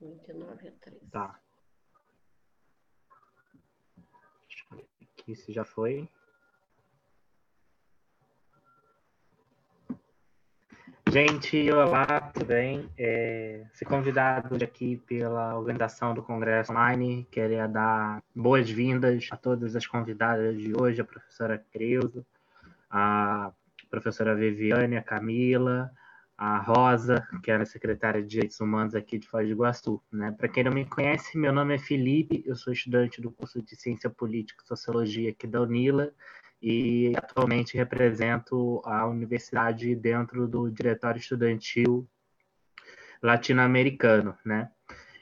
29 a 3. Tá. Aqui se já foi. Gente, olá, tudo bem? É, se convidado aqui pela organização do Congresso Online, queria dar boas-vindas a todas as convidadas de hoje, a professora Creuza, a professora Viviane, a Camila, a Rosa, que é a secretária de Direitos Humanos aqui de Foz do Iguaçu. Né? Para quem não me conhece, meu nome é Felipe, eu sou estudante do curso de Ciência Política e Sociologia aqui da UNILA e atualmente represento a universidade dentro do Diretório Estudantil Latino-Americano. Né?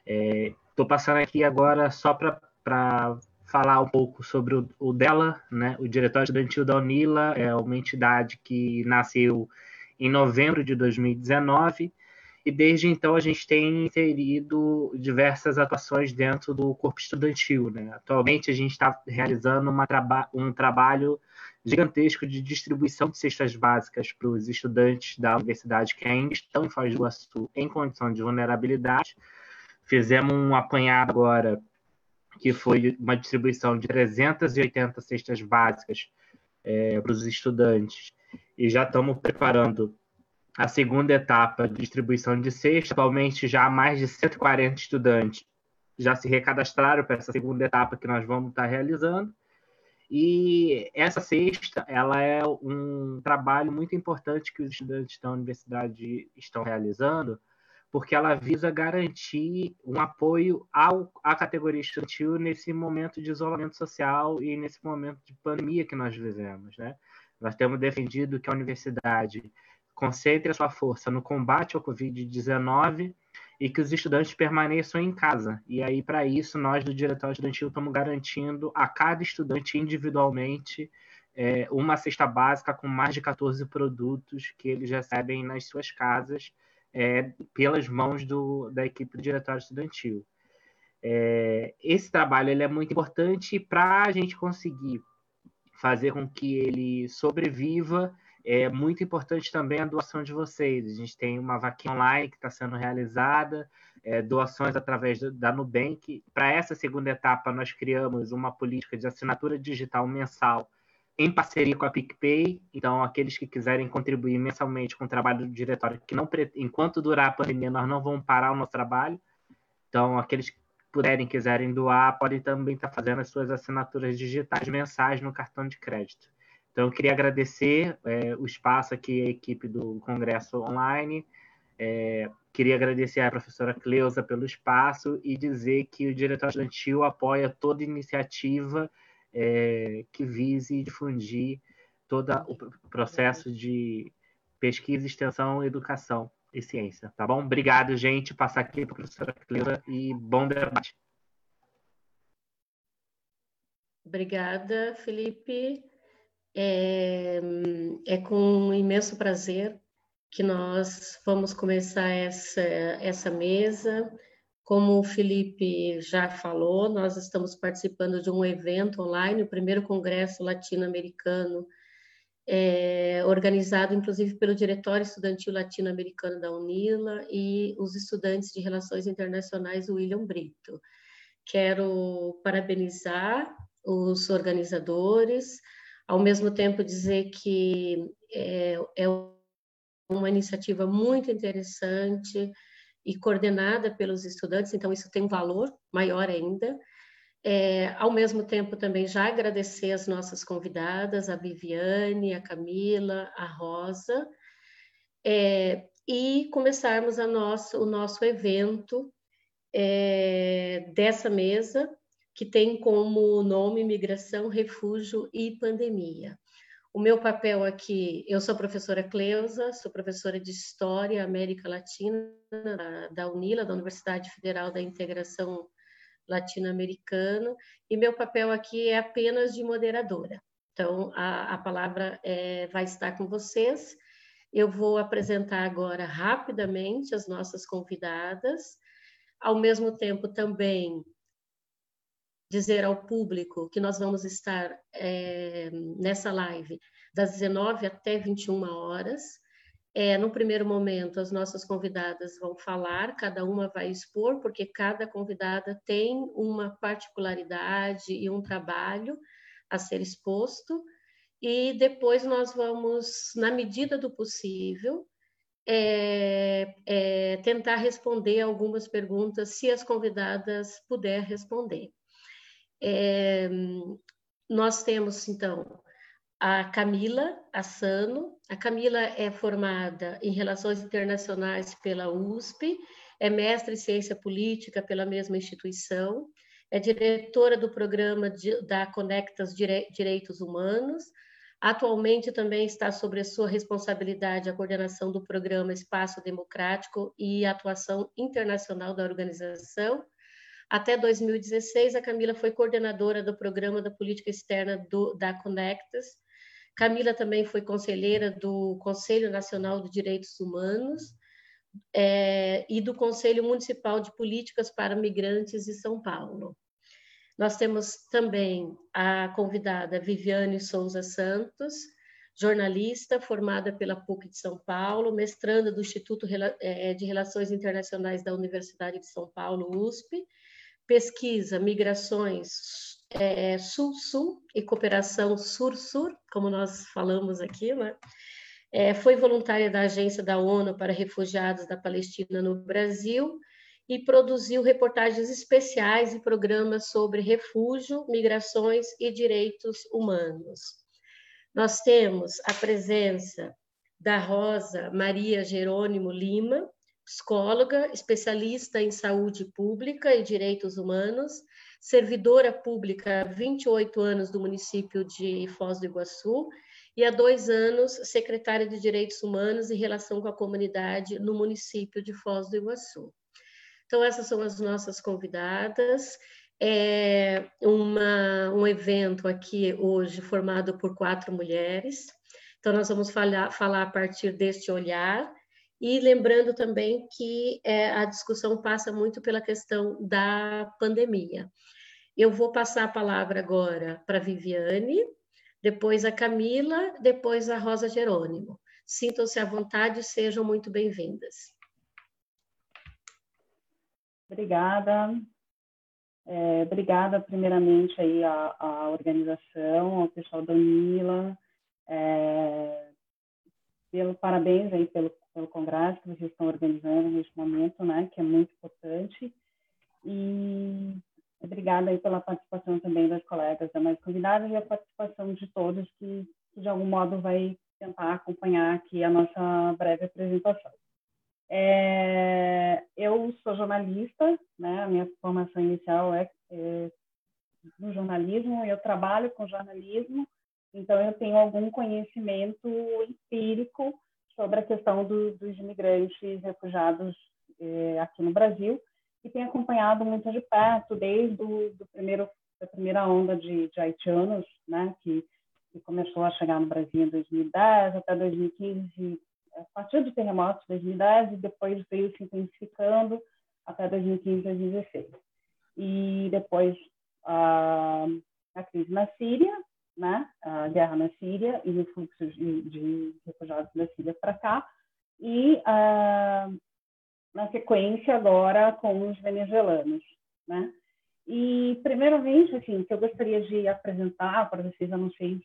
Estou é, passando aqui agora só para falar um pouco sobre o, o dela, né? o Diretório Estudantil da UNILA é uma entidade que nasceu em novembro de 2019, e desde então a gente tem inserido diversas atuações dentro do corpo estudantil. Né? Atualmente a gente está realizando traba um trabalho gigantesco de distribuição de cestas básicas para os estudantes da universidade que ainda estão em Foz do Iguaçu em condição de vulnerabilidade. Fizemos um apanhado agora, que foi uma distribuição de 380 cestas básicas é, para os estudantes e já estamos preparando a segunda etapa de distribuição de cesta. Atualmente, já mais de 140 estudantes já se recadastraram para essa segunda etapa que nós vamos estar realizando. E essa cesta, ela é um trabalho muito importante que os estudantes da universidade estão realizando, porque ela visa garantir um apoio ao, à categoria estudantil nesse momento de isolamento social e nesse momento de pandemia que nós vivemos, né? Nós temos defendido que a universidade concentre a sua força no combate ao Covid-19 e que os estudantes permaneçam em casa. E aí, para isso, nós do Diretório Estudantil estamos garantindo a cada estudante individualmente é, uma cesta básica com mais de 14 produtos que eles recebem nas suas casas é, pelas mãos do, da equipe do Diretório Estudantil. É, esse trabalho ele é muito importante para a gente conseguir fazer com que ele sobreviva. É muito importante também a doação de vocês. A gente tem uma vaquinha online que está sendo realizada, é, doações através da Nubank. Para essa segunda etapa, nós criamos uma política de assinatura digital mensal em parceria com a PicPay. Então, aqueles que quiserem contribuir mensalmente com o trabalho do diretório, que não enquanto durar a pandemia, nós não vamos parar o nosso trabalho. Então, aqueles que puderem, quiserem doar, podem também estar fazendo as suas assinaturas digitais mensais no cartão de crédito. Então, eu queria agradecer é, o espaço aqui, a equipe do Congresso Online. É, queria agradecer à professora Cleusa pelo espaço e dizer que o Diretório Estudantil apoia toda iniciativa é, que vise difundir todo o processo de pesquisa, extensão e educação e ciência, tá bom? Obrigado, gente. Passar aqui para a professora Cleusa e bom debate. Obrigada, Felipe. É, é com imenso prazer que nós vamos começar essa, essa mesa. Como o Felipe já falou, nós estamos participando de um evento online, o primeiro Congresso Latino-Americano é, organizado inclusive pelo Diretório Estudantil Latino-Americano da UNILA e os estudantes de Relações Internacionais William Brito. Quero parabenizar os organizadores, ao mesmo tempo dizer que é, é uma iniciativa muito interessante e coordenada pelos estudantes, então isso tem um valor maior ainda. É, ao mesmo tempo, também já agradecer as nossas convidadas, a Viviane, a Camila, a Rosa, é, e começarmos nosso, o nosso evento é, dessa mesa, que tem como nome Migração, Refúgio e Pandemia. O meu papel aqui, eu sou professora Cleusa, sou professora de História América Latina da UNILA, da Universidade Federal da Integração latino-americano, e meu papel aqui é apenas de moderadora. Então, a, a palavra é, vai estar com vocês. Eu vou apresentar agora rapidamente as nossas convidadas, ao mesmo tempo também dizer ao público que nós vamos estar é, nessa live das 19 até 21 horas. É, no primeiro momento, as nossas convidadas vão falar, cada uma vai expor, porque cada convidada tem uma particularidade e um trabalho a ser exposto, e depois nós vamos, na medida do possível, é, é, tentar responder algumas perguntas, se as convidadas puder responder. É, nós temos, então, a Camila Assano. A Camila é formada em Relações Internacionais pela USP, é mestre em Ciência Política pela mesma instituição, é diretora do programa de, da Conectas Direitos Humanos, Atualmente também está sobre a sua responsabilidade a coordenação do programa Espaço Democrático e atuação internacional da organização. Até 2016, a Camila foi coordenadora do programa da política externa do, da Conectas. Camila também foi conselheira do Conselho Nacional de Direitos Humanos é, e do Conselho Municipal de Políticas para Migrantes de São Paulo. Nós temos também a convidada Viviane Souza Santos, jornalista formada pela PUC de São Paulo, mestranda do Instituto é, de Relações Internacionais da Universidade de São Paulo, USP, pesquisa migrações é, Sul-Sul e cooperação Sur-Sur, como nós falamos aqui, né? É, foi voluntária da Agência da ONU para Refugiados da Palestina no Brasil e produziu reportagens especiais e programas sobre refúgio, migrações e direitos humanos. Nós temos a presença da Rosa Maria Jerônimo Lima, psicóloga, especialista em saúde pública e direitos humanos, servidora pública há 28 anos do município de Foz do Iguaçu e há dois anos secretária de Direitos Humanos e Relação com a Comunidade no município de Foz do Iguaçu. Então, essas são as nossas convidadas. É uma, um evento aqui hoje formado por quatro mulheres. Então, nós vamos falar, falar a partir deste olhar. E lembrando também que é, a discussão passa muito pela questão da pandemia. Eu vou passar a palavra agora para Viviane, depois a Camila, depois a Rosa Jerônimo. Sintam-se à vontade sejam muito bem-vindas. Obrigada. É, obrigada, primeiramente, aí à, à, organização, ao pessoal da Unila, é, pelo parabéns aí pelo, pelo congresso que vocês estão organizando neste momento, né, que é muito importante. E obrigada aí pela participação também das colegas da mais convidadas e a participação de todos que, que de algum modo vai tentar acompanhar aqui a nossa breve apresentação. É, eu sou jornalista, né? A minha formação inicial é, é no jornalismo, eu trabalho com jornalismo, então eu tenho algum conhecimento empírico sobre a questão do, dos imigrantes refugiados é, aqui no Brasil e tenho acompanhado muito de perto desde do, do primeiro da primeira onda de, de haitianos, né? Que, que começou a chegar no Brasil em 2010 até 2015 a partir do terremoto de 2010 e depois veio se intensificando até 2015 2016. E depois a, a crise na Síria, né? a guerra na Síria e o fluxo de, de refugiados da Síria para cá. E na sequência agora com os venezuelanos. Né? E, primeiramente, assim, o que eu gostaria de apresentar para vocês, eu não sei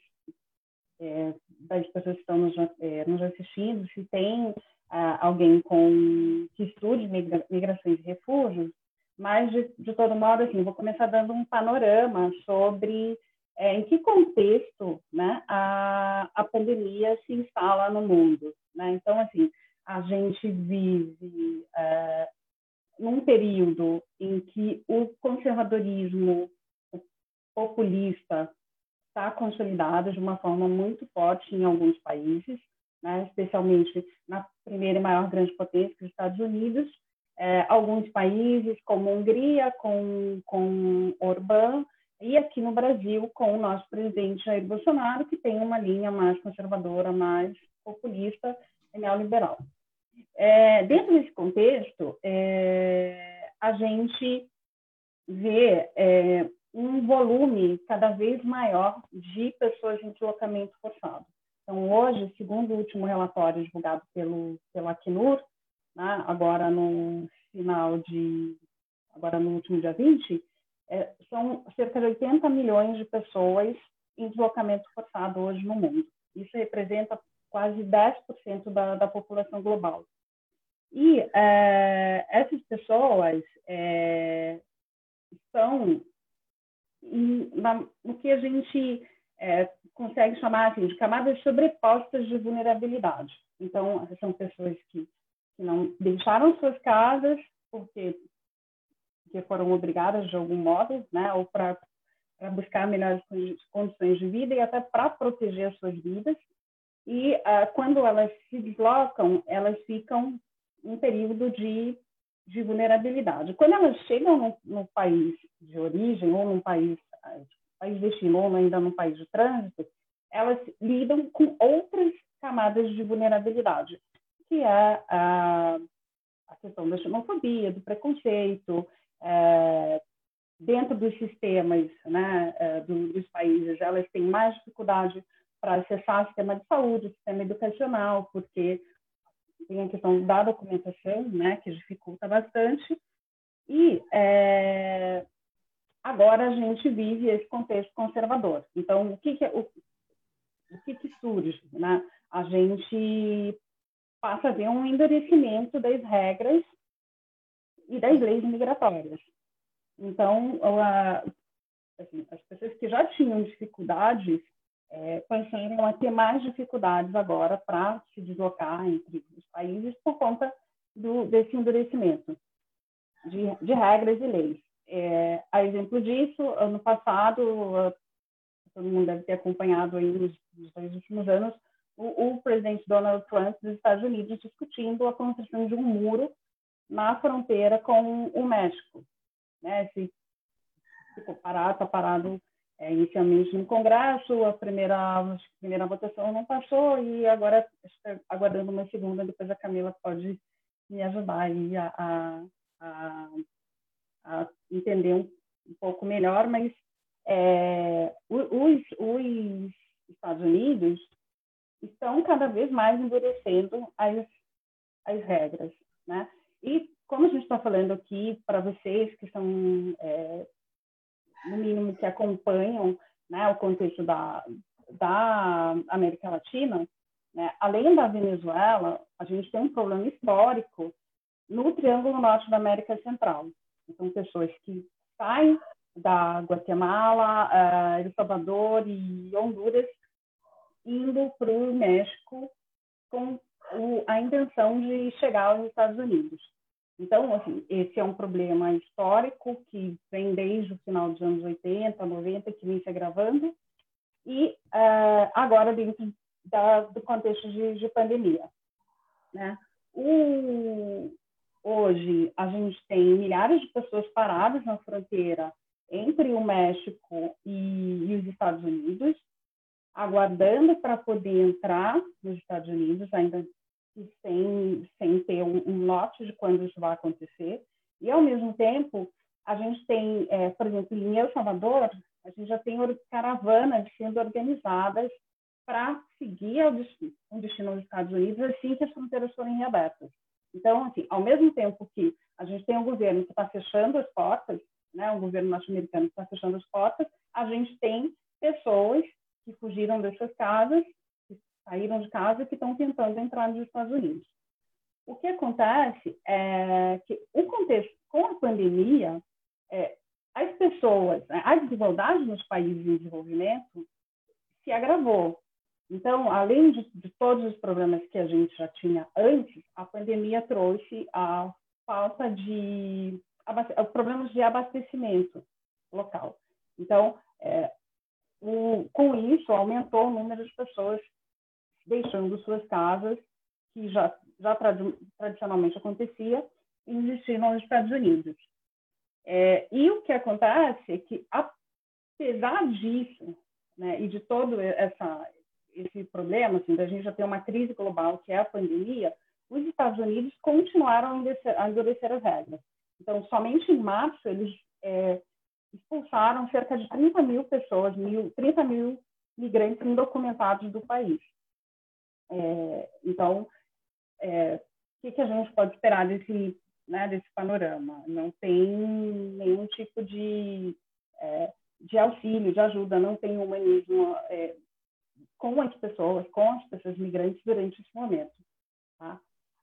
é, das pessoas que estão nos, é, nos assistindo, se tem ah, alguém com que estude migra, migrações e refúgios, mas de, de todo modo, assim, vou começar dando um panorama sobre é, em que contexto, né, a, a pandemia se instala no mundo, né? Então, assim, a gente vive é, num período em que o conservadorismo populista está consolidada de uma forma muito forte em alguns países, né, especialmente na primeira e maior grande potência, os Estados Unidos, é, alguns países como Hungria, com, com Orbán, e aqui no Brasil com o nosso presidente Jair Bolsonaro, que tem uma linha mais conservadora, mais populista e neoliberal. É, dentro desse contexto, é, a gente vê é, um volume cada vez maior de pessoas em deslocamento forçado. Então, hoje, segundo o último relatório divulgado pelo, pelo Acnur, né, agora no final de, agora no último dia 20, é, são cerca de 80 milhões de pessoas em deslocamento forçado hoje no mundo. Isso representa quase 10% da, da população global. E é, essas pessoas é, estão no que a gente é, consegue chamar assim, de camadas sobrepostas de vulnerabilidade. Então, são pessoas que, que não deixaram suas casas porque, porque foram obrigadas de algum modo, né, ou para buscar melhores condições de vida e até para proteger as suas vidas. E uh, quando elas se deslocam, elas ficam em período de, de vulnerabilidade. Quando elas chegam no, no país de origem ou num país, país de destino ou ainda num país de trânsito, elas lidam com outras camadas de vulnerabilidade, que é a, a questão da xenofobia, do preconceito, é, dentro dos sistemas né, é, dos países, elas têm mais dificuldade para acessar o sistema de saúde, o sistema educacional, porque tem a questão da documentação, né, que dificulta bastante. E é, agora a gente vive esse contexto conservador. Então, o que, que, é, o, o que, que surge? Né? A gente passa a ver um endurecimento das regras e das leis migratórias. Então, assim, as pessoas que já tinham dificuldades é, passaram a ter mais dificuldades agora para se deslocar entre os países por conta do, desse endurecimento de, de regras e leis. É, a exemplo disso, ano passado, todo mundo deve ter acompanhado aí nos, nos dois últimos anos, o, o, presidente Donald Trump dos Estados Unidos discutindo a construção de um muro na fronteira com o México. Né? Ficou parado, está parado é, inicialmente no Congresso, a primeira, a primeira votação não passou e agora está aguardando uma segunda, depois a Camila pode me ajudar aí a, a, a, a entender um, um, pouco melhor, mas é, os, os Estados Unidos estão cada vez mais endurecendo as, as regras, né? E como a gente está falando aqui para vocês que são é, no mínimo, que acompanham né, o contexto da, da América Latina, né, além da Venezuela, a gente tem um problema histórico no Triângulo Norte da América Central. Então, pessoas que saem da Guatemala, uh, El Salvador e Honduras, indo para o México com o, a intenção de chegar aos Estados Unidos. Então, assim, esse é um problema histórico que vem desde o final dos anos 80, 90, que vem se agravando, e uh, agora dentro da, do contexto de, de pandemia. Né? O, hoje, a gente tem milhares de pessoas paradas na fronteira entre o México e, e os Estados Unidos, aguardando para poder entrar nos Estados Unidos, ainda sem, sem ter um, um de quando isso vai acontecer. E, ao mesmo tempo, a gente tem, é, por exemplo, em El Salvador, a gente já tem caravanas sendo organizadas para seguir o destino, dos Estados Unidos assim que as fronteiras forem reabertas. Então, assim, ao mesmo tempo que a gente tem um governo que está fechando as portas, né, um governo norte-americano que está fechando as portas, a gente tem pessoas que fugiram dessas casas saíram de casa e que estão tentando entrar nos Estados Unidos. O que acontece é que o contexto com a pandemia, é, as pessoas, né, a desigualdade nos países em desenvolvimento se agravou. Então, além de, de todos os problemas que a gente já tinha antes, a pandemia trouxe a falta de problemas de abastecimento local. Então, é, o, com isso, aumentou o número de pessoas deixando suas casas, que já, já trad tradicionalmente acontecia, e investindo nos Estados Unidos. É, e o que acontece é que, apesar disso, né, e de todo essa, esse problema, assim, da gente já ter uma crise global, que é a pandemia, os Estados Unidos continuaram a endurecer, a endurecer as regras. Então, somente em março, eles é, expulsaram cerca de 30 mil pessoas, mil, 30 mil migrantes indocumentados do país. É, então, é, o que, que a gente pode esperar desse, né, desse panorama? Não tem nenhum tipo de, é, de auxílio, de ajuda, não tem humanismo é, com as pessoas, com as pessoas migrantes durante esse momento. Tá?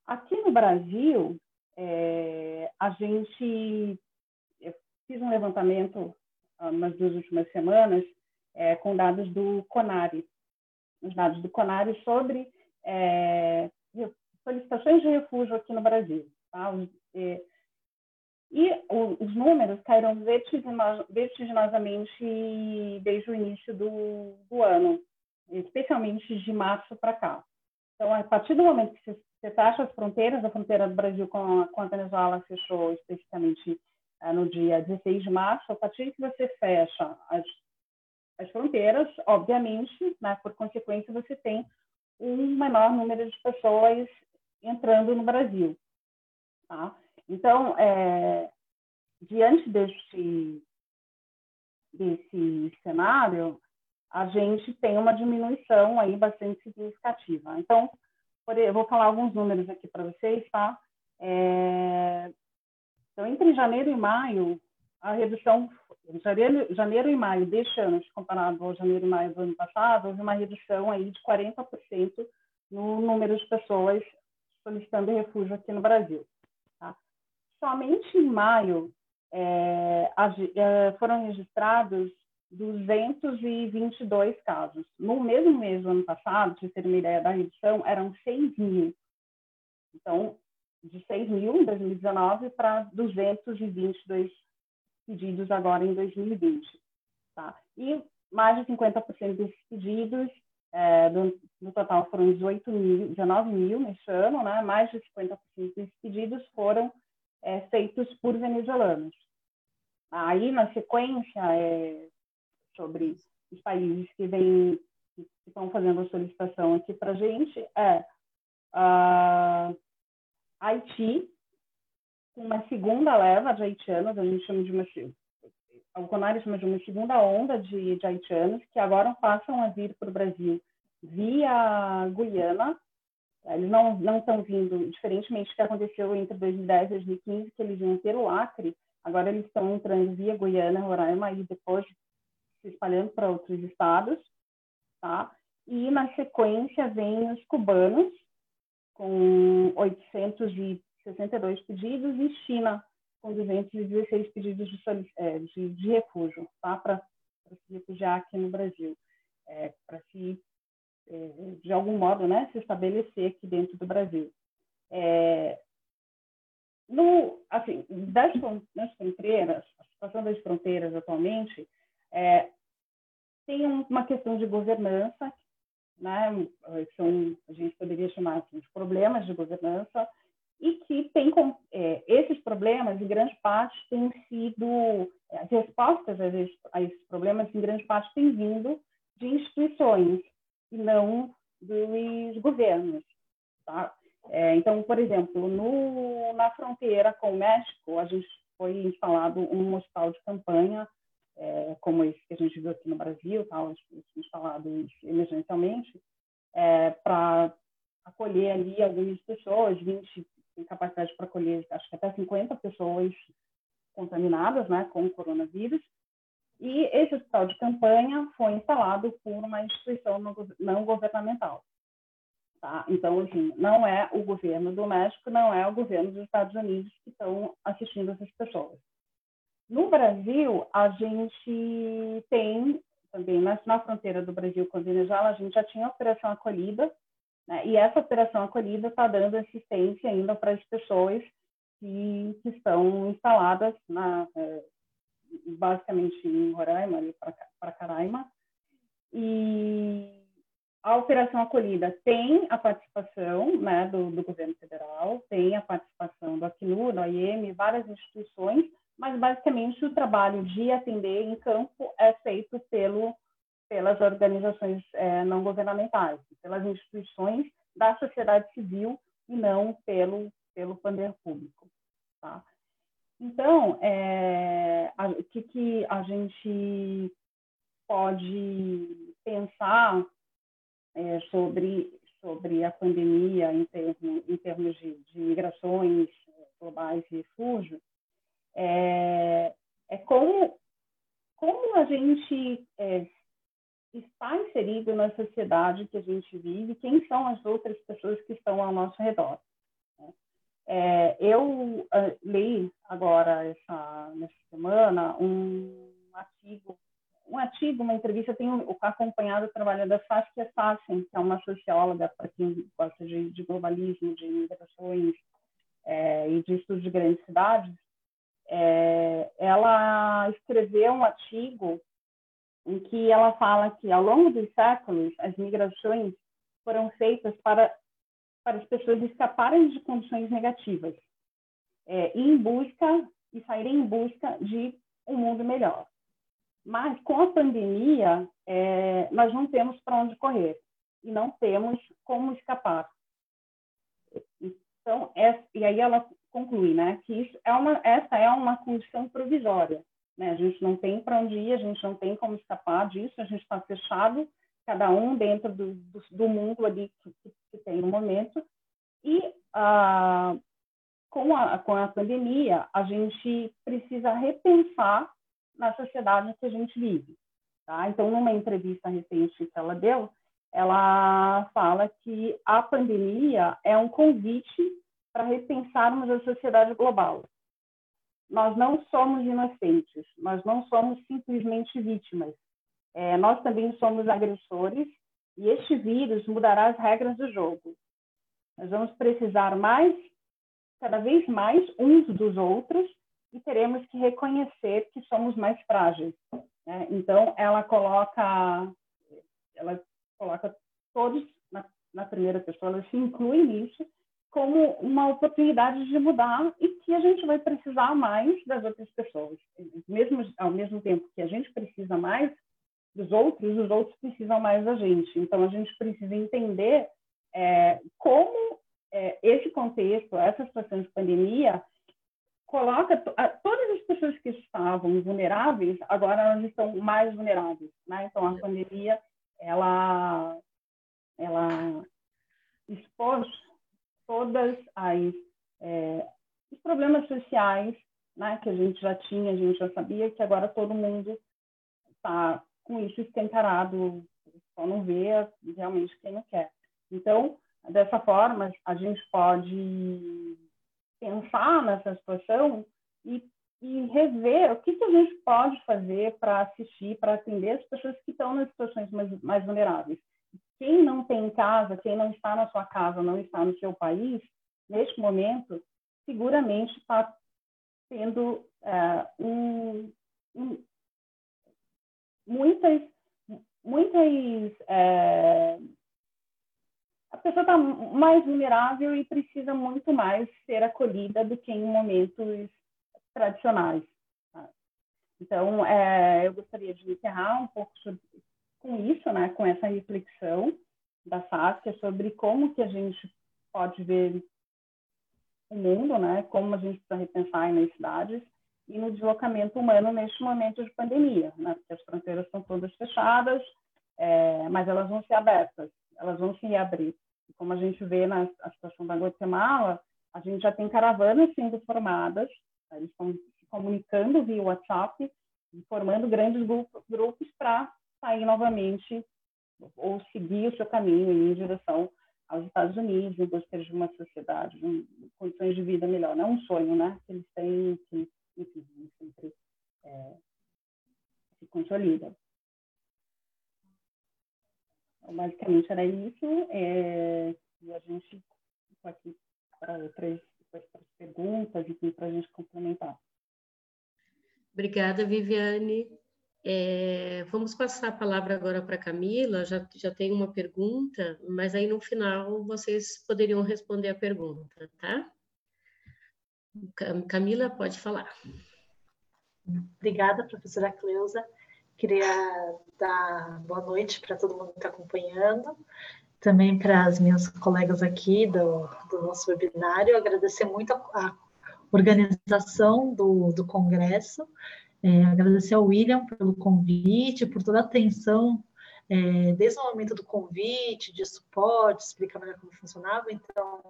Aqui no Brasil, é, a gente fiz um levantamento ah, nas duas últimas semanas é, com dados do CONARE, os dados do CONARE sobre é, solicitações de refúgio aqui no Brasil. Tá? E, e os números caíram vertiginosamente desde o início do, do ano, especialmente de março para cá. Então, a partir do momento que você, fecha as fronteiras, a fronteira do Brasil com a, com a Venezuela fechou especificamente é, no dia 16 de março, a partir que você fecha as, as fronteiras, obviamente, né, por consequência, você tem um menor número de pessoas entrando no Brasil. Tá? Então, é, diante desse, desse cenário, a gente tem uma diminuição aí bastante significativa. Então, eu vou falar alguns números aqui para vocês, tá? É, então, entre janeiro e maio, a redução, janeiro, e maio deste ano, comparado ao janeiro e maio do ano passado, houve uma redução aí de 40% no número de pessoas solicitando refúgio aqui no Brasil. Tá? Somente em maio é, é foram registrados 222 casos. No mesmo mês do ano passado, para ter uma ideia da redução, eram 6 mil. Então, de 6 mil em 2019 para 222 pedidos agora em 2020. Tá? E mais de 50% desses pedidos é, do, no total foram 18 mil, 19 mil neste ano, né? mais de 50% desses pedidos foram é, feitos por venezuelanos. Aí, na sequência, é, sobre os países que, vem, que estão fazendo a solicitação aqui para a gente, é uh, Haiti, uma segunda leva de haitianos, a gente chama de uma o Conário chama de uma segunda onda de, de haitianos que agora passam a vir para o Brasil via Guiana. Eles não não estão vindo, diferentemente do que aconteceu entre 2010 e 2015, que eles iam ter o Acre, agora eles estão entrando via Guiana, Roraima e depois se espalhando para outros estados, tá? E na sequência vem os cubanos com 862 pedidos e China com 216 pedidos de, é, de, de refúgio, tá? Para se refugiar aqui no Brasil, é, para se é, de algum modo, né, se estabelecer aqui dentro do Brasil. É, no, assim, das, fronteiras, a situação das fronteiras atualmente é, tem uma questão de governança, né, são, a gente poderia chamar assim, de problemas de governança, e que tem é, esses problemas, em grande parte, têm sido, as respostas a esses problemas, em grande parte, têm vindo de instituições, e não dos governos. Tá? É, então, por exemplo, no, na fronteira com o México, a gente foi instalado um hospital de campanha, é, como esse que a gente viu aqui no Brasil, tá? instalados emergencialmente, é, para acolher ali algumas pessoas, 20 tem capacidade para acolher, acho que até 50 pessoas contaminadas né, com o coronavírus. E esse hospital de campanha foi instalado por uma instituição não governamental. Tá? Então, assim, não é o governo do México, não é o governo dos Estados Unidos que estão assistindo essas pessoas. No Brasil, a gente tem também, na, na fronteira do Brasil com a Venezuela, a gente já tinha a Operação Acolhida, né? e essa Operação Acolhida está dando assistência ainda para as pessoas que, que estão instaladas na, é, basicamente em Roraima, ali para Caraima. E a Operação Acolhida tem a participação né, do, do governo federal, tem a participação do Acnur, do IEM, várias instituições, mas basicamente o trabalho de atender em campo é feito pelo, pelas organizações é, não governamentais, pelas instituições da sociedade civil e não pelo, pelo poder público. Tá? Então, é, a, o que, que a gente pode pensar é, sobre, sobre a pandemia em termos, em termos de, de migrações globais e refúgio, é, é como, como a gente é, está inserido na sociedade que a gente vive, quem são as outras pessoas que estão ao nosso redor. Né? É, eu uh, li agora, essa, nessa semana, um artigo, um artigo, uma entrevista, tenho acompanhado o trabalho da Saskia Sassen, que é uma socióloga, para quem gosta de, de globalismo, de migrações é, e de estudos de grandes cidades, é, ela escreveu um artigo em que ela fala que, ao longo dos séculos, as migrações foram feitas para, para as pessoas escaparem de condições negativas é, em busca e saírem em busca de um mundo melhor. Mas com a pandemia, é, nós não temos para onde correr e não temos como escapar. Então, é, e aí ela conclui, né, que isso é uma, essa é uma condição provisória. Né? A gente não tem para onde ir, a gente não tem como escapar disso, a gente está fechado, cada um dentro do, do, do mundo ali que, que, tem no momento. E ah, com, a, com a pandemia, a gente precisa repensar na sociedade que a gente vive. Tá? Então, numa entrevista recente que ela deu, ela fala que a pandemia é um convite para repensarmos a sociedade global nós não somos inocentes, nós não somos simplesmente vítimas. É, nós também somos agressores e este vírus mudará as regras do jogo. Nós vamos precisar mais, cada vez mais, uns dos outros e teremos que reconhecer que somos mais frágeis. Né? Então, ela coloca, ela coloca todos na, na primeira pessoa, ela se inclui nisso como uma oportunidade de mudar e que a gente vai precisar mais das outras pessoas. Mesmo ao mesmo tempo que a gente precisa mais dos outros, os outros precisam mais da gente. Então a gente precisa entender é, como é, esse contexto, essa situação de pandemia coloca a, todas as pessoas que estavam vulneráveis agora elas estão mais vulneráveis, né? Então a pandemia ela ela expôs todas as é, os problemas sociais né, que a gente já tinha, a gente já sabia que agora todo mundo está com isso escancarado, só não vê realmente quem não quer. Então, dessa forma, a gente pode pensar nessa situação e, e rever o que, que a gente pode fazer para assistir, para atender as pessoas que estão nas situações mais, mais vulneráveis. Quem não tem casa, quem não está na sua casa, não está no seu país, neste momento, seguramente está tendo uh, um, um, muitas, muitas uh, a pessoa está mais vulnerável e precisa muito mais ser acolhida do que em momentos tradicionais. Tá? Então, é, eu gostaria de encerrar um pouco sobre, com isso, né, com essa reflexão da Saskia sobre como que a gente pode ver o mundo, né, como a gente precisa repensar nas cidades e no deslocamento humano neste momento de pandemia, né, porque as fronteiras estão todas fechadas, é, mas elas vão ser abertas, elas vão se reabrir. Como a gente vê na situação da Guatemala, a gente já tem caravanas sendo formadas, tá, eles estão se comunicando via WhatsApp, formando grandes grupos para sair novamente ou seguir o seu caminho em direção aos Estados Unidos, em busca de uma sociedade, de condições de vida melhor. Não é um sonho, né? Que eles têm que, enfim, sempre é, se consolida. Então, basicamente era isso. É, e a gente ficou aqui para outras, outras perguntas e para a gente complementar. Obrigada, Viviane. É, vamos passar a palavra agora para Camila. Já, já tem uma pergunta, mas aí no final vocês poderiam responder a pergunta, tá? Camila, pode falar. Obrigada, professora Cleusa. Queria dar boa noite para todo mundo que está acompanhando, também para as minhas colegas aqui do, do nosso webinário. Agradecer muito a, a organização do, do congresso é, agradecer ao William pelo convite, por toda a atenção é, desde o momento do convite, de suporte, explicar melhor como funcionava. Então,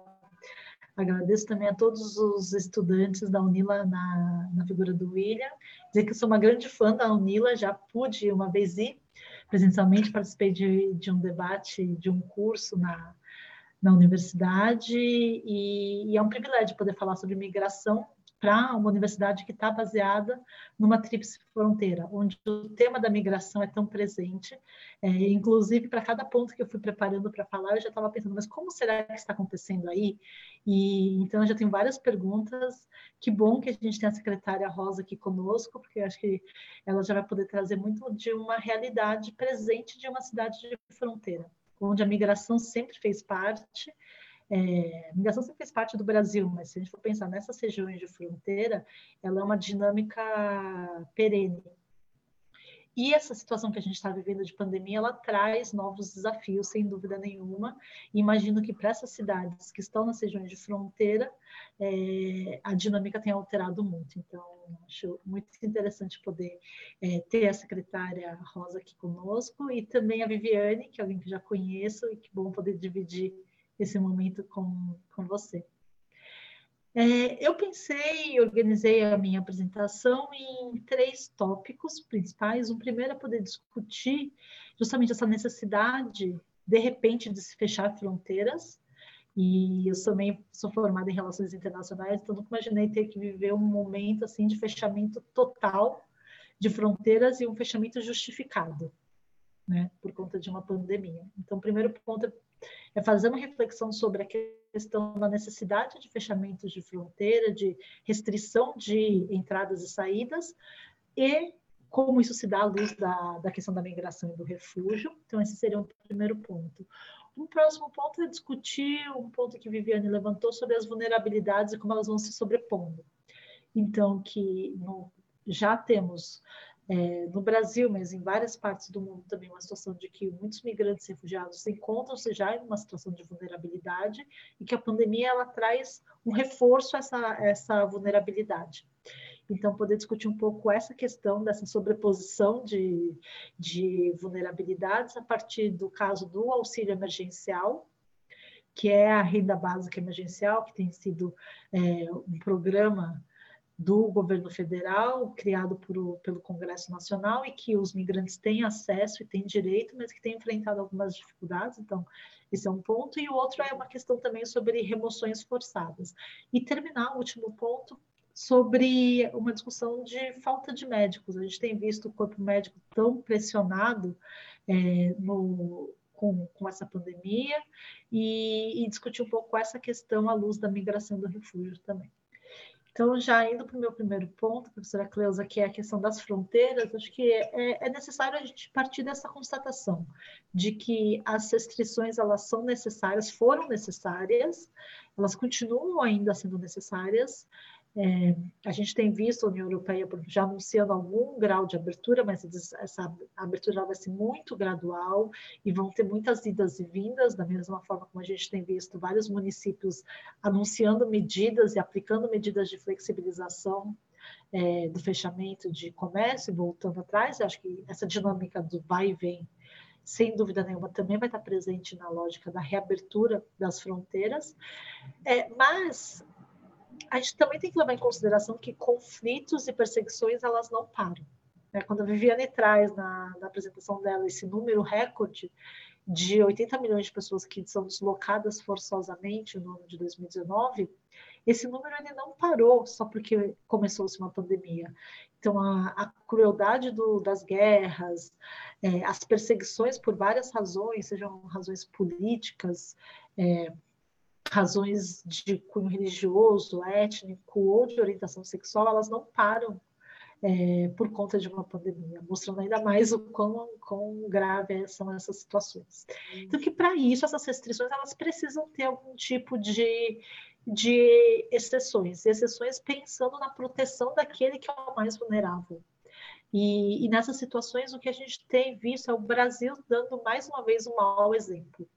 agradeço também a todos os estudantes da Unila na, na figura do William. Dizer que sou uma grande fã da Unila, já pude uma vez ir presencialmente, participei de, de um debate, de um curso na, na universidade, e, e é um privilégio poder falar sobre migração para uma universidade que está baseada numa tríplice fronteira, onde o tema da migração é tão presente. É, inclusive, para cada ponto que eu fui preparando para falar, eu já estava pensando, mas como será que está acontecendo aí? E então eu já tenho várias perguntas. Que bom que a gente tem a secretária Rosa aqui conosco, porque eu acho que ela já vai poder trazer muito de uma realidade presente de uma cidade de fronteira, onde a migração sempre fez parte é, migração sempre fez parte do Brasil, mas se a gente for pensar nessas regiões de fronteira, ela é uma dinâmica perene. E essa situação que a gente está vivendo de pandemia, ela traz novos desafios, sem dúvida nenhuma. Imagino que para essas cidades que estão nas regiões de fronteira, é, a dinâmica tem alterado muito. Então, acho muito interessante poder é, ter a secretária Rosa aqui conosco e também a Viviane, que é alguém que já conheço, e que bom poder dividir esse momento com, com você. É, eu pensei organizei a minha apresentação em três tópicos principais. O primeiro é poder discutir justamente essa necessidade, de repente, de se fechar fronteiras. E eu também sou formada em relações internacionais, então nunca imaginei ter que viver um momento assim de fechamento total de fronteiras e um fechamento justificado, né, por conta de uma pandemia. Então, o primeiro ponto é fazer uma reflexão sobre a questão da necessidade de fechamentos de fronteira, de restrição de entradas e saídas, e como isso se dá à luz da, da questão da migração e do refúgio. Então, esse seria um primeiro ponto. Um próximo ponto é discutir um ponto que Viviane levantou sobre as vulnerabilidades e como elas vão se sobrepondo. Então, que no, já temos é, no Brasil, mas em várias partes do mundo também, uma situação de que muitos migrantes refugiados encontram-se já em uma situação de vulnerabilidade e que a pandemia ela traz um reforço a essa, essa vulnerabilidade. Então, poder discutir um pouco essa questão dessa sobreposição de, de vulnerabilidades a partir do caso do auxílio emergencial, que é a renda básica emergencial, que tem sido é, um programa do governo federal, criado por, pelo Congresso Nacional, e que os migrantes têm acesso e têm direito, mas que têm enfrentado algumas dificuldades. Então, esse é um ponto. E o outro é uma questão também sobre remoções forçadas. E terminar o último ponto sobre uma discussão de falta de médicos. A gente tem visto o corpo médico tão pressionado é, no, com, com, essa pandemia e, e discutir um pouco essa questão à luz da migração do refúgio também. Então, já indo para o meu primeiro ponto, professora Cleusa, que é a questão das fronteiras, acho que é, é, necessário a gente partir dessa constatação de que as restrições elas são necessárias, foram necessárias, elas continuam ainda sendo necessárias, é, a gente tem visto a União Europeia já anunciando algum grau de abertura, mas essa abertura vai ser muito gradual e vão ter muitas idas e vindas, da mesma forma como a gente tem visto vários municípios anunciando medidas e aplicando medidas de flexibilização é, do fechamento de comércio, voltando atrás. Acho que essa dinâmica do vai e vem sem dúvida nenhuma, também vai estar presente na lógica da reabertura das fronteiras. É, mas a gente também tem que levar em consideração que conflitos e perseguições elas não param. Né? Quando a Viviane traz na, na apresentação dela esse número recorde de 80 milhões de pessoas que são deslocadas forçosamente no ano de 2019, esse número ele não parou só porque começou-se uma pandemia. Então, a, a crueldade do, das guerras, é, as perseguições por várias razões, sejam razões políticas, é, razões de cunho religioso, étnico ou de orientação sexual, elas não param é, por conta de uma pandemia, mostrando ainda mais o quão, quão grave são essas situações. Então, que para isso, essas restrições, elas precisam ter algum tipo de, de exceções, exceções pensando na proteção daquele que é o mais vulnerável. E, e nessas situações, o que a gente tem visto é o Brasil dando mais uma vez um mau exemplo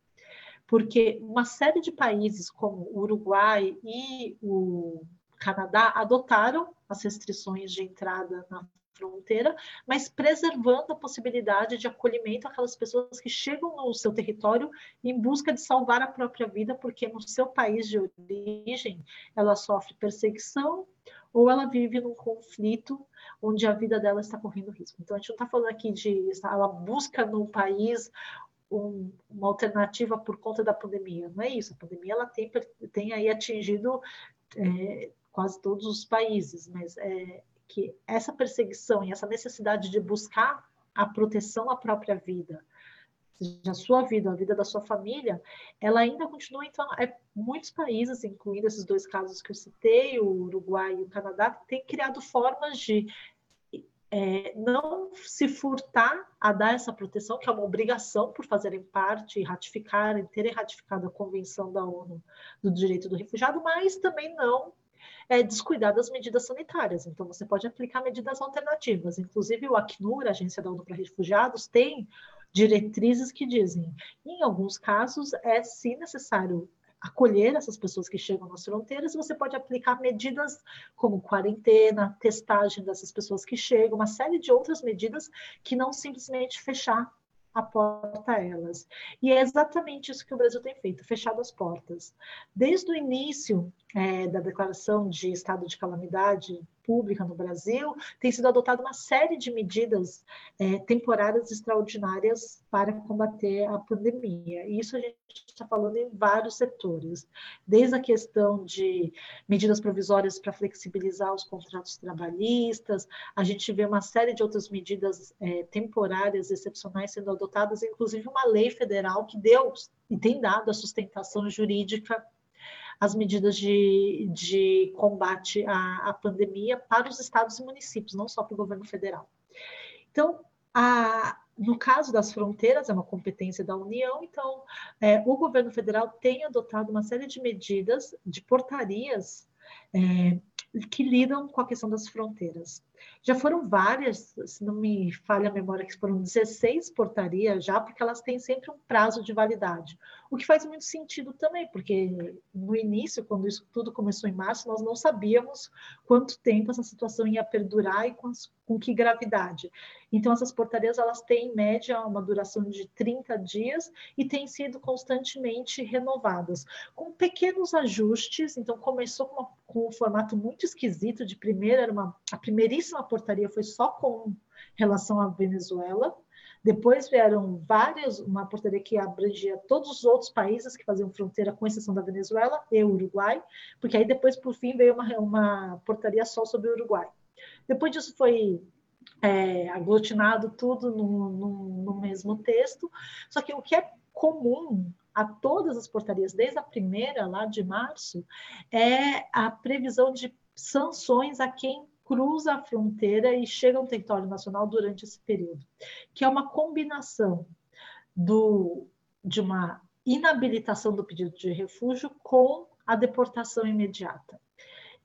porque uma série de países como o Uruguai e o Canadá adotaram as restrições de entrada na fronteira, mas preservando a possibilidade de acolhimento àquelas pessoas que chegam no seu território em busca de salvar a própria vida, porque no seu país de origem ela sofre perseguição ou ela vive num conflito onde a vida dela está correndo risco. Então, a gente não está falando aqui de ela busca no país um, uma alternativa por conta da pandemia. Não é isso. A pandemia ela tem, tem aí atingido é, quase todos os países, mas é que essa perseguição e essa necessidade de buscar a proteção à própria vida, seja a sua vida, a vida da sua família, ela ainda continua, então, é, muitos países, incluindo esses dois casos que eu citei, o Uruguai e o Canadá, têm criado formas de é, não se furtar a dar essa proteção, que é uma obrigação por fazerem parte e ratificarem, terem ratificado a Convenção da ONU do Direito do Refugiado, mas também não é, descuidar das medidas sanitárias. Então, você pode aplicar medidas alternativas. Inclusive, o Acnur, a Agência da ONU para Refugiados, tem diretrizes que dizem, em alguns casos, é sim necessário acolher essas pessoas que chegam nas fronteiras, você pode aplicar medidas como quarentena, testagem dessas pessoas que chegam, uma série de outras medidas que não simplesmente fechar a porta a elas. E é exatamente isso que o Brasil tem feito, fechado as portas. Desde o início é, da declaração de estado de calamidade pública no Brasil, tem sido adotada uma série de medidas é, temporárias extraordinárias para combater a pandemia. E isso a gente está falando em vários setores, desde a questão de medidas provisórias para flexibilizar os contratos trabalhistas, a gente vê uma série de outras medidas é, temporárias, excepcionais sendo adotadas, inclusive uma lei federal que deu e tem dado a sustentação jurídica as medidas de, de combate à, à pandemia para os estados e municípios, não só para o governo federal. Então, a, no caso das fronteiras, é uma competência da União, então é, o governo federal tem adotado uma série de medidas, de portarias é, que lidam com a questão das fronteiras. Já foram várias, se não me falha a memória, que foram 16 portarias já, porque elas têm sempre um prazo de validade. O que faz muito sentido também, porque no início, quando isso tudo começou em março, nós não sabíamos quanto tempo essa situação ia perdurar e com, com que gravidade. Então, essas portarias, elas têm, em média, uma duração de 30 dias e têm sido constantemente renovadas, com pequenos ajustes. Então, começou com, uma, com um formato muito esquisito, de primeira, era uma, a primeiríssima portaria foi só com relação à Venezuela, depois vieram várias, uma portaria que abrangia todos os outros países que faziam fronteira, com exceção da Venezuela e Uruguai, porque aí depois, por fim, veio uma, uma portaria só sobre o Uruguai. Depois disso foi é, aglutinado tudo no, no, no mesmo texto, só que o que é comum a todas as portarias, desde a primeira, lá de março, é a previsão de sanções a quem cruza a fronteira e chega ao território nacional durante esse período, que é uma combinação do, de uma inabilitação do pedido de refúgio com a deportação imediata.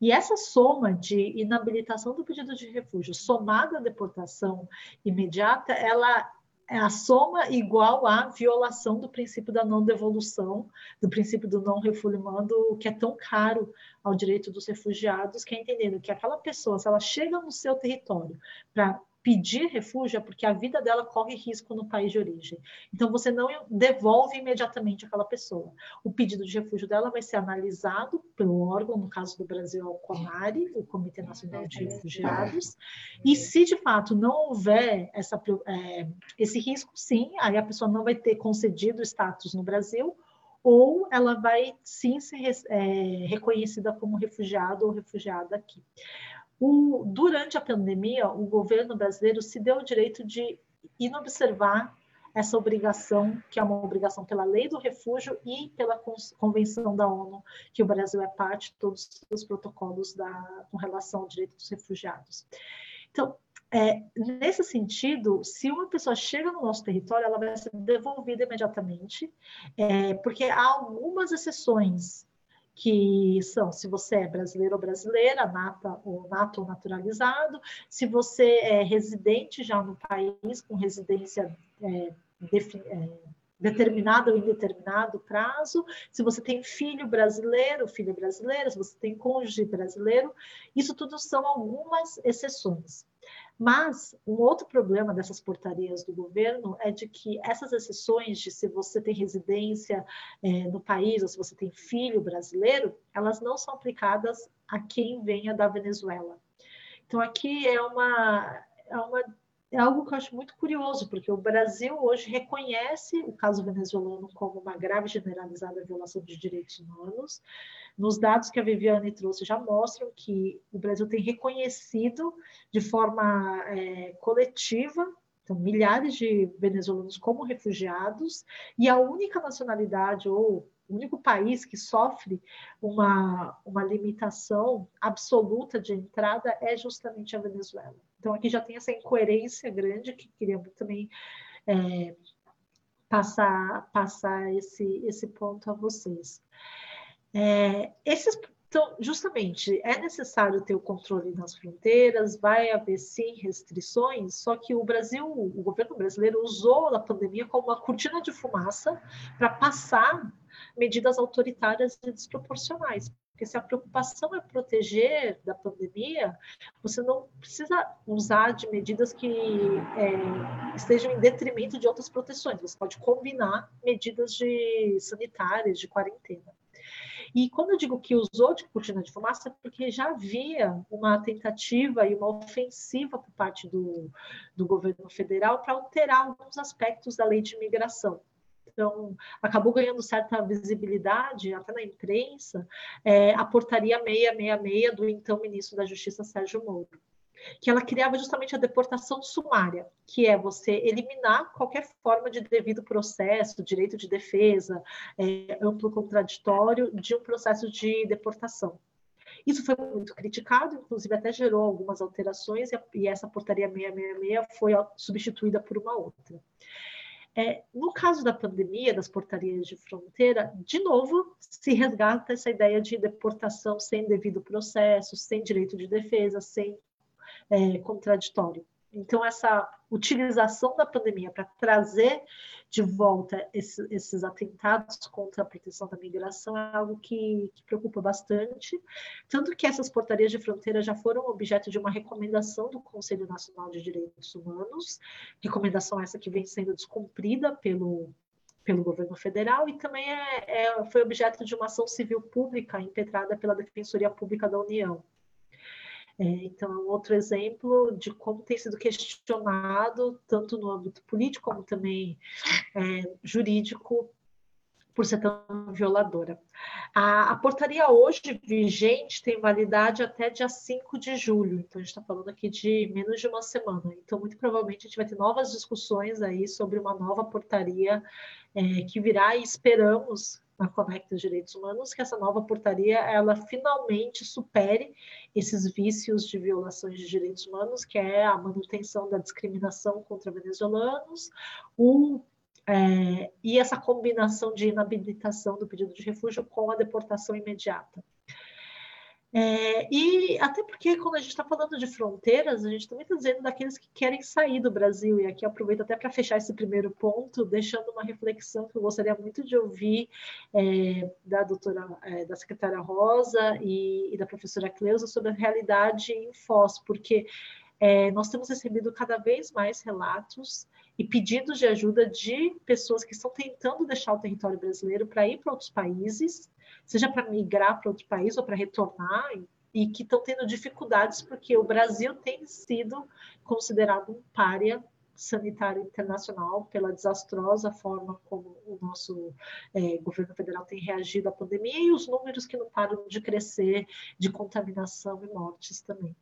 E essa soma de inabilitação do pedido de refúgio somada à deportação imediata, ela a soma igual à violação do princípio da não devolução, do princípio do não refoulement, que é tão caro ao direito dos refugiados, que é entendendo que aquela pessoa, se ela chega no seu território para pedir refúgio é porque a vida dela corre risco no país de origem. Então, você não devolve imediatamente aquela pessoa. O pedido de refúgio dela vai ser analisado pelo órgão, no caso do Brasil, é o CONARE, o Comitê Nacional de Refugiados, e se de fato não houver essa, é, esse risco, sim, aí a pessoa não vai ter concedido status no Brasil, ou ela vai sim ser é, reconhecida como refugiado ou refugiada aqui. O, durante a pandemia, o governo brasileiro se deu o direito de inobservar essa obrigação, que é uma obrigação pela lei do refúgio e pela Convenção da ONU, que o Brasil é parte todos os protocolos da, com relação ao direito dos refugiados. Então, é, nesse sentido, se uma pessoa chega no nosso território, ela vai ser devolvida imediatamente, é, porque há algumas exceções que são se você é brasileiro ou brasileira, nata ou nato ou naturalizado, se você é residente já no país com residência é, é, determinado ou indeterminado prazo, se você tem filho brasileiro, filha brasileira, se você tem cônjuge brasileiro, isso tudo são algumas exceções. Mas um outro problema dessas portarias do governo é de que essas exceções de se você tem residência é, no país ou se você tem filho brasileiro, elas não são aplicadas a quem venha da Venezuela. Então aqui é uma, é uma é algo que eu acho muito curioso, porque o Brasil hoje reconhece o caso venezuelano como uma grave generalizada violação de direitos humanos. Nos dados que a Viviane trouxe já mostram que o Brasil tem reconhecido de forma é, coletiva então, milhares de venezuelanos como refugiados, e a única nacionalidade ou o único país que sofre uma, uma limitação absoluta de entrada é justamente a Venezuela. Então, aqui já tem essa incoerência grande que queria também é, passar, passar esse, esse ponto a vocês. É, esses, então, justamente, é necessário ter o controle nas fronteiras, vai haver sim restrições, só que o Brasil, o governo brasileiro usou a pandemia como uma cortina de fumaça para passar medidas autoritárias e desproporcionais. Porque se a preocupação é proteger da pandemia, você não precisa usar de medidas que é, estejam em detrimento de outras proteções. Você pode combinar medidas de sanitárias, de quarentena. E quando eu digo que usou de cortina de fumaça, é porque já havia uma tentativa e uma ofensiva por parte do, do governo federal para alterar alguns aspectos da lei de imigração. Então acabou ganhando certa visibilidade até na imprensa, é, a portaria 666 do então ministro da Justiça Sérgio Moro que ela criava justamente a deportação sumária, que é você eliminar qualquer forma de devido processo, direito de defesa, é, amplo contraditório de um processo de deportação. Isso foi muito criticado, inclusive até gerou algumas alterações, e, e essa portaria 666 foi substituída por uma outra. É, no caso da pandemia, das portarias de fronteira, de novo se resgata essa ideia de deportação sem devido processo, sem direito de defesa, sem é, contraditório. Então, essa utilização da pandemia para trazer de volta esse, esses atentados contra a proteção da migração é algo que, que, preocupa bastante. Tanto que essas portarias de fronteira já foram objeto de uma recomendação do Conselho Nacional de Direitos Humanos, recomendação essa que vem sendo descumprida pelo, pelo governo federal e também é, é, foi objeto de uma ação civil pública impetrada pela Defensoria Pública da União. É, então, é um outro exemplo de como tem sido questionado, tanto no âmbito político como também é, jurídico, por ser tão violadora. A, a, portaria hoje vigente tem validade até dia 5 de julho, então a gente está falando aqui de menos de uma semana. Então, muito provavelmente, a gente vai ter novas discussões aí sobre uma nova portaria é, que virá e esperamos na Conecta Direitos Humanos, que essa nova portaria ela finalmente supere esses vícios de violações de direitos humanos, que é a manutenção da discriminação contra venezuelanos, o é, e essa combinação de inabilitação do pedido de refúgio com a deportação imediata. É, e até porque quando a gente está falando de fronteiras, a gente também está dizendo daqueles que querem sair do Brasil. E aqui aproveito até para fechar esse primeiro ponto, deixando uma reflexão que eu gostaria muito de ouvir é, da doutora, é, da secretária Rosa e, e, da professora Cleusa sobre a realidade em Foz, porque é, nós temos recebido cada vez mais relatos e pedidos de ajuda de pessoas que estão tentando deixar o território brasileiro para ir para outros países seja para migrar para outro país ou para retornar, e que estão tendo dificuldades porque o Brasil tem sido considerado um párea sanitário internacional pela desastrosa forma como o nosso é, governo federal tem reagido à pandemia e os números que não param de crescer de contaminação e mortes também.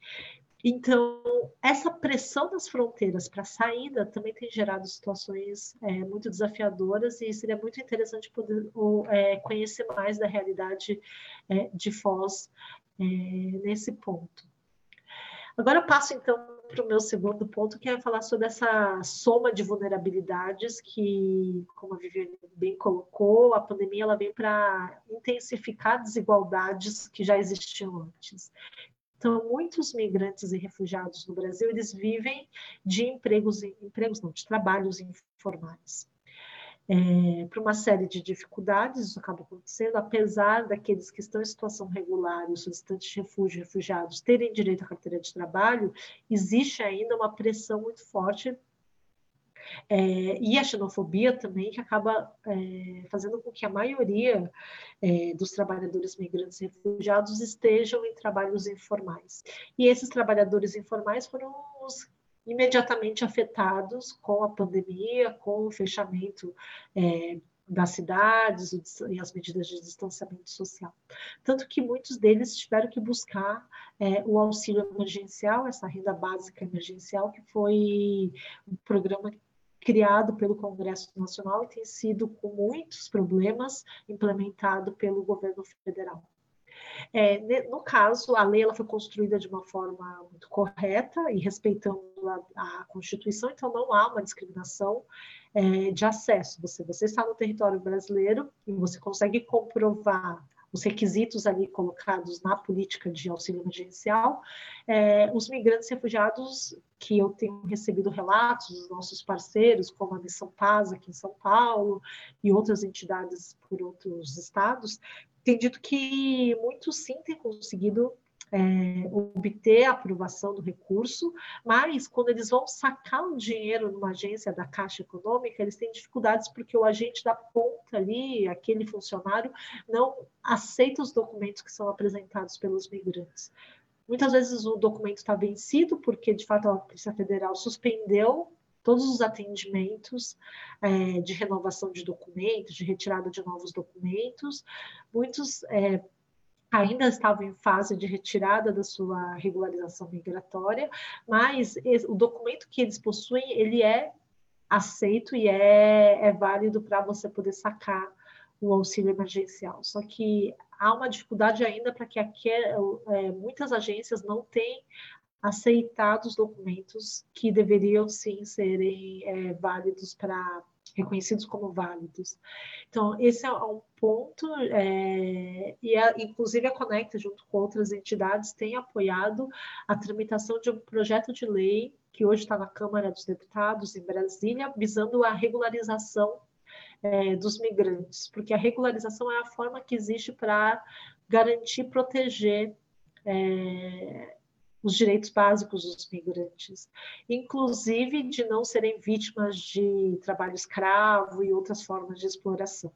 Então, essa pressão das fronteiras para a saída também tem gerado situações é, muito desafiadoras e seria muito interessante poder ou, é, conhecer mais da realidade é, de Foz é, nesse ponto. Agora eu passo então para o meu segundo ponto, que é falar sobre essa soma de vulnerabilidades que, como a Viviane bem colocou, a pandemia ela vem para intensificar desigualdades que já existiam antes. Então, muitos migrantes e refugiados no Brasil, eles vivem de empregos, empregos não, de trabalhos informais. é, por uma série de dificuldades, isso acaba acontecendo, apesar daqueles que estão em situação regular, os solicitantes de refúgio, refugiados, terem direito à carteira de trabalho, existe ainda uma pressão muito forte é, e a xenofobia também, que acaba é, fazendo com que a maioria é, dos trabalhadores migrantes e refugiados estejam em trabalhos informais. E esses trabalhadores informais foram os imediatamente afetados com a pandemia, com o fechamento é, das cidades e as medidas de distanciamento social. Tanto que muitos deles tiveram que buscar é, o auxílio emergencial, essa renda básica emergencial, que foi um programa criado pelo Congresso Nacional e tem sido, com muitos problemas, implementado pelo governo federal. É, no caso, a lei ela foi construída de uma forma muito correta e respeitando a, a Constituição, então não há uma discriminação é, de acesso. Você, você está no território brasileiro e você consegue comprovar os requisitos ali colocados na política de auxílio emergencial, é, os migrantes refugiados que eu tenho recebido relatos dos nossos parceiros, como a Missão Paz aqui em São Paulo e outras entidades por outros estados, tem dito que muitos sim têm conseguido é, obter a aprovação do recurso, mas quando eles vão sacar o dinheiro numa agência da Caixa Econômica, eles têm dificuldades porque o agente da ponta ali, aquele funcionário, não aceita os documentos que são apresentados pelos migrantes. Muitas vezes o documento está vencido porque, de fato, a Polícia Federal suspendeu todos os atendimentos é, de renovação de documentos, de retirada de novos documentos. Muitos é, ainda estavam em fase de retirada da sua regularização migratória, mas o documento que eles possuem, ele é aceito e é, é válido para você poder sacar o auxílio emergencial. Só que há uma dificuldade ainda para que é, muitas agências não têm aceitado os documentos que deveriam sim serem é, válidos para reconhecidos como válidos. Então, esse é um ponto, é, e a, inclusive a Conecta, junto com outras entidades, tem apoiado a tramitação de um projeto de lei que hoje está na Câmara dos Deputados, em Brasília, visando a regularização é, dos migrantes, porque a regularização é a forma que existe para garantir, proteger é, os direitos básicos dos migrantes, inclusive de não serem vítimas de trabalho escravo e outras formas de exploração.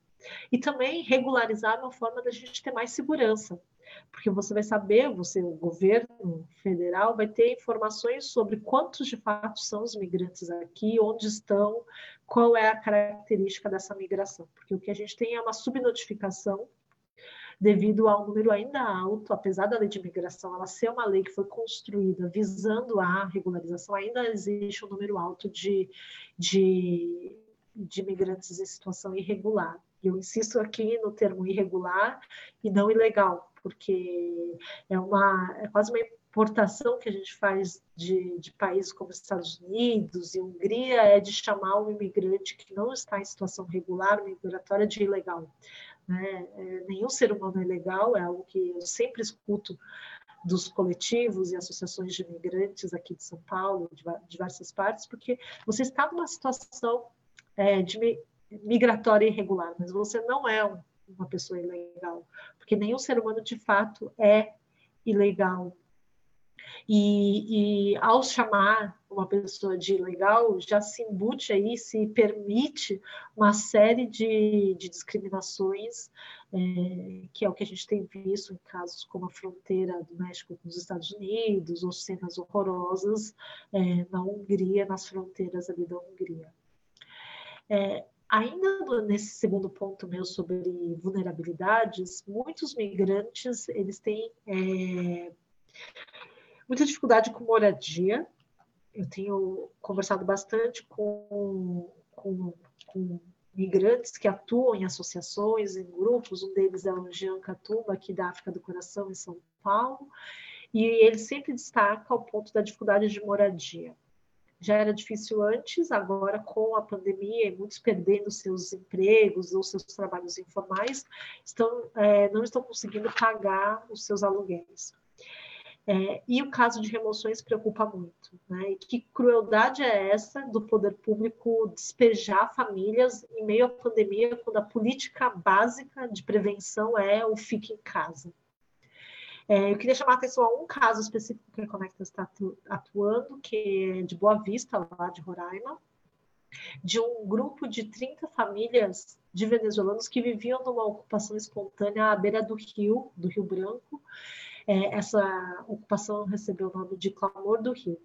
E também regularizar uma forma da gente ter mais segurança, porque você vai saber, você, o governo federal, vai ter informações sobre quantos de fato são os migrantes aqui, onde estão, qual é a característica dessa migração, porque o que a gente tem é uma subnotificação devido ao número ainda alto, apesar da lei de imigração ela ser uma lei que foi construída visando a regularização, ainda existe um número alto de, de, de imigrantes em situação irregular. Eu insisto aqui no termo irregular e não ilegal, porque é, uma, é quase uma importação que a gente faz de, de países como Estados Unidos e Hungria é de chamar um imigrante que não está em situação regular, migratória, de ilegal. Né? É, nenhum ser humano é legal, é algo que eu sempre escuto dos coletivos e associações de imigrantes aqui de São Paulo, de diversas partes, porque você está numa situação é, de migratória irregular, mas você não é um, uma pessoa ilegal, porque nenhum ser humano de fato é ilegal e, e, ao chamar uma pessoa de ilegal, já se embute aí, se permite uma série de, de discriminações, é, que é o que a gente tem visto em casos como a fronteira do México com os Estados Unidos, ou cenas horrorosas é, na Hungria, nas fronteiras ali da Hungria. É, Ainda nesse segundo ponto meu sobre vulnerabilidades, muitos migrantes eles têm é, muita dificuldade com moradia. Eu tenho conversado bastante com, com, com migrantes que atuam em associações, em grupos. Um deles é o Jean Catuba, aqui da África do Coração, em São Paulo. E ele sempre destaca o ponto da dificuldade de moradia. Já era difícil antes, agora com a pandemia e muitos perdendo seus empregos ou seus trabalhos informais, estão, é, não estão conseguindo pagar os seus aluguéis. É, e o caso de remoções preocupa muito. Né? E que crueldade é essa do poder público despejar famílias em meio à pandemia, quando a política básica de prevenção é o fique em casa? É, eu queria chamar a atenção a um caso específico que a Conectas está atuando, que é de Boa Vista, lá de Roraima, de um grupo de 30 famílias de venezuelanos que viviam numa ocupação espontânea à beira do rio, do Rio Branco, é, essa ocupação recebeu o nome de Clamor do Rio.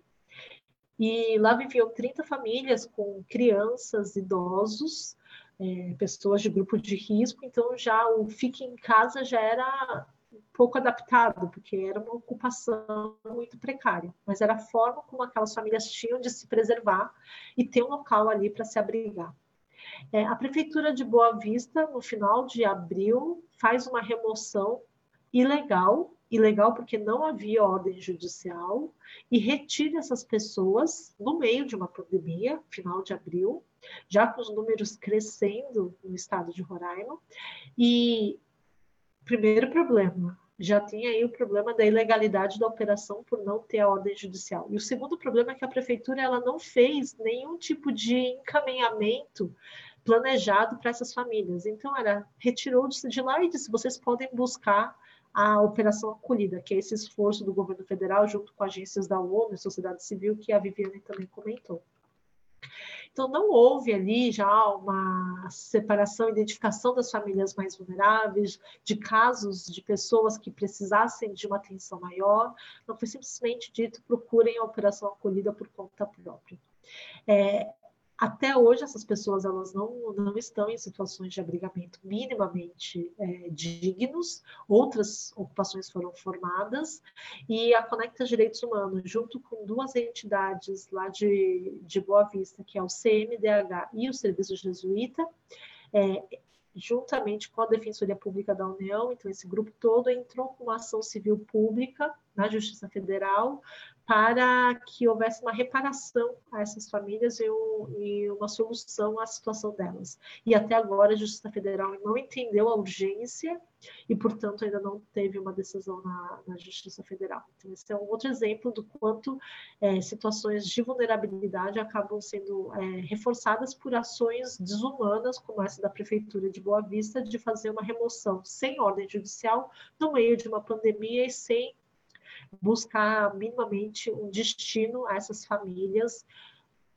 E lá viviam 30 famílias com crianças, idosos, é, pessoas de grupo de risco, então já o fique em casa já era pouco adaptado, porque era uma ocupação muito precária, mas era a forma como aquelas famílias tinham de se preservar e ter um local ali para se abrigar. É, a Prefeitura de Boa Vista, no final de abril, faz uma remoção ilegal ilegal porque não havia ordem judicial e retire essas pessoas no meio de uma pandemia, final de abril, já com os números crescendo no estado de Roraima. E primeiro problema, já tinha aí o problema da ilegalidade da operação por não ter a ordem judicial. E o segundo problema é que a prefeitura ela não fez nenhum tipo de encaminhamento planejado para essas famílias. Então, ela retirou-se de lá e disse: vocês podem buscar a Operação Acolhida, que é esse esforço do governo federal junto com agências da ONU e sociedade civil, que a Viviane também comentou. Então, não houve ali já uma separação, identificação das famílias mais vulneráveis, de casos de pessoas que precisassem de uma atenção maior. Não foi simplesmente dito procurem a operação acolhida por conta própria. É, até hoje, essas pessoas elas não, não estão em situações de abrigamento minimamente é, dignos, outras ocupações foram formadas, e a Conecta Direitos Humanos, junto com duas entidades lá de, de Boa Vista, que é o CMDH e o Serviço Jesuíta, é, juntamente com a Defensoria Pública da União, então esse grupo todo entrou com uma ação civil pública na Justiça Federal para que houvesse uma reparação a essas famílias e, um, e, uma solução à situação delas. E até agora a Justiça Federal não entendeu a urgência e, portanto, ainda não teve uma decisão na, na Justiça Federal. Então, esse é um outro exemplo do quanto é, situações de vulnerabilidade acabam sendo é, reforçadas por ações desumanas, como essa da Prefeitura de Boa Vista, de fazer uma remoção sem ordem judicial no meio de uma pandemia e sem buscar minimamente um destino a essas famílias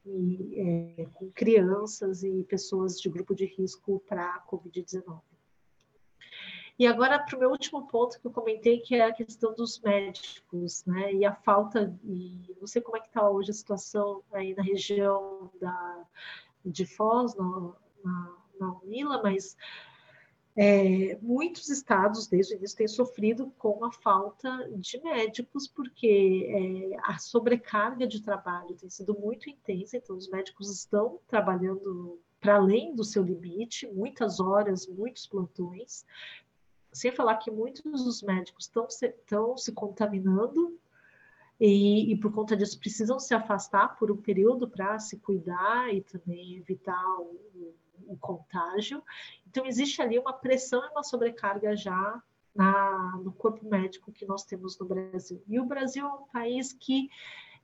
e, é, com crianças e pessoas de grupo de risco para a Covid-19. E agora para o meu último ponto que eu comentei, que é a questão dos médicos, né? E a falta, e não sei como é que está hoje a situação aí na região da, de Foz, na, na Unila, mas é, muitos estados, desde o início, têm sofrido com a falta de médicos, porque é, a sobrecarga de trabalho tem sido muito intensa, então os médicos estão trabalhando para além do seu limite, muitas horas, muitos plantões, sem falar que muitos dos médicos estão se, estão se contaminando e, e, por conta disso precisam se afastar por um período para se cuidar e também evitar o, o contágio. Então, existe ali uma pressão e uma sobrecarga já na, no corpo médico que nós temos no Brasil. E o Brasil é um país que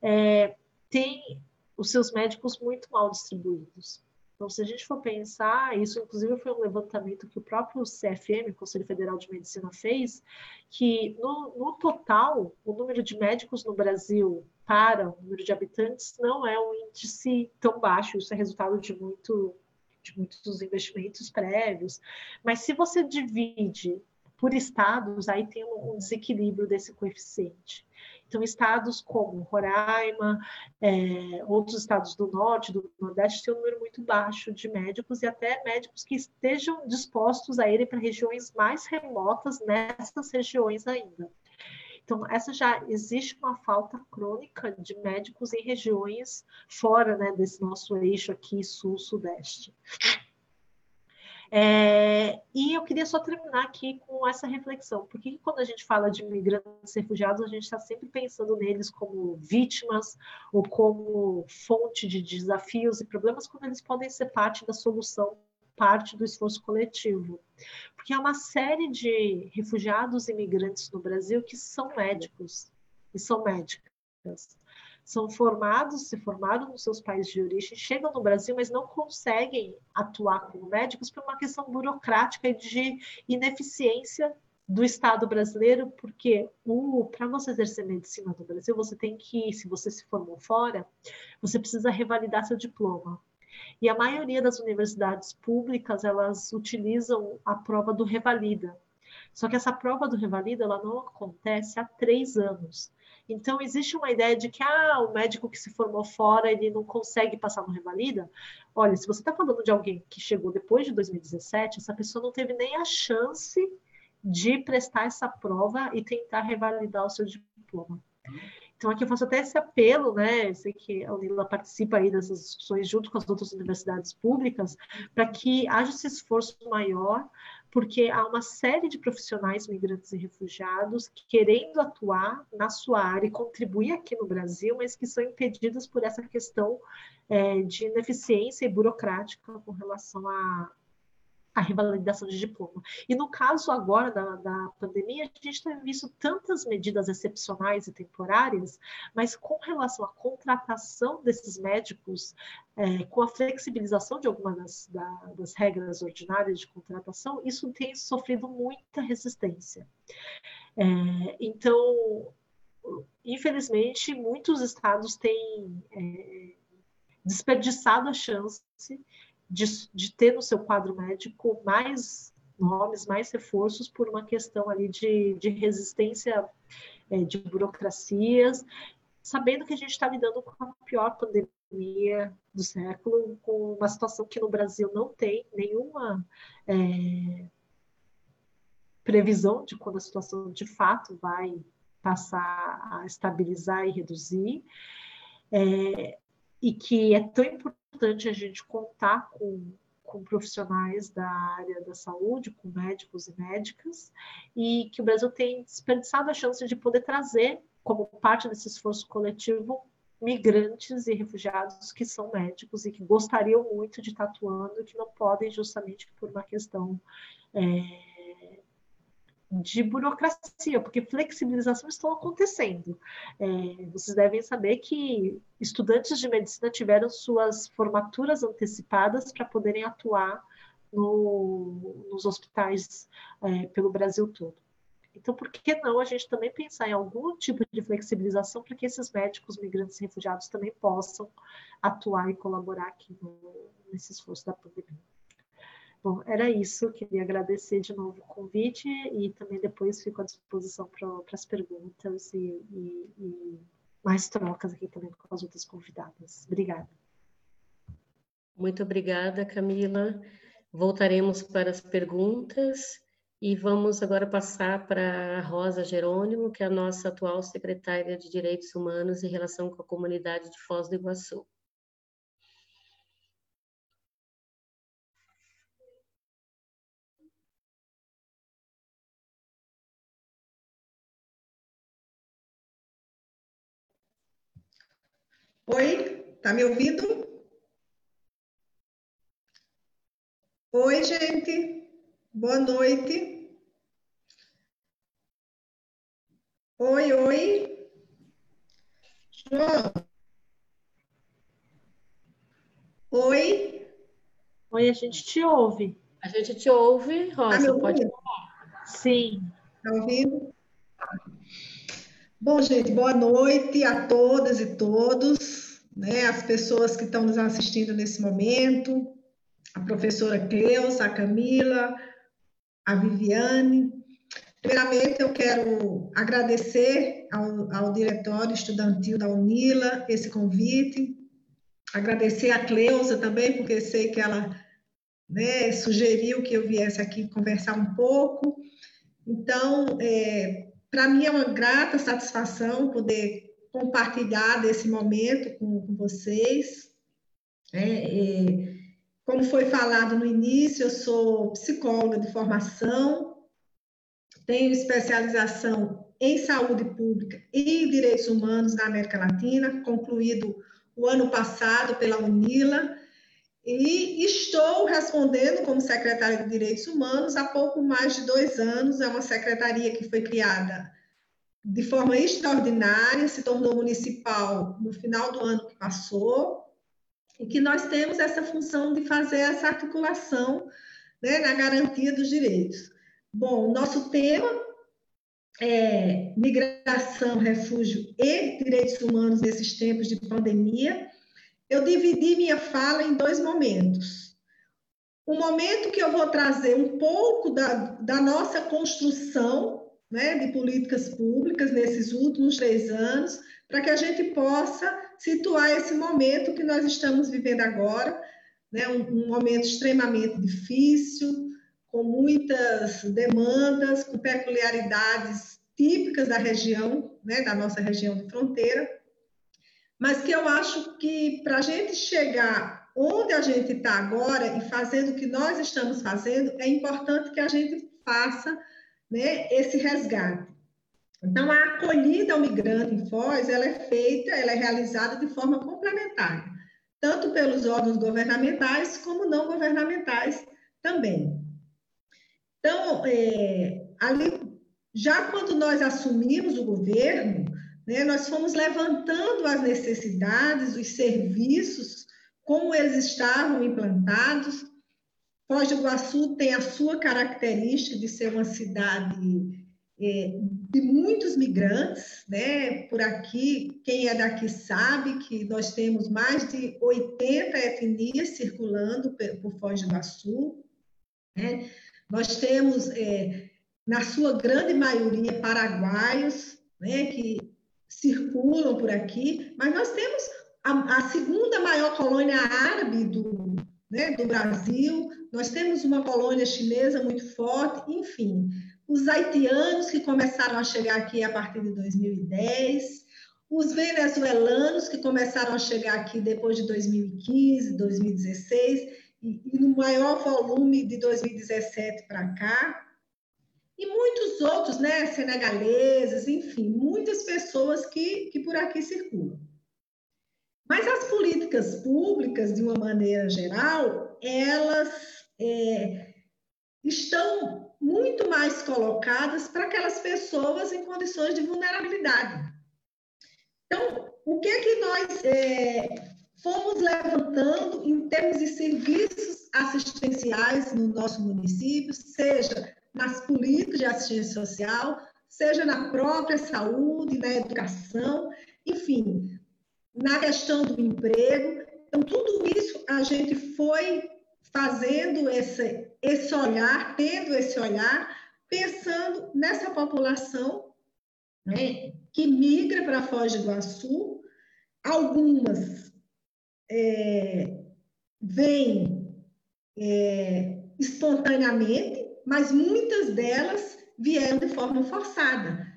é, tem os seus médicos muito mal distribuídos. Então, se a gente for pensar, isso inclusive foi um levantamento que o próprio CFM, Conselho Federal de Medicina, fez, que no, no total, o número de médicos no Brasil para o número de habitantes não é um índice tão baixo, isso é resultado de muito de muitos investimentos prévios, mas se você divide por estados, aí tem um desequilíbrio desse coeficiente. Então, estados como Roraima, é, outros estados do norte, do nordeste, têm um número muito baixo de médicos e até médicos que estejam dispostos a irem para regiões mais remotas nessas regiões ainda. Então, essa já existe uma falta crônica de médicos em regiões fora né, desse nosso eixo aqui, sul-sudeste. É, e eu queria só terminar aqui com essa reflexão, porque quando a gente fala de imigrantes refugiados, a gente está sempre pensando neles como vítimas ou como fonte de desafios e problemas, quando eles podem ser parte da solução parte do esforço coletivo. Porque há uma série de refugiados e imigrantes no Brasil que são médicos. e são médicas. São formados, se formaram nos seus países de origem, chegam no Brasil, mas não conseguem atuar como médicos por uma questão burocrática e de ineficiência do Estado brasileiro, porque para você exercer medicina no Brasil, você tem que, se você se formou fora, você precisa revalidar seu diploma. E a maioria das universidades públicas, elas utilizam a prova do revalida. Só que essa prova do revalida, ela não acontece há três anos. Então, existe uma ideia de que ah, o médico que se formou fora, ele não consegue passar no revalida. Olha, se você está falando de alguém que chegou depois de 2017, essa pessoa não teve nem a chance de prestar essa prova e tentar revalidar o seu diploma. Então, aqui eu faço até esse apelo, né? Eu sei que a Unila participa aí dessas discussões junto com as outras universidades públicas, para que haja esse esforço maior, porque há uma série de profissionais migrantes e refugiados querendo atuar na sua área e contribuir aqui no Brasil, mas que são impedidos por essa questão é, de ineficiência e burocrática com relação a, a revalidação de diploma. E no caso agora da, da pandemia, a gente tem visto tantas medidas excepcionais e temporárias, mas com relação à contratação desses médicos, é, com a flexibilização de algumas das, da, das regras ordinárias de contratação, isso tem sofrido muita resistência. É, então, infelizmente, muitos estados têm é, desperdiçado a chance de, de ter no seu quadro médico mais nomes, mais reforços por uma questão ali de, de resistência é, de burocracias, sabendo que a gente está lidando com a pior pandemia do século, com uma situação que no Brasil não tem nenhuma é, previsão de quando a situação de fato vai passar a estabilizar e reduzir, é, e que é tão importante importante a gente contar com, com profissionais da área da saúde, com médicos e médicas, e que o Brasil tem desperdiçado a chance de poder trazer, como parte desse esforço coletivo, migrantes e refugiados que são médicos e que gostariam muito de estar atuando que não podem justamente por uma questão é, de burocracia, porque flexibilizações estão acontecendo. É, vocês devem saber que estudantes de medicina tiveram suas formaturas antecipadas para poderem atuar no, nos hospitais é, pelo Brasil todo. Então, por que não a gente também pensar em algum tipo de flexibilização para que esses médicos, migrantes e refugiados também possam atuar e colaborar aqui no, nesse esforço da pandemia? Bom, era isso. Queria agradecer de novo o convite e também depois fico à disposição para as perguntas e, e, e, mais trocas aqui também com as outras convidadas. Obrigada. Muito obrigada, Camila. Voltaremos para as perguntas e vamos agora passar para a Rosa Jerônimo, que é a nossa atual secretária de Direitos Humanos e Relação com a Comunidade de Foz do Iguaçu. Oi, tá me ouvindo? Oi, gente. Boa noite. Oi, oi. João. Oi. Oi, a gente te ouve. A gente te ouve, Rosa, tá pode falar. Sim. Tá ouvindo? Bom, gente, boa noite a todas e todos, né? As pessoas que estão nos assistindo nesse momento, a professora Cleusa, a Camila, a Viviane. Primeiramente, eu quero agradecer ao, ao diretório estudantil da UNILA esse convite, agradecer a Cleusa também, porque sei que ela né, sugeriu que eu viesse aqui conversar um pouco. Então, é, para mim é uma grata satisfação poder compartilhar desse momento com, com vocês. É, é, como foi falado no início, eu sou psicóloga de formação, tenho especialização em saúde pública e direitos humanos na América Latina, concluído o ano passado pela UNILA, e estou respondendo como secretária de Direitos Humanos há pouco mais de dois anos. É uma secretaria que foi criada de forma extraordinária, se tornou municipal no final do ano que passou, e que nós temos essa função de fazer essa articulação né, na garantia dos direitos. Bom, nosso tema é migração, refúgio e direitos humanos nesses tempos de pandemia. Eu dividi minha fala em dois momentos. Um momento que eu vou trazer um pouco da, da nossa construção né, de políticas públicas nesses últimos três anos, para que a gente possa situar esse momento que nós estamos vivendo agora, né, um, um momento extremamente difícil, com muitas demandas, com peculiaridades típicas da região, né, da nossa região de fronteira, mas que eu acho que para a gente chegar onde a gente está agora e fazendo o que nós estamos fazendo, é importante que a gente faça né, esse resgate. Então, a acolhida ao migrante em Foz, ela é feita, ela é realizada de forma complementar, tanto pelos órgãos governamentais como não governamentais também. Então, é, ali, já quando nós assumimos o governo, né, nós fomos levantando as necessidades, os serviços, como eles estavam implantados, Foz do Iguaçu tem a sua característica de ser uma cidade é, de muitos migrantes, né? Por aqui, quem é daqui sabe que nós temos mais de 80 etnias circulando por Foz do Iguaçu, né? Nós temos, é, na sua grande maioria, paraguaios, né? Que circulam por aqui, mas nós temos a, a segunda maior colônia árabe do, né, do Brasil, nós temos uma colônia chinesa muito forte, enfim, os haitianos que começaram a chegar aqui a partir de 2010, os venezuelanos que começaram a chegar aqui depois de 2015, 2016, e, e no maior volume de 2017 para cá, e muitos outros, né, senegaleses, enfim, muitas pessoas que, que por aqui circulam. Mas as políticas públicas, de uma maneira geral, elas é, estão muito mais colocadas para aquelas pessoas em condições de vulnerabilidade. Então, o que é que nós é, fomos levantando em termos de serviços assistenciais no nosso município, seja nas políticas de assistência social, seja na própria saúde, na educação, enfim, na questão do emprego. Então, tudo isso a gente foi fazendo esse, esse olhar, tendo esse olhar, pensando nessa população né, que migra para Foz do Iguaçu, algumas é, vêm é, espontaneamente, mas muitas delas vieram de forma forçada,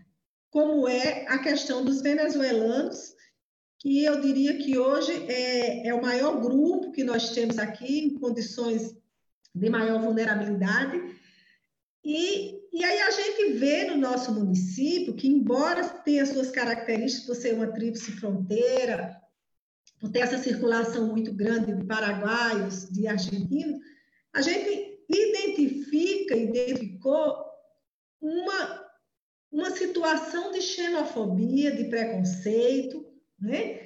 como é a questão dos venezuelanos que eu diria que hoje é, é o maior grupo que nós temos aqui em condições de maior vulnerabilidade. E, e aí a gente vê no nosso município que, embora tenha suas características por ser uma tríplice fronteira, por ter essa circulação muito grande de paraguaios, de argentinos, a gente identifica, identificou uma, uma situação de xenofobia, de preconceito, né?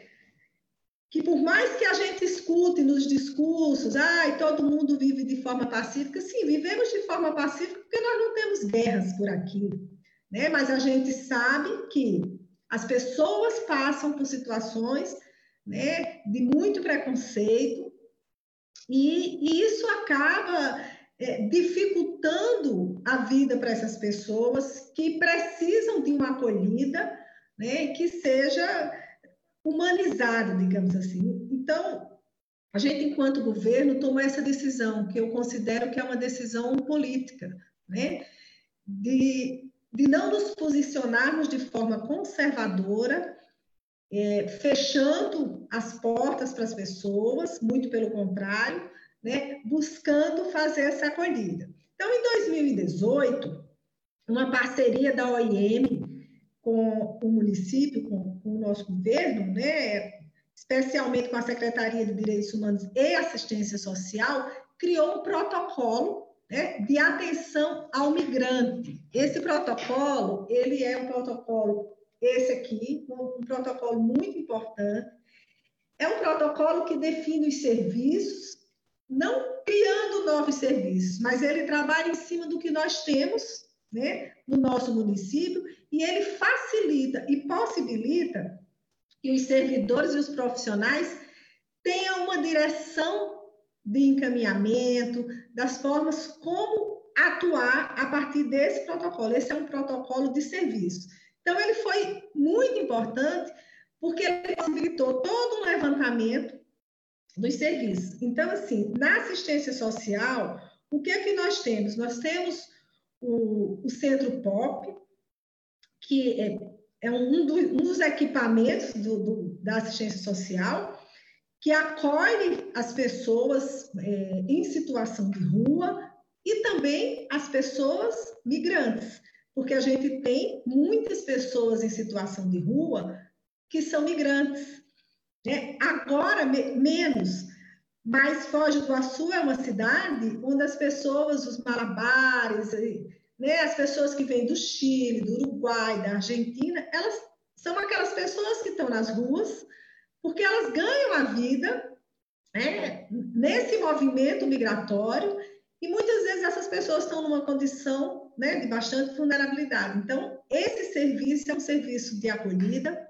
Que por mais que a gente escute nos discursos, ah, todo mundo vive de forma pacífica, sim, vivemos de forma pacífica porque nós não temos guerras por aqui, né? Mas a gente sabe que as pessoas passam por situações, né, de muito preconceito e, e isso acaba é, dificultando a vida para essas pessoas que precisam de uma acolhida, né, que seja humanizado, digamos assim. Então, a gente, enquanto governo, tomou essa decisão, que eu considero que é uma decisão política, né? de, de não nos posicionarmos de forma conservadora, é, fechando as portas para as pessoas, muito pelo contrário, né? buscando fazer essa acolhida. Então, em 2018, uma parceria da OIM com o município, com, com o nosso governo, né, especialmente com a Secretaria de Direitos Humanos e Assistência Social, criou um protocolo né, de atenção ao migrante. Esse protocolo, ele é um protocolo, esse aqui, um, um protocolo muito importante. É um protocolo que define os serviços, não criando novos serviços, mas ele trabalha em cima do que nós temos né, no nosso município e ele facilita e possibilita que os servidores e os profissionais tenham uma direção de encaminhamento, das formas como atuar a partir desse protocolo. Esse é um protocolo de serviço. Então, ele foi muito importante porque ele possibilitou todo um levantamento dos serviços. Então, assim, na assistência social, o que é que nós temos? Nós temos o, o Centro POP, que é, é um, do, um, dos equipamentos do, do, da assistência social, que acolhe as pessoas é, em situação de rua e também as pessoas migrantes, porque a gente tem muitas pessoas em situação de rua que são migrantes. Né? Agora, me, menos, mas Foz do Iguaçu é uma cidade onde as pessoas, os malabares, né, as pessoas que vêm do Chile, do Uruguai, da Argentina, elas são aquelas pessoas que estão nas ruas porque elas ganham a vida né, nesse movimento migratório e muitas vezes essas pessoas estão numa condição né, de bastante vulnerabilidade. Então, esse serviço é um serviço de acolhida,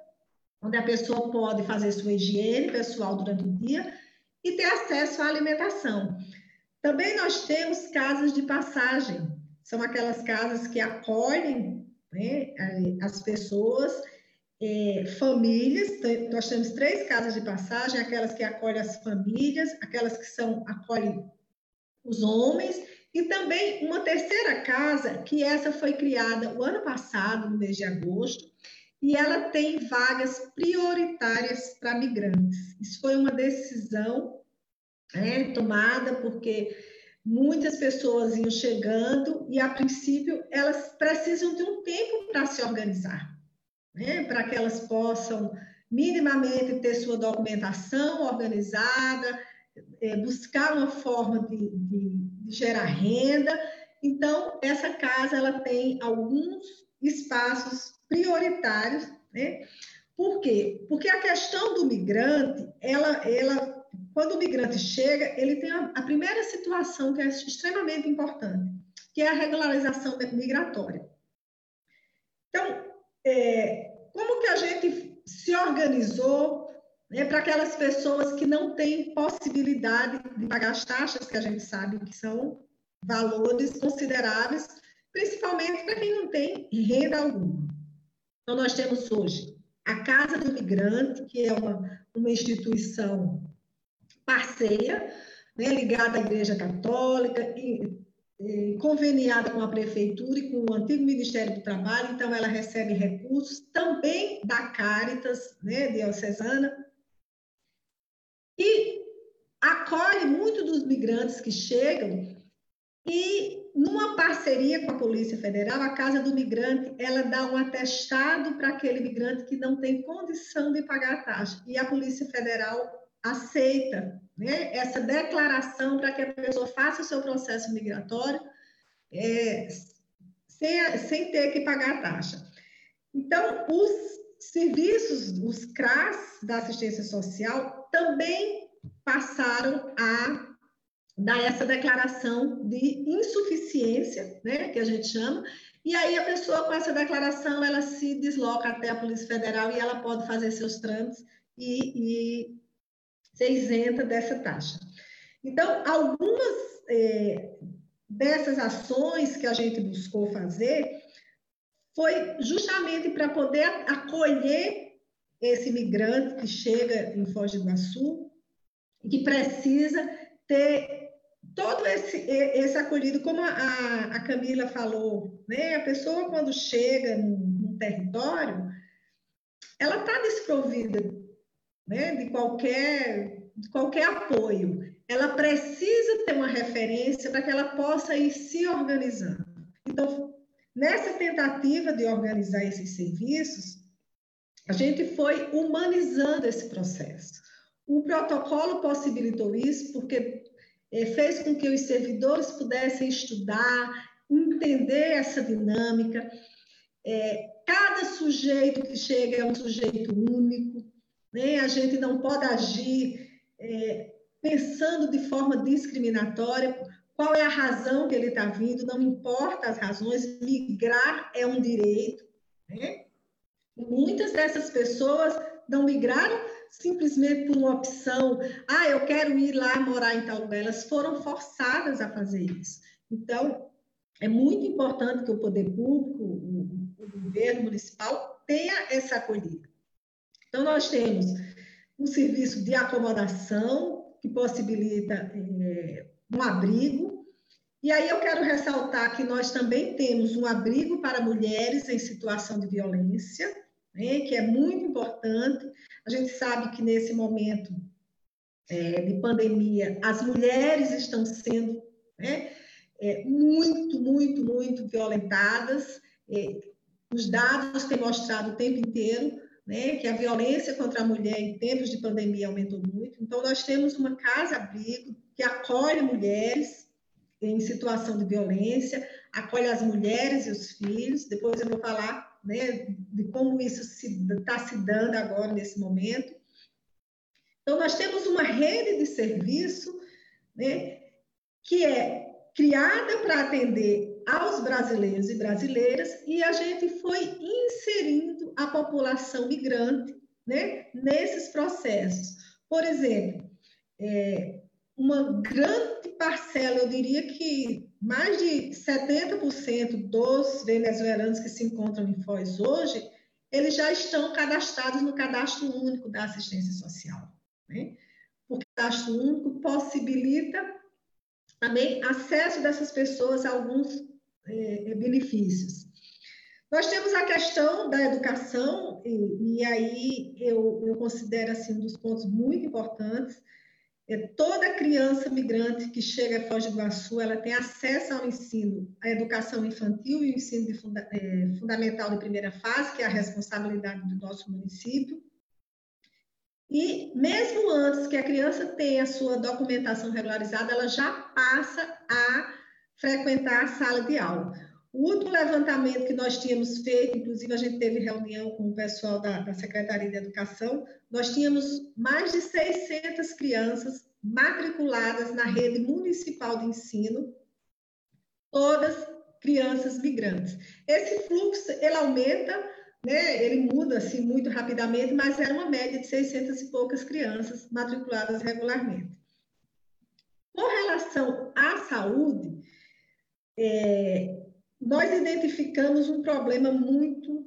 onde a pessoa pode fazer sua higiene pessoal durante o dia e ter acesso à alimentação. Também nós temos casas de passagem, são aquelas casas que acolhem né, as pessoas é, famílias, nós temos três casas de passagem, aquelas que acolhem as famílias, aquelas que são acolhem os homens, e também uma terceira casa, que essa foi criada o ano passado, no mês de agosto, e ela tem vagas prioritárias para migrantes. Isso foi uma decisão né, tomada porque muitas pessoas iam chegando e, a princípio, elas precisam de um tempo para se organizar né, para que elas possam minimamente ter sua documentação organizada, é, buscar uma forma de, de, de, gerar renda. Então, essa casa ela tem alguns espaços prioritários, né? Por quê? Porque a questão do migrante, ela, ela, quando o migrante chega, ele tem a, a primeira situação que é extremamente importante, que é a regularização migratória. Então, é, como que a gente se organizou né, para aquelas pessoas que não têm possibilidade de pagar as taxas, que a gente sabe que são valores consideráveis, principalmente para quem não tem renda alguma. Então, nós temos hoje a Casa do Migrante, que é uma, uma instituição parceira, né, ligada à Igreja Católica, conveniada com a prefeitura e com o antigo Ministério do Trabalho, então ela recebe recursos também da Caritas, né, diocesana, e acolhe muito dos migrantes que chegam e numa parceria com a Polícia Federal, a Casa do Migrante, ela dá um atestado para aquele migrante que não tem condição de pagar a taxa. E a Polícia Federal aceita né, essa declaração para que a pessoa faça o seu processo migratório é, sem, sem ter que pagar a taxa. Então, os serviços, os CRAS da assistência social também passaram a dar essa declaração de insuficiência, né, que a gente chama, e aí a pessoa com essa declaração, ela se desloca até a Polícia Federal e ela pode fazer seus trâmites e, e ser isenta dessa taxa. Então, algumas é, dessas ações que a gente buscou fazer foi justamente para poder acolher esse migrante que chega em Foz do Iguaçu que precisa ter todo esse, esse acolhido, como a, a Camila falou, né? A pessoa quando chega num território, ela está desprovida né, de, qualquer, de qualquer apoio. Ela precisa ter uma referência para que ela possa ir se organizando. Então, nessa tentativa de organizar esses serviços, a gente foi humanizando esse processo. O protocolo possibilitou isso porque fez com que os servidores pudessem estudar, entender essa dinâmica. É, cada sujeito que chega é um sujeito único, né? a gente não pode agir é, pensando de forma discriminatória. Qual é a razão que ele está vindo? Não importa as razões, migrar é um direito. Né? Muitas dessas pessoas não migraram simplesmente por uma opção, ah, eu quero ir lá morar em tal lugar, elas foram forçadas a fazer isso. Então, é muito importante que o poder público, o, o governo municipal, tenha essa acolhida. Então, nós temos um serviço de acomodação, que possibilita é, um abrigo, e aí eu quero ressaltar que nós também temos um abrigo para mulheres em situação de violência, né, que é muito importante. A gente sabe que nesse momento é, de pandemia, as mulheres estão sendo né, é, muito, muito, muito violentadas. É, os dados têm mostrado o tempo inteiro né, que a violência contra a mulher em tempos de pandemia aumentou muito. Então, nós temos uma casa-abrigo que acolhe mulheres em situação de violência, acolhe as mulheres e os filhos. Depois eu vou falar né, de como isso está se, se dando agora nesse momento. Então, nós temos uma rede de serviço né, que é criada para atender aos brasileiros e brasileiras e a gente foi inserindo a população migrante né, nesses processos. Por exemplo, é, uma grande parcela, eu diria que mais de 70% dos venezuelanos que se encontram em Foz hoje, eles já estão cadastrados no cadastro único da assistência social. Né? O cadastro único possibilita também acesso dessas pessoas a alguns é, benefícios. Nós temos a questão da educação, e, e aí eu, eu considero assim, um dos pontos muito importantes, é, toda criança migrante que chega a Foz do Iguaçu, ela tem acesso ao ensino, à educação infantil e o ensino de funda é, fundamental de primeira fase, que é a responsabilidade do nosso município. E mesmo antes que a criança tenha a sua documentação regularizada, ela já passa a frequentar a sala de aula. O último levantamento que nós tínhamos feito, inclusive a gente teve reunião com o pessoal da, da Secretaria de Educação, nós tínhamos mais de 600 crianças matriculadas na rede municipal de ensino, todas crianças migrantes. Esse fluxo, ele aumenta, né, ele muda assim muito rapidamente, mas era uma média de 600 e poucas crianças matriculadas regularmente. Com relação à saúde, é, nós identificamos um problema muito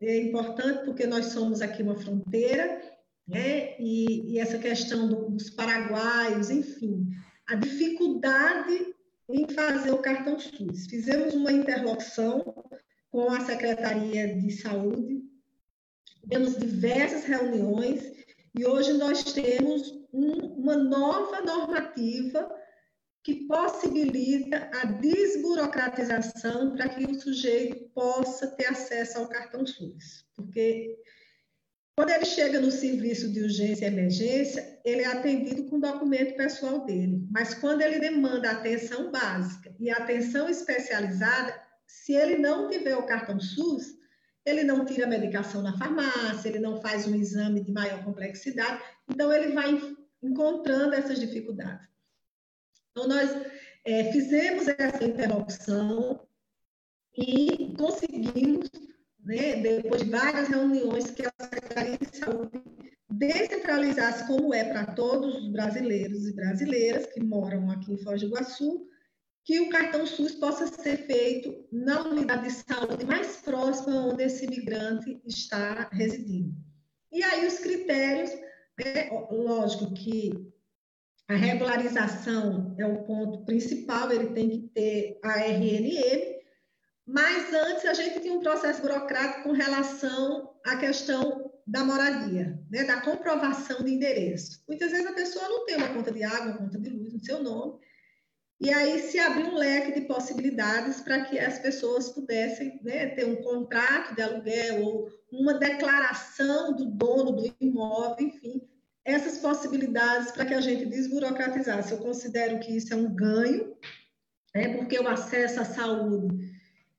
é, importante, porque nós somos aqui uma fronteira, né? e, e essa questão do, dos paraguaios, enfim, a dificuldade em fazer o cartão SUS. Fizemos uma interlocução com a Secretaria de Saúde, temos diversas reuniões e hoje nós temos um, uma nova normativa que possibilita a desburocratização para que o sujeito possa ter acesso ao cartão SUS. Porque quando ele chega no serviço de urgência e emergência, ele é atendido com o documento pessoal dele. Mas quando ele demanda atenção básica e atenção especializada, se ele não tiver o cartão SUS, ele não tira medicação na farmácia, ele não faz um exame de maior complexidade, então ele vai encontrando essas dificuldades. Então, nós é, fizemos essa interrupção e conseguimos, né, depois de várias reuniões, que a Secretaria de Saúde descentralizasse, como é para todos os brasileiros e brasileiras que moram aqui em Foz do Iguaçu, que o cartão SUS possa ser feito na unidade de saúde mais próxima onde esse imigrante está residindo. E aí os critérios, é, lógico que a regularização é o ponto principal, ele tem que ter a RNM, mas antes a gente tinha um processo burocrático com relação à questão da moradia, né, da comprovação de endereço. Muitas vezes a pessoa não tem uma conta de água, uma conta de luz no seu nome, e aí se abriu um leque de possibilidades para que as pessoas pudessem né, ter um contrato de aluguel ou uma declaração do dono do imóvel, enfim, essas possibilidades para que a gente desburocratizasse. Eu considero que isso é um ganho, né, porque o acesso à saúde,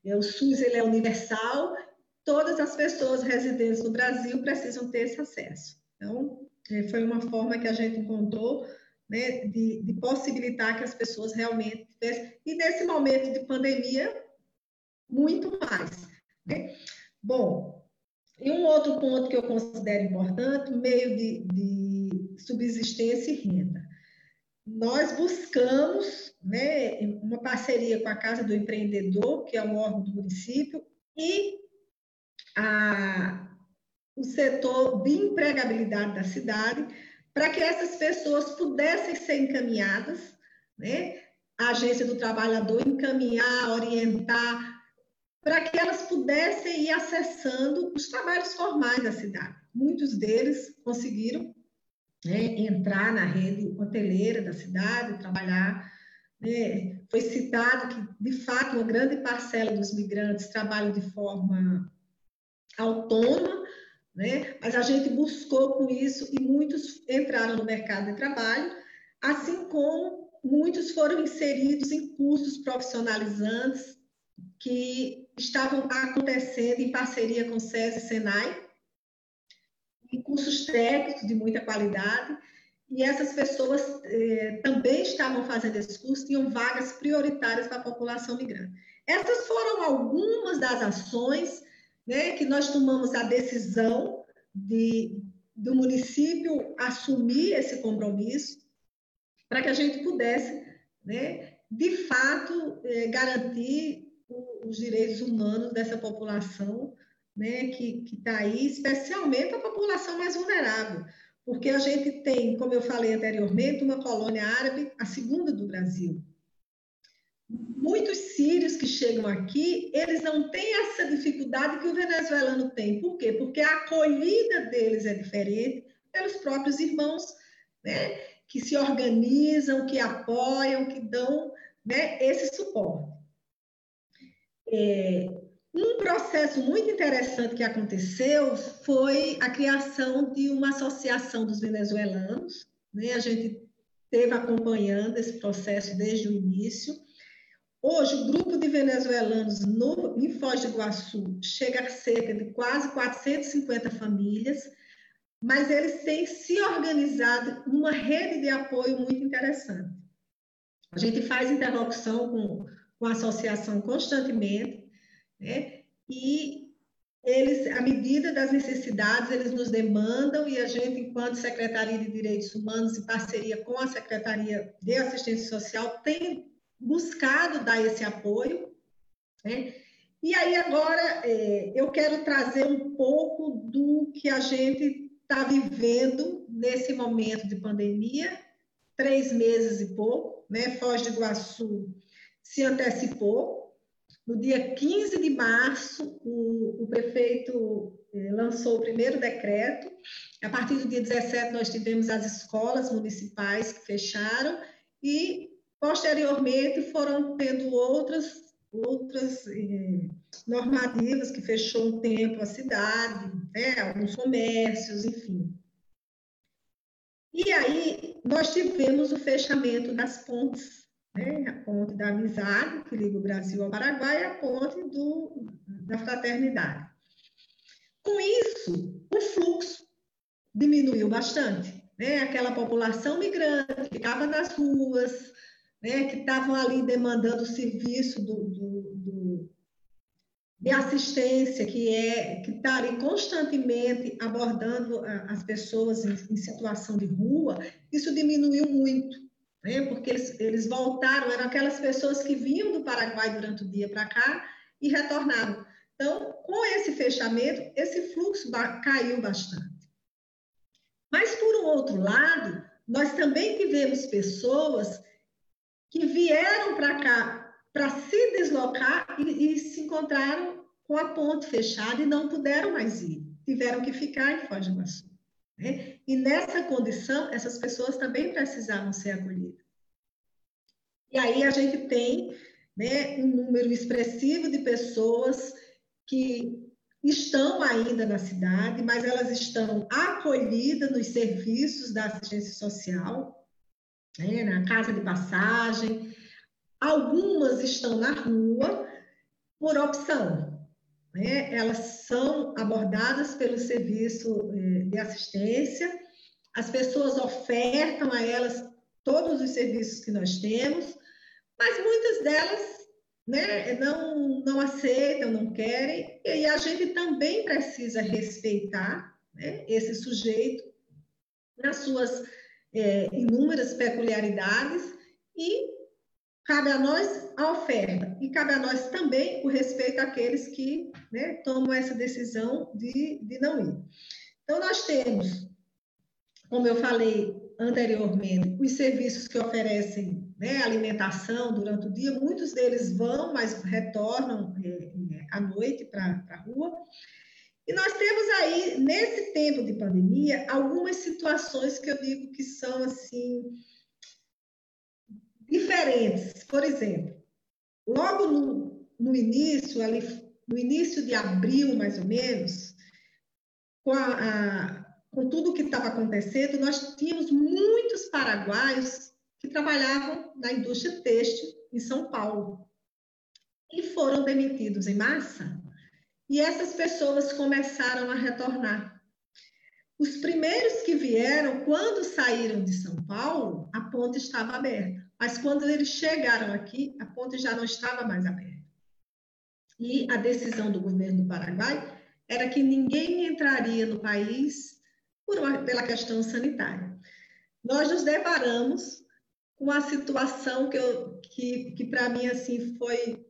é, o SUS ele é universal, todas as pessoas residentes no Brasil precisam ter esse acesso. Então, é, foi uma forma que a gente encontrou né, de, de, possibilitar que as pessoas realmente tivessem, e nesse momento de pandemia, muito mais. Né? Bom, e um outro ponto que eu considero importante, meio de, de subsistência e renda. Nós buscamos né, uma parceria com a Casa do Empreendedor, que é um órgão do município, e a, o setor de empregabilidade da cidade, para que essas pessoas pudessem ser encaminhadas, né? A agência do trabalhador encaminhar, orientar, para que elas pudessem ir acessando os trabalhos formais da cidade. Muitos deles conseguiram né, entrar na rede hoteleira da cidade, trabalhar. Né? Foi citado que, de fato, uma grande parcela dos migrantes trabalham de forma autônoma, né? mas a gente buscou com isso e muitos entraram no mercado de trabalho, assim como muitos foram inseridos em cursos profissionalizantes que estavam acontecendo em parceria com o SESI e Senai, em cursos técnicos de muita qualidade, e essas pessoas eh, também estavam fazendo esses cursos, tinham vagas prioritárias para a população migrante. Essas foram algumas das ações né, que nós tomamos a decisão de, do município assumir esse compromisso para que a gente pudesse, né, de fato, eh, garantir os direitos humanos dessa população né, que está aí, especialmente a população mais vulnerável, porque a gente tem, como eu falei anteriormente, uma colônia árabe, a segunda do Brasil muitos sírios que chegam aqui, eles não têm essa dificuldade que o venezuelano tem. Por quê? Porque a acolhida deles é diferente pelos próprios irmãos, né? Que se organizam, que apoiam, que dão né, esse suporte. É, um processo muito interessante que aconteceu foi a criação de uma associação dos venezuelanos. Né? A gente esteve acompanhando esse processo desde o início. Hoje, o grupo de venezuelanos no, em Foz do Iguaçu chega a cerca de quase 450 famílias, mas eles têm se organizado numa rede de apoio muito interessante. A gente faz interlocução com, com a associação constantemente, né? e eles, à medida das necessidades, eles nos demandam e a gente, enquanto Secretaria de Direitos Humanos, em parceria com a Secretaria de Assistência Social, tem buscado dar esse apoio. Né? E aí, agora, é, eu quero trazer um pouco do que a gente está vivendo nesse momento de pandemia, três meses e pouco, né? Foz do Iguaçu se antecipou. No dia 15 de março, o, o prefeito é, lançou o primeiro decreto. A partir do dia 17, nós tivemos as escolas municipais que fecharam e Posteriormente, foram tendo outras, outras eh, normativas que fechou um tempo a cidade, né, alguns comércios, enfim. E aí, nós tivemos o fechamento das pontes, né, a ponte da amizade, que liga o Brasil ao Paraguai, e a ponte do, da fraternidade. Com isso, o fluxo diminuiu bastante. Né? Aquela população migrante que ficava nas ruas, né, que estavam ali demandando o serviço do, do, do, de assistência, que é que está ali constantemente abordando as pessoas em, em, situação de rua, isso diminuiu muito, né, porque eles, eles voltaram, eram aquelas pessoas que vinham do Paraguai durante o dia para cá e retornavam. Então, com esse fechamento, esse fluxo caiu bastante. Mas, por um outro lado, nós também tivemos pessoas que vieram para cá para se deslocar e, e, se encontraram com a ponte fechada e não puderam mais ir, tiveram que ficar em Foz do Iguaçu. Né? E nessa condição, essas pessoas também precisavam ser acolhidas. E aí a gente tem né, um número expressivo de pessoas que estão ainda na cidade, mas elas estão acolhidas nos serviços da assistência social, né, na casa de passagem. Algumas estão na rua por opção. Né? Elas são abordadas pelo serviço eh, de assistência, as pessoas ofertam a elas todos os serviços que nós temos, mas muitas delas né, não, não aceitam, não querem, e a gente também precisa respeitar né, esse sujeito nas suas é, inúmeras peculiaridades e cabe a nós a oferta e cabe a nós também o respeito àqueles que né, tomam essa decisão de, de não ir. Então, nós temos, como eu falei anteriormente, os serviços que oferecem né, alimentação durante o dia, muitos deles vão, mas retornam é, é, à noite para a rua. E nós temos aí, nesse tempo de pandemia, algumas situações que eu digo que são assim diferentes. Por exemplo, logo no, no início, ali, no início de abril, mais ou menos, com, a, a, com tudo que estava acontecendo, nós tínhamos muitos paraguaios que trabalhavam na indústria têxtil em São Paulo e foram demitidos em massa. E essas pessoas começaram a retornar. Os primeiros que vieram, quando saíram de São Paulo, a ponte estava aberta. Mas quando eles chegaram aqui, a ponte já não estava mais aberta. E a decisão do governo do Paraguai era que ninguém entraria no país uma, pela questão sanitária. Nós nos deparamos uma situação que, que, que para mim assim foi,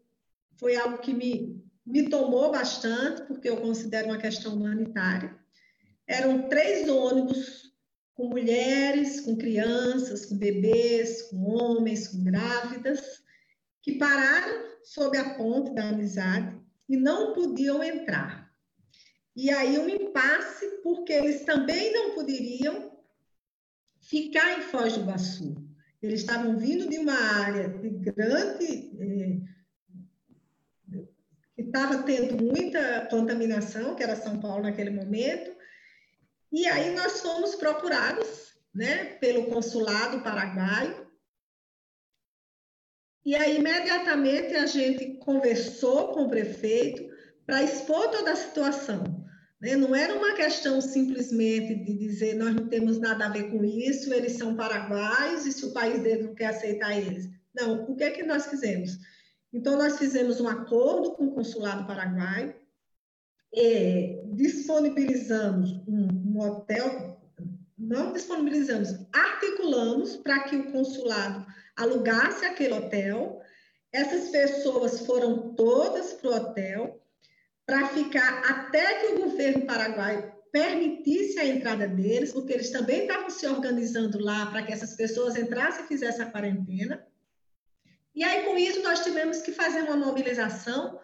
foi algo que me, me tomou bastante, porque eu considero uma questão humanitária. Eram três ônibus com mulheres, com crianças, com bebês, com homens, com grávidas, que pararam sob a ponte da amizade e não podiam entrar. E aí um impasse, porque eles também não poderiam ficar em Foz do Iguaçu. Eles estavam vindo de uma área de grande. Eh, que estava tendo muita contaminação, que era São Paulo naquele momento, e aí nós fomos procurados né, pelo consulado paraguaio, e aí imediatamente a gente conversou com o prefeito para expor toda a situação. Né? Não era uma questão simplesmente de dizer nós não temos nada a ver com isso, eles são paraguaios e se o país deles não quer aceitar eles. Não, o que é que nós fizemos? Então, nós fizemos um acordo com o consulado paraguaio, disponibilizamos um, um hotel, não disponibilizamos, articulamos para que o consulado alugasse aquele hotel. Essas pessoas foram todas para o hotel, para ficar até que o governo paraguaio permitisse a entrada deles, porque eles também estavam se organizando lá para que essas pessoas entrassem e fizessem a quarentena. E aí, com isso, nós tivemos que fazer uma mobilização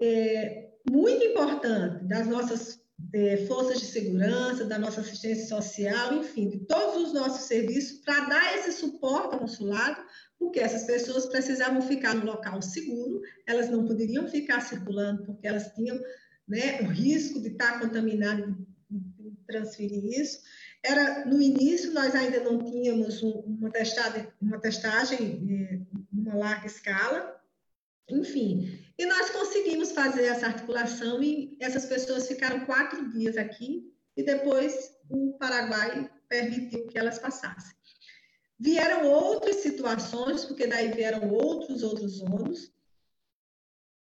é, muito importante das nossas é, forças de segurança, da nossa assistência social, enfim, de todos os nossos serviços, para dar esse suporte ao consulado, porque essas pessoas precisavam ficar no local seguro, elas não poderiam ficar circulando, porque elas tinham né, o risco de estar contaminado e transferir isso. Era no início nós ainda não tínhamos uma testagem, uma testagem é, numa larga escala, enfim. E nós conseguimos fazer essa articulação e essas pessoas ficaram quatro dias aqui e depois o Paraguai permitiu que elas passassem. Vieram outras situações, porque daí vieram outros, outros ônus.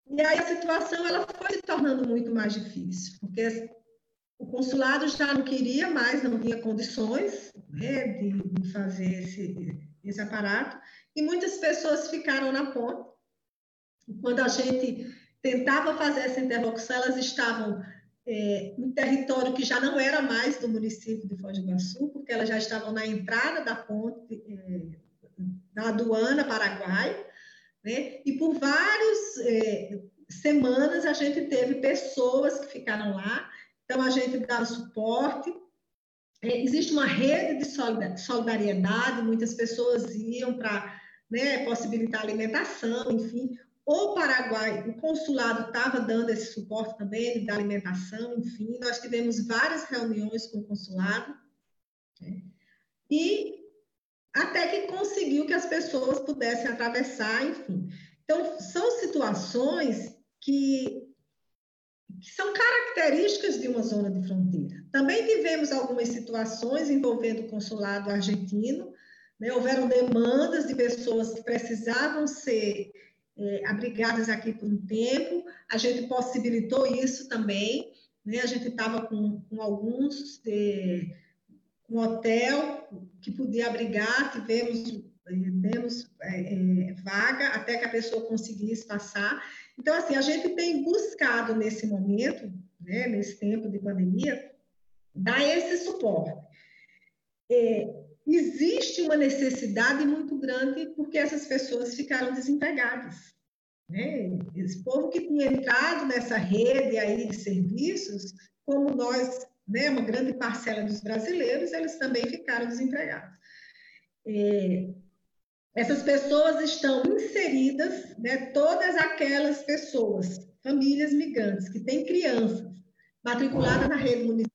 E aí a situação ela foi se tornando muito mais difícil, porque o consulado já não queria mais, não tinha condições né, de, fazer esse, esse aparato, e muitas pessoas ficaram na ponta. Quando a gente tentava fazer essa interlocução, elas estavam é, território que já não era mais do município de Foz do Iguaçu, porque elas já estavam na entrada da ponte é, da aduana Paraguai, né? E por várias é, semanas a gente teve pessoas que ficaram lá, então a gente dava suporte. É, existe uma rede de solidariedade, muitas pessoas iam para né, possibilitar alimentação, enfim. O Paraguai, o consulado estava dando esse suporte também da alimentação, enfim, nós tivemos várias reuniões com o consulado, né? e até que conseguiu que as pessoas pudessem atravessar, enfim. Então, são situações que, que são características de uma zona de fronteira. Também tivemos algumas situações envolvendo o consulado argentino, né? houveram demandas de pessoas que precisavam ser é, abrigadas aqui por um tempo, a gente possibilitou isso também, né? a gente estava com, com, alguns, é, um hotel que podia abrigar, tivemos, demos é, é, vaga até que a pessoa conseguisse passar. Então, assim, a gente tem buscado nesse momento, né, nesse tempo de pandemia, dar esse suporte. É, existe uma necessidade muito grande porque essas pessoas ficaram desempregadas. Né? Esse povo que tinha entrado nessa rede aí de serviços, como nós, né, uma grande parcela dos brasileiros, eles também ficaram desempregados. É, essas pessoas estão inseridas, né, todas aquelas pessoas, famílias migrantes que têm crianças matriculadas na rede municipal,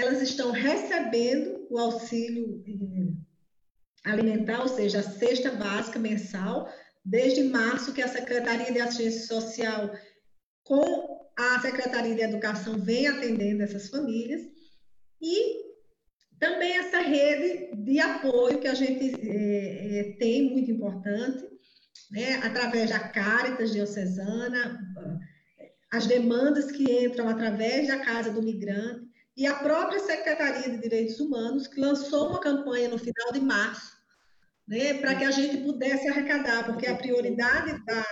elas estão recebendo o auxílio eh, alimentar, ou seja, a cesta básica mensal, desde março que a Secretaria de Assistência Social, com a Secretaria de Educação, vem atendendo essas famílias, e também essa rede de apoio que a gente é, é, tem, muito importante, né, através da Caritas Diocesana, as demandas que entram através da Casa do Migrante, e a própria Secretaria de Direitos Humanos, que lançou uma campanha no final de março, né, para que a gente pudesse arrecadar, porque a prioridade da,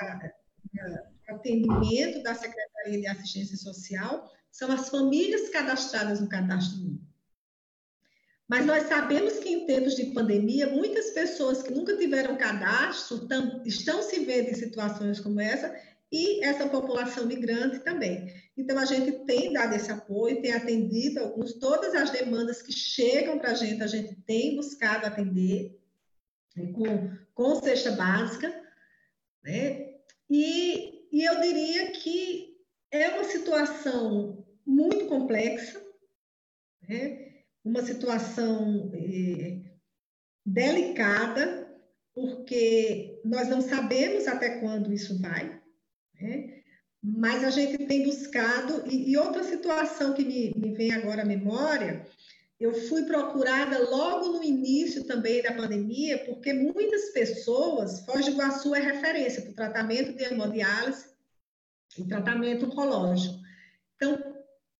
do atendimento da Secretaria de Assistência Social são as famílias cadastradas no cadastro único. Mas nós sabemos que em tempos de pandemia, muitas pessoas que nunca tiveram cadastro estão se vendo em situações como essa e essa população migrante também. Então, a gente tem dado esse apoio, tem atendido alguns, todas as demandas que chegam para a gente, a gente tem buscado atender né, com, com cesta básica, né? E, e eu diria que é uma situação muito complexa, né? uma situação eh, delicada, porque nós não sabemos até quando isso vai, né? Mas a gente tem buscado, e, e outra situação que me, me, vem agora à memória, eu fui procurada logo no início também da pandemia, porque muitas pessoas, Foz do Iguaçu é referência para o tratamento de hemodiálise e tratamento oncológico. Então,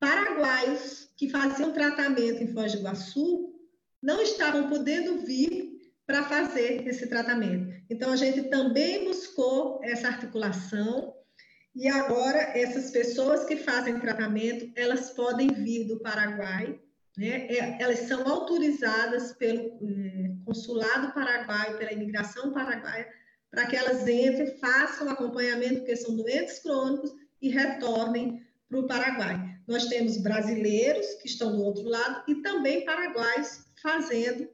paraguaios que faziam tratamento em Foz do Iguaçu não estavam podendo vir para fazer esse tratamento. Então, a gente também buscou essa articulação e agora, essas pessoas que fazem tratamento, elas podem vir do Paraguai, né? É, elas são autorizadas pelo é, consulado paraguaio, pela imigração paraguaia, para que elas entrem, façam acompanhamento, porque são doentes crônicos, e retornem para o Paraguai. Nós temos brasileiros que estão do outro lado e também paraguaios fazendo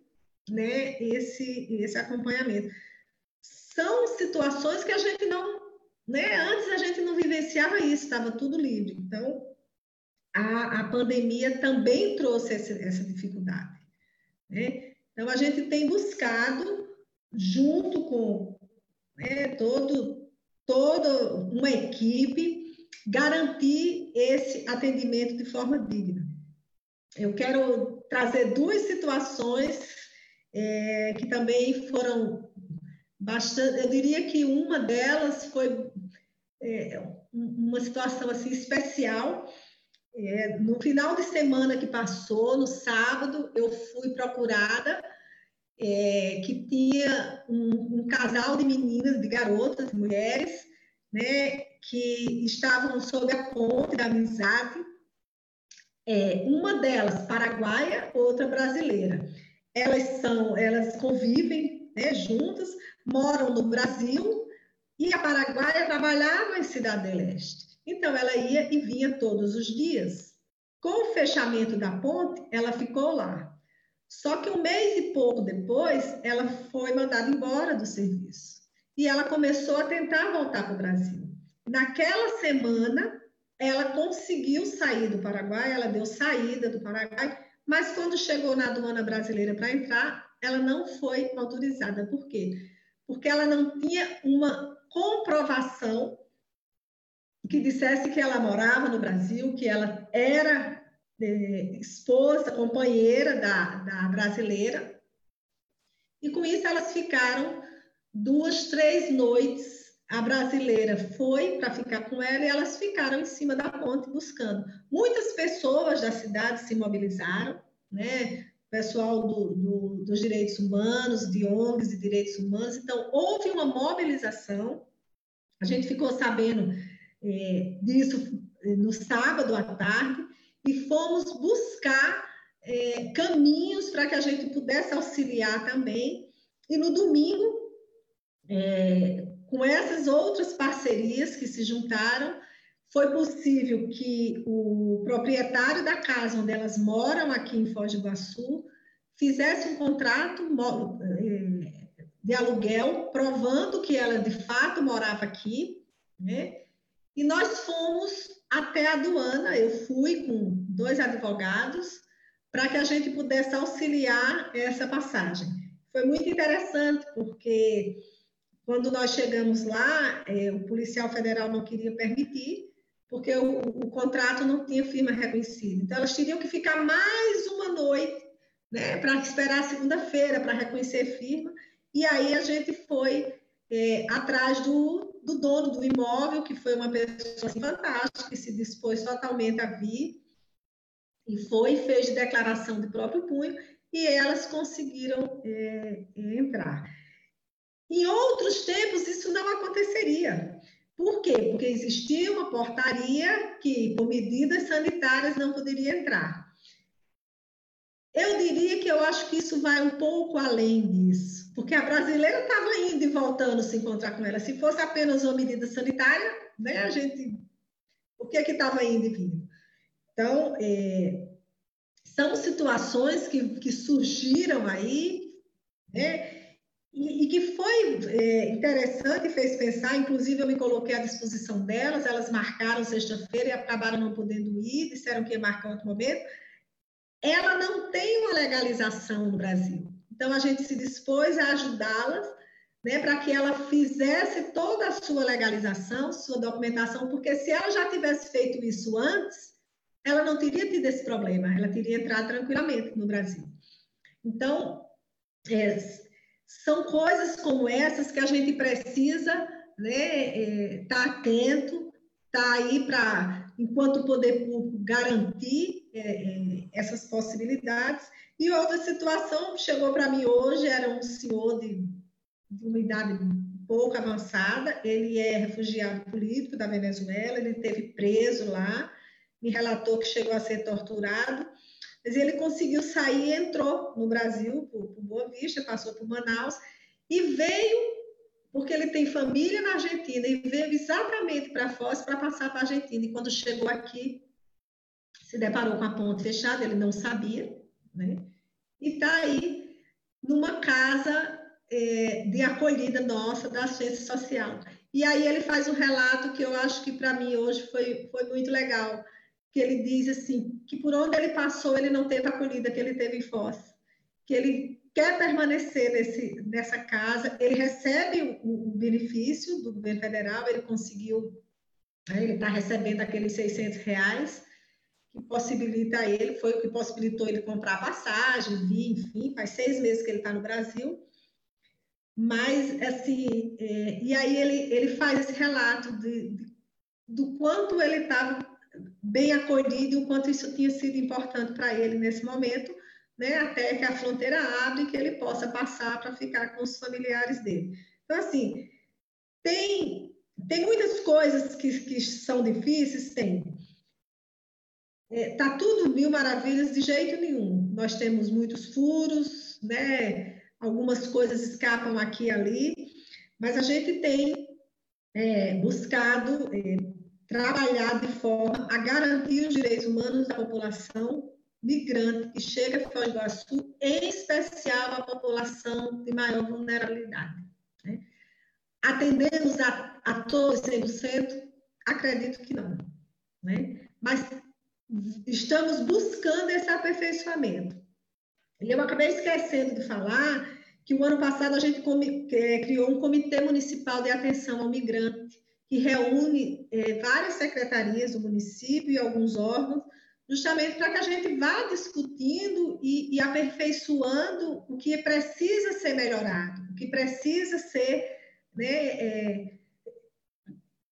né, esse, esse acompanhamento. São situações que a gente não né? Antes a gente não vivenciava isso, estava tudo livre. Então, a, a pandemia também trouxe essa, essa dificuldade. Né? Então, a gente tem buscado, junto com né, todo, toda uma equipe, garantir esse atendimento de forma digna. Eu quero trazer duas situações é, que também foram bastante, eu diria que uma delas foi é, uma situação assim especial. É, no final de semana que passou, no sábado, eu fui procurada é, que tinha um, um, casal de meninas, de garotas, de mulheres, né, que estavam sob a ponte da amizade, é, uma delas paraguaia, outra brasileira. Elas são, elas convivem né, juntas, moram no Brasil e a paraguaia trabalhava em Cidade Leste. Então, ela ia e vinha todos os dias. Com o fechamento da ponte, ela ficou lá. Só que um mês e pouco depois, ela foi mandada embora do serviço. e ela começou a tentar voltar para o Brasil. Naquela semana, ela conseguiu sair do Paraguai, ela deu saída do Paraguai, mas quando chegou na aduana brasileira para entrar, ela não foi autorizada. Por quê? Porque ela não tinha uma comprovação que dissesse que ela morava no Brasil, que ela era é, esposa, companheira da, da brasileira. E com isso elas ficaram duas, três noites. A brasileira foi para ficar com ela e elas ficaram em cima da ponte buscando. Muitas pessoas da cidade se mobilizaram, né? Pessoal do, do, dos direitos humanos, de ONGs e direitos humanos. Então, houve uma mobilização. A gente ficou sabendo é, disso é, no sábado à tarde e fomos buscar é, caminhos para que a gente pudesse auxiliar também. E no domingo, é, com essas outras parcerias que se juntaram, foi possível que o proprietário da casa onde elas moram, aqui em Foz do Iguaçu, fizesse um contrato é, de aluguel, provando que ela de fato morava aqui, né? E nós fomos até a aduana, eu fui com dois advogados, para que a gente pudesse auxiliar essa passagem. Foi muito interessante, porque quando nós chegamos lá, é, o policial federal não queria permitir, porque o, o, contrato não tinha firma reconhecida. Então, elas teriam que ficar mais uma noite né, para esperar segunda-feira para reconhecer firma. E aí a gente foi é, atrás do, do, dono do imóvel, que foi uma pessoa assim, fantástica, que se dispôs totalmente a vir, e foi, fez declaração de próprio punho, e elas conseguiram é, entrar. Em outros tempos, isso não aconteceria. Por quê? Porque existia uma portaria que, por medidas sanitárias, não poderia entrar. Eu diria que eu acho que isso vai um pouco além disso, porque a brasileira estava indo e voltando se encontrar com ela. Se fosse apenas uma medida sanitária, né, a gente. Por que estava indo e vindo? Então, é, são situações que, que surgiram aí, né? E, e, que foi é, interessante, fez pensar, inclusive eu me coloquei à disposição delas, elas marcaram sexta-feira e acabaram não podendo ir, disseram que ia marcar outro momento. Ela não tem uma legalização no Brasil. Então a gente se dispôs a ajudá-las, né, para que ela fizesse toda a sua legalização, sua documentação, porque se ela já tivesse feito isso antes, ela não teria tido esse problema, ela teria entrado tranquilamente no Brasil. Então, é, são coisas como essas que a gente precisa né, é, tá atento, tá aí para, enquanto poder público, garantir é, é, essas possibilidades. E outra situação chegou para mim hoje, era um senhor de, de uma idade pouco avançada, ele é refugiado político da Venezuela, ele teve preso lá, me relatou que chegou a ser torturado, mas ele conseguiu sair entrou no Brasil, por, por Boa Vista, passou por Manaus, e veio, porque ele tem família na Argentina, e veio exatamente para Foz para passar para a Argentina. E quando chegou aqui, se deparou com a ponte fechada, ele não sabia, né? E está aí numa casa é, de acolhida nossa da assistência social. E aí ele faz um relato que eu acho que para mim hoje foi, foi muito legal que ele diz assim, que por onde ele passou, ele não teve a acolhida que ele teve em Foz, que ele quer permanecer nesse, nessa casa, ele recebe o, o benefício do governo federal, ele conseguiu, né, ele está recebendo aqueles 600 reais, que possibilita ele, foi o que possibilitou ele comprar passagem, vir, enfim, faz seis meses que ele está no Brasil, mas, assim, é, e aí ele, ele faz esse relato de, de do quanto ele estava bem acolhido e o quanto isso tinha sido importante para ele nesse momento, né, até que a fronteira abre e que ele possa passar para ficar com os familiares dele. Então, assim, tem, tem muitas coisas que, que são difíceis, tem. É, tá tudo mil maravilhas de jeito nenhum. Nós temos muitos furos, né? Algumas coisas escapam aqui e ali, mas a gente tem é, buscado é, trabalhar de forma a garantir os direitos humanos da população migrante que chega a Foz do Iguaçu, em especial a população de maior vulnerabilidade. Né? atendemos a, a todos 100%? Acredito que não. Né? Mas estamos buscando esse aperfeiçoamento. E eu acabei esquecendo de falar que o ano passado a gente é, criou um Comitê Municipal de Atenção ao Migrante, que reúne é, várias secretarias do município e alguns órgãos, justamente para que a gente vá discutindo e, e, aperfeiçoando o que precisa ser melhorado, o que precisa ser né, é,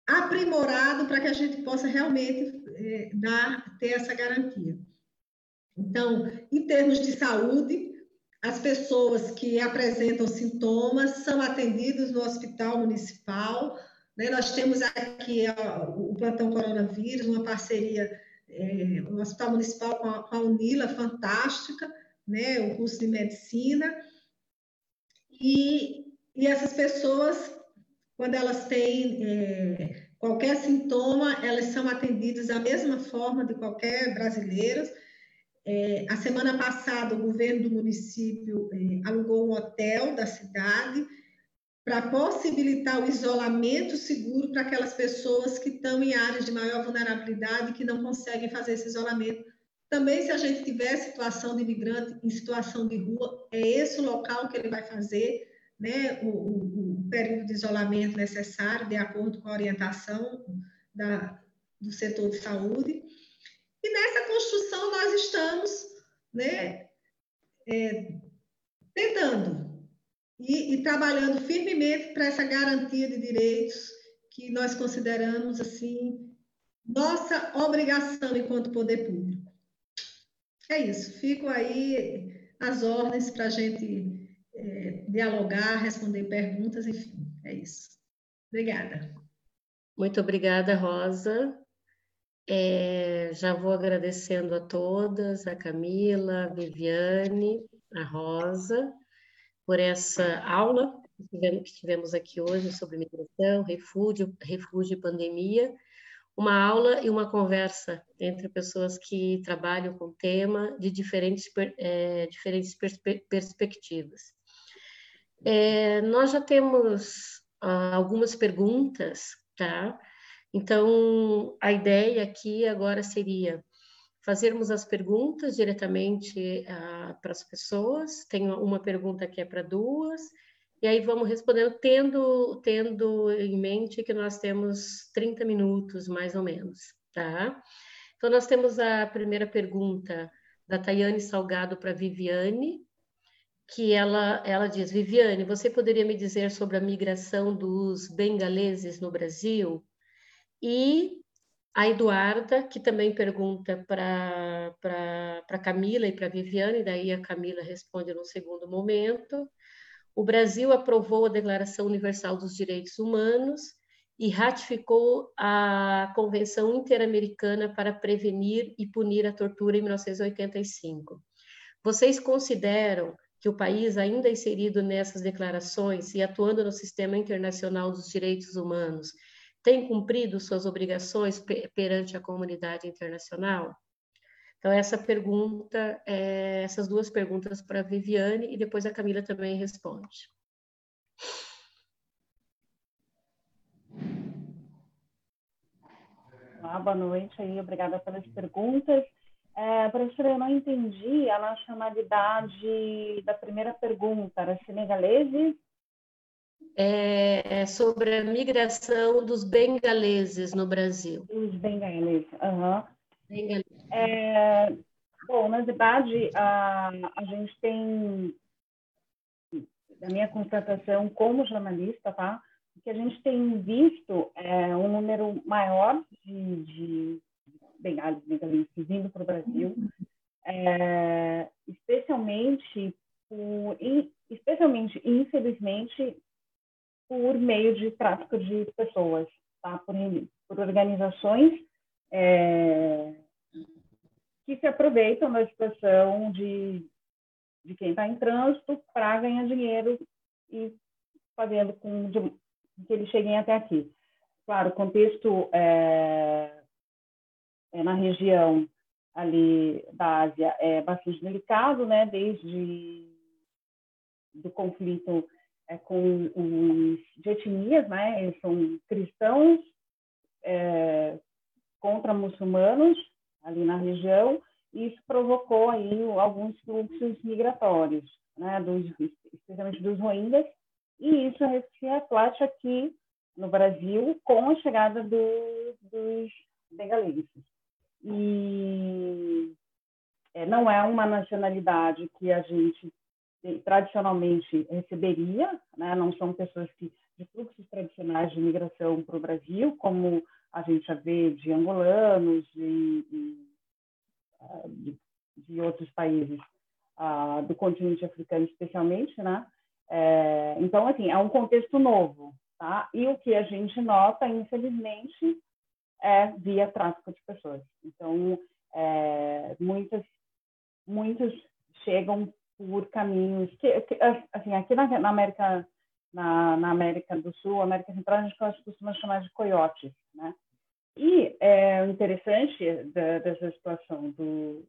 aprimorado para que a gente possa realmente é, dar, ter essa garantia. Então, em termos de saúde, as pessoas que apresentam sintomas são atendidas no hospital municipal. Né? Nós temos aqui ó, o plantão coronavírus, uma parceria é, no Hospital Municipal com a, com a Unila, fantástica, né? o curso de medicina. E, e essas pessoas, quando elas têm é, qualquer sintoma, elas são atendidas da mesma forma de qualquer brasileiro é, a semana passada, o governo do município é, alugou um hotel da cidade para possibilitar o isolamento seguro para aquelas pessoas que estão em áreas de maior vulnerabilidade e que não conseguem fazer esse isolamento. Também, se a gente tiver situação de imigrante em situação de rua, é esse o local que ele vai fazer né, o, o, o período de isolamento necessário, de acordo com a orientação da, do setor de saúde. E nessa construção nós estamos né, é, tentando e, e trabalhando firmemente para essa garantia de direitos que nós consideramos assim nossa obrigação enquanto poder público. É isso, fico aí as ordens para a gente é, dialogar, responder perguntas, enfim, é isso. Obrigada. Muito obrigada, Rosa. É, já vou agradecendo a todas, a Camila, a Viviane, a Rosa, por essa aula que tivemos aqui hoje sobre migração, refúgio, refúgio e pandemia. Uma aula e uma conversa entre pessoas que trabalham com o tema de diferentes, é, diferentes perspe perspectivas. É, nós já temos ah, algumas perguntas, tá? Então, a ideia aqui agora seria fazermos as perguntas diretamente uh, para as pessoas. Tem uma pergunta que é para duas, e aí vamos respondendo, tendo, tendo em mente que nós temos 30 minutos, mais ou menos, tá? Então, nós temos a primeira pergunta da Tayane Salgado para Viviane, que ela, ela diz, Viviane, você poderia me dizer sobre a migração dos bengaleses no Brasil? E a Eduarda, que também pergunta para Camila e para Viviane, daí a Camila responde no segundo momento. O Brasil aprovou a Declaração Universal dos Direitos Humanos e ratificou a Convenção Interamericana para Prevenir e Punir a Tortura em 1985. Vocês consideram que o país, ainda inserido nessas declarações e atuando no sistema internacional dos direitos humanos, tem cumprido suas obrigações perante a comunidade internacional? Então, essa pergunta, é, essas duas perguntas para a Viviane e depois a Camila também responde. Olá, boa noite aí, obrigada pelas perguntas. É, professora, eu não entendi a nacionalidade da primeira pergunta. Era senegaleses é, é, sobre a migração dos bengaleses no Brasil. Os bengaleses, aham. Uhum. É, bom, na verdade, a, a gente tem, da minha constatação como jornalista, tá? Que a gente tem visto é, um número maior de, de bengaleses vindo para o Brasil, é, especialmente, por, especialmente, infelizmente, por meio de tráfico de pessoas, tá? por, por organizações é, que se aproveitam da situação de, de quem está em trânsito para ganhar dinheiro e fazendo com de, que eles cheguem até aqui. Claro, o contexto é, é na região ali da Ásia é bastante delicado, né? Desde do conflito é, com os de etnias, né? Eles são cristãos é, contra muçulmanos ali na região. E isso provocou aí alguns fluxos migratórios, né? Dos, especialmente dos rohingyas. E isso se reflete aqui no Brasil com a chegada do, dos bengalenses. E é, não é uma nacionalidade que a gente tradicionalmente receberia, né? não são pessoas que de fluxos tradicionais de migração para o Brasil, como a gente já vê de angolanos e, e ah, de, de, outros países uh, do continente africano, especialmente, né? É, então, assim, é um contexto novo, tá? E o que a gente nota, infelizmente, é via tráfico de pessoas. Então, é, muitas, muitos chegam por caminhos que, que assim, aqui na, na América na, na, América do Sul, América Central, a gente costuma chamar de coiotes, né? E é, interessante da, dessa situação do,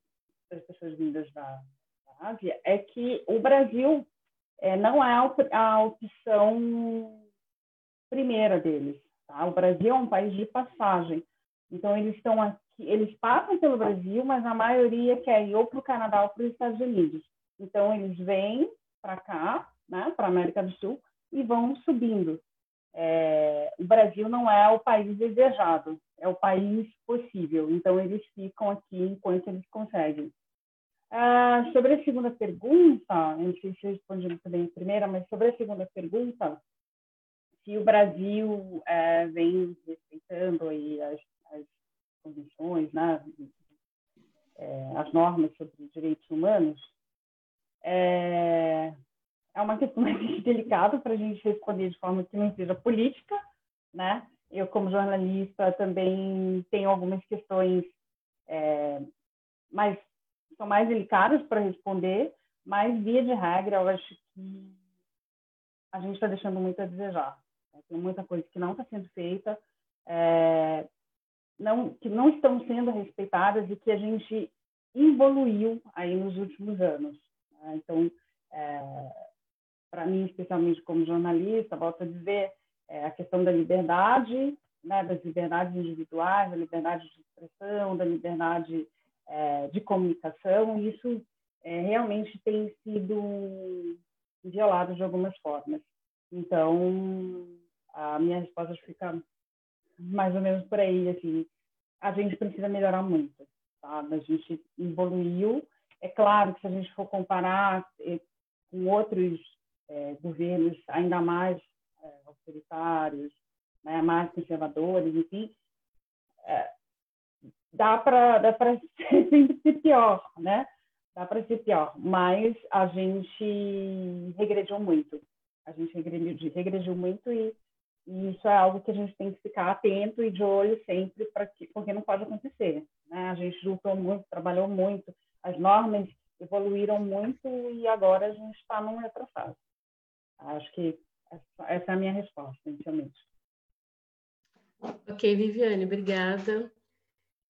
das pessoas vindas da, da Ásia é que o Brasil é, não é a opção primeira deles. Tá? O Brasil é um país de passagem, então eles estão aqui, eles passam pelo Brasil, mas a maioria quer ir ou para o Canadá ou para os Estados Unidos. Então eles vêm para cá, né, para a América do Sul e vão subindo. É, o Brasil não é o país desejado, é o país possível. Então eles ficam aqui enquanto eles conseguem. Ah, sobre a segunda pergunta, não sei se eu respondi bem a primeira, mas sobre a segunda pergunta, se o Brasil é, vem respeitando aí as, as né, é, as normas sobre direitos humanos, é, é uma questão delicada para a gente responder de forma que não seja política, né? Eu, como jornalista, também tenho algumas questões é, mais são mais delicadas para responder, mas via de regra, eu acho que a gente está deixando muito a desejar. Tem muita coisa que não está sendo feita, é, não, que não estão sendo respeitadas e que a gente evoluiu aí nos últimos anos. Né? Então, é, para mim, especialmente como jornalista, volto a dizer, é, a questão da liberdade, né, das liberdades individuais, da liberdade de expressão, da liberdade é, de comunicação, isso é, realmente tem sido violado de algumas formas. Então, a minha resposta fica mais ou menos por aí, assim, a gente precisa melhorar muito, tá? A gente evoluiu. É claro que se a gente for comparar é, com outros é, governos ainda mais é, autoritários, né, mais conservadores, enfim, é, dá para dá para sempre ser pior, né? Dá para ser pior, mas a gente regrediu muito. A gente regrediu, regrediu muito e, e, isso é algo que a gente tem que ficar atento e de olho sempre para que porque não pode acontecer, né? A gente lutou muito, trabalhou muito, as normas evoluíram muito e agora a gente está num retrocesso. Acho que essa é a minha resposta, inicialmente. Ok, Viviane, obrigada.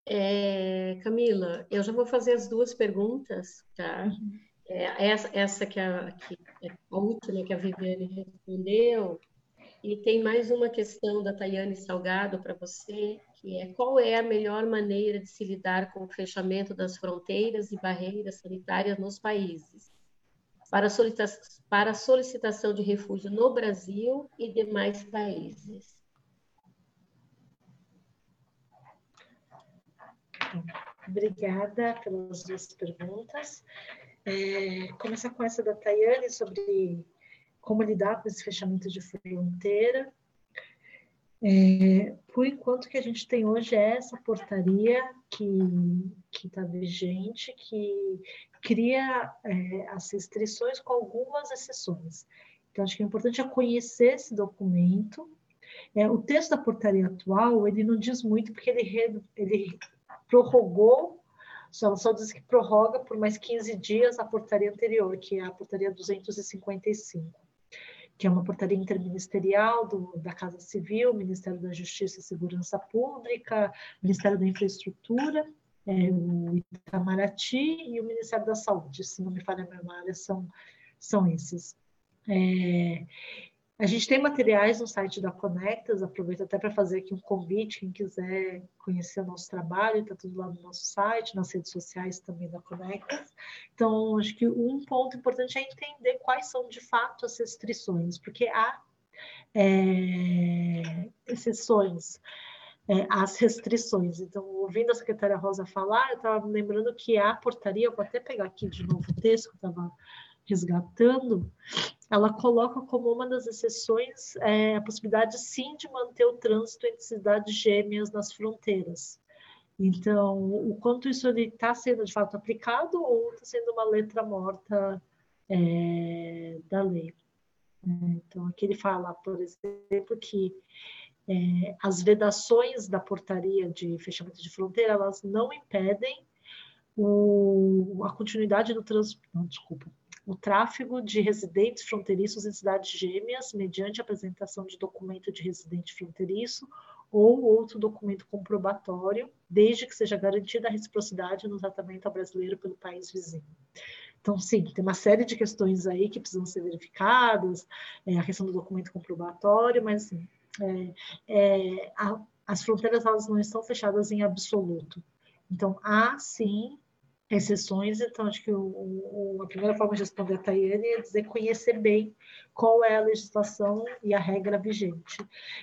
É, Camila, eu já vou fazer as duas perguntas, tá? É, essa, essa que, a, que é a última que a Viviane respondeu, e tem mais uma questão da Tayane Salgado para você, que é qual é a melhor maneira de se lidar com o fechamento das fronteiras e barreiras sanitárias nos países, para, solicitação, para solicitação de refúgio no Brasil e demais países? Obrigada pelas duas perguntas. É, começar com essa da Tayane sobre como lidar com esse fechamento de fronteira. É, por enquanto, o que a gente tem hoje é essa portaria que está vigente, que cria é, as restrições com algumas exceções. Então, acho que o importante é conhecer esse documento. É, o texto da portaria atual, ele não diz muito, porque ele, ele prorrogou, só, só diz que prorroga por mais 15 dias a portaria anterior, que é a portaria 255, que é uma portaria interministerial do, da Casa Civil, Ministério da Justiça e Segurança Pública, Ministério da Infraestrutura, é, o Itamaraty e o Ministério da Saúde, se não me falha a memória, são, são esses. É, a gente tem materiais no site da Conectas, aproveito até para fazer aqui um convite, quem quiser conhecer o nosso trabalho, está tudo lá no nosso site, nas redes sociais também da Conectas. Então, acho que um ponto importante é entender quais são de fato as restrições, porque há é, exceções é, às restrições. Então, ouvindo a secretária Rosa falar, eu estava lembrando que a portaria, vou até pegar aqui de novo o texto que estava resgatando, ela coloca como uma das exceções é, a possibilidade, sim, de manter o trânsito entre cidades gêmeas nas fronteiras. Então, o quanto isso está sendo de fato aplicado ou está sendo uma letra morta é, da lei. Então, aqui ele fala, por exemplo, que é, as vedações da portaria de fechamento de fronteira, elas não impedem o, a continuidade do trânsito, não, desculpa, o tráfego de residentes fronteiriços em cidades gêmeas mediante apresentação de documento de residente fronteiriço ou outro documento comprobatório, desde que seja garantida a reciprocidade no tratamento ao brasileiro pelo país vizinho. Então, sim, tem uma série de questões aí que precisam ser verificadas, é, a questão do documento comprobatório, mas assim, é, é, a, as fronteiras elas não estão fechadas em absoluto. Então, há sim exceções, então acho que o, o, a primeira forma de responder a Tayane é dizer conhecer bem qual é a legislação e a regra vigente.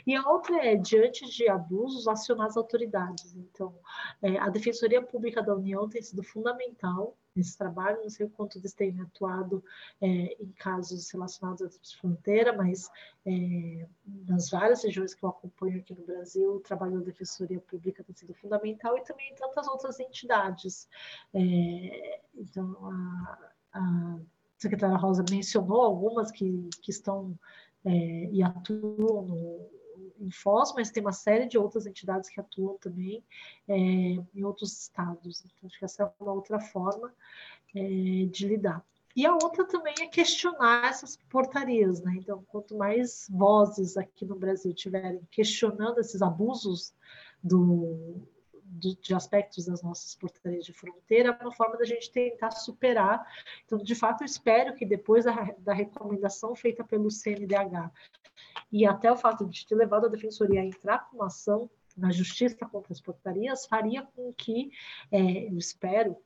E a outra é, diante de abusos, acionar as autoridades. Então, é, a Defensoria Pública da União tem sido fundamental nesse trabalho, não sei o quanto eles têm atuado é, em casos relacionados à fronteira, mas é, nas várias regiões que eu acompanho aqui no Brasil, o trabalho da Defensoria Pública tem sido fundamental e também em tantas outras entidades. É, então, a, a secretária Rosa mencionou algumas que, que estão é, e atuam no, em Foz, mas tem uma série de outras entidades que atuam também é, em outros estados. Então, acho que essa é uma outra forma é, de lidar. E a outra também é questionar essas portarias, né? Então, quanto mais vozes aqui no Brasil tiverem questionando esses abusos do, de, de, aspectos das nossas portarias de fronteira, é uma forma da gente tentar superar. Então, de fato, eu espero que depois da, da recomendação feita pelo CNDH e até o fato de ter levado a defensoria a entrar com uma ação na justiça contra as portarias faria com que, é, eu espero,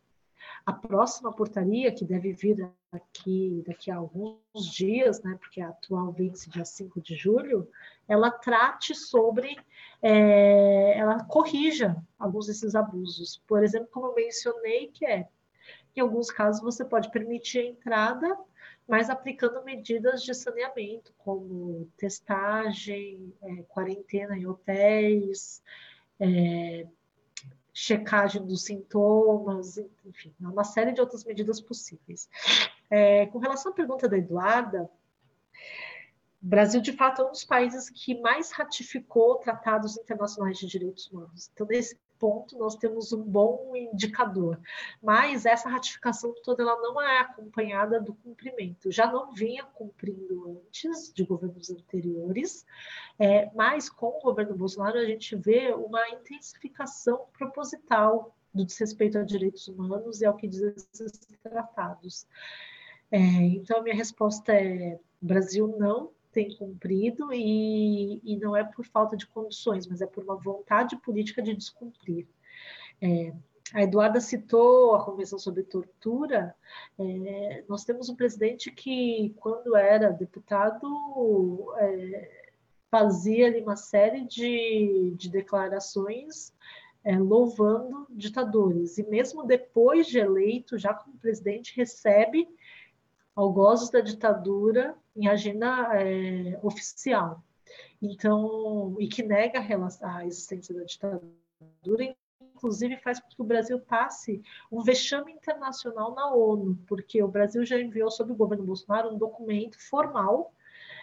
a próxima portaria, que deve vir daqui, daqui a alguns dias, né, porque a atual vence dia 5 de julho, ela trate sobre, é, ela corrija alguns desses abusos. Por exemplo, como eu mencionei, que é, em alguns casos você pode permitir a entrada, mas aplicando medidas de saneamento, como testagem, é, quarentena em hotéis, é, checagem dos sintomas, enfim, uma série de outras medidas possíveis. É, com relação à pergunta da Eduarda, o Brasil, de fato, é um dos países que mais ratificou tratados internacionais de direitos humanos. Então, nesse ponto, nós temos um bom indicador. Mas essa ratificação toda ela não é acompanhada do cumprimento. Já não vinha cumprindo antes de governos anteriores, é, mas com o governo Bolsonaro a gente vê uma intensificação proposital do desrespeito a direitos humanos e ao que diz esses tratados. É, então, a minha resposta é: Brasil não tem cumprido e, e não é por falta de condições, mas é por uma vontade política de descumprir. É, a Eduarda citou a Convenção sobre Tortura. É, nós temos um presidente que, quando era deputado, é, fazia ali uma série de, de declarações é, louvando ditadores. E mesmo depois de eleito, já como presidente, recebe algozes da ditadura em agenda é, oficial. Então, e que nega a, a existência da ditadura, inclusive faz com que o Brasil passe um vexame internacional na ONU, porque o Brasil já enviou, sob o governo Bolsonaro, um documento formal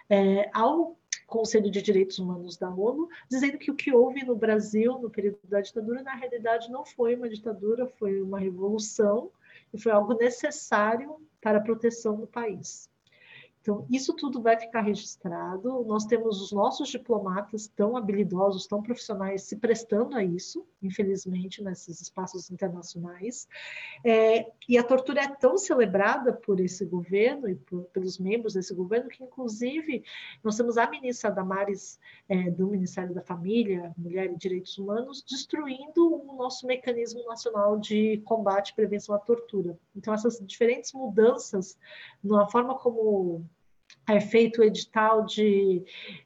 é, ao Conselho de Direitos Humanos da ONU, dizendo que o que houve no Brasil no período da ditadura, na realidade, não foi uma ditadura, foi uma revolução e foi algo necessário para a proteção do país. Então, isso tudo vai ficar registrado. Nós temos os nossos diplomatas tão habilidosos, tão profissionais, se prestando a isso, infelizmente, nesses espaços internacionais. É, e a tortura é tão celebrada por esse governo e por, pelos membros desse governo que, inclusive, nós temos a ministra Damares, é, do Ministério da Família, Mulher e Direitos Humanos, destruindo o nosso mecanismo nacional de combate e prevenção à tortura. Então, essas diferentes mudanças na forma como é feito o edital de,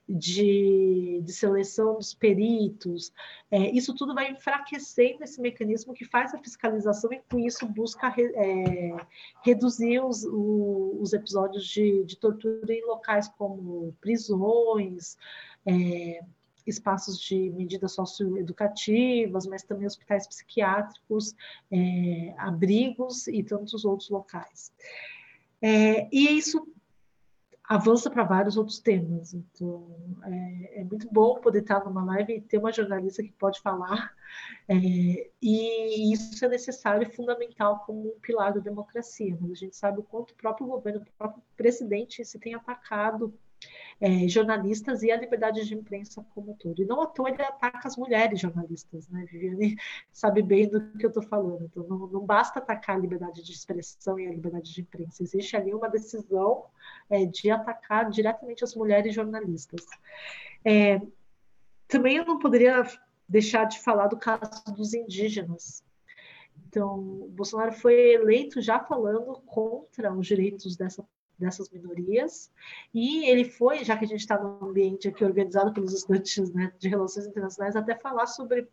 de, de, seleção dos peritos, é, isso tudo vai enfraquecendo esse mecanismo que faz a fiscalização e, com isso, busca é, reduzir os, os episódios de, de, tortura em locais como prisões, é, espaços de medidas socioeducativas, mas também hospitais psiquiátricos, é, abrigos e tantos outros locais. É, e isso avança para vários outros temas. Então, é, é, muito bom poder estar numa live e ter uma jornalista que pode falar, é, e isso é necessário e fundamental como um pilar da democracia. Mas a gente sabe o quanto o próprio governo, o próprio presidente se tem atacado é, jornalistas e a liberdade de imprensa como um todo. E não à toa ele ataca as mulheres jornalistas, né? Viviane sabe bem do que eu estou falando. Então, não, não, basta atacar a liberdade de expressão e a liberdade de imprensa. Existe ali uma decisão é, de atacar diretamente as mulheres jornalistas. É, também eu não poderia deixar de falar do caso dos indígenas. Então, Bolsonaro foi eleito já falando contra os direitos dessa dessas minorias. E ele foi, já que a gente está no ambiente aqui organizado pelos estudantes né, de relações internacionais, até falar sobre.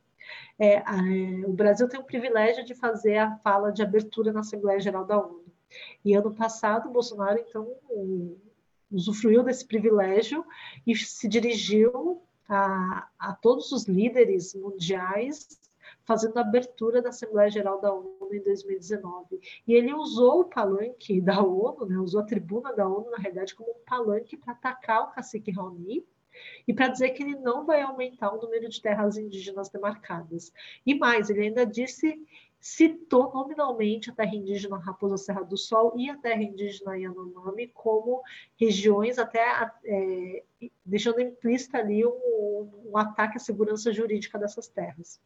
É, a, o Brasil tem o privilégio de fazer a fala de abertura na Assembleia Geral da ONU. E ano passado, Bolsonaro, então, usufruiu desse privilégio e se dirigiu a, a todos os líderes mundiais fazendo a abertura da Assembleia Geral da ONU em 2019. E ele usou o palanque da ONU, né, usou a tribuna da ONU, na realidade, como um palanque para atacar o cacique Raoni e para dizer que ele não vai aumentar o número de terras indígenas demarcadas. E mais, ele ainda disse citou nominalmente a terra indígena Raposa Serra do Sol e a terra indígena Yanomami como regiões até é, deixando implícita ali um, um ataque à segurança jurídica dessas terras.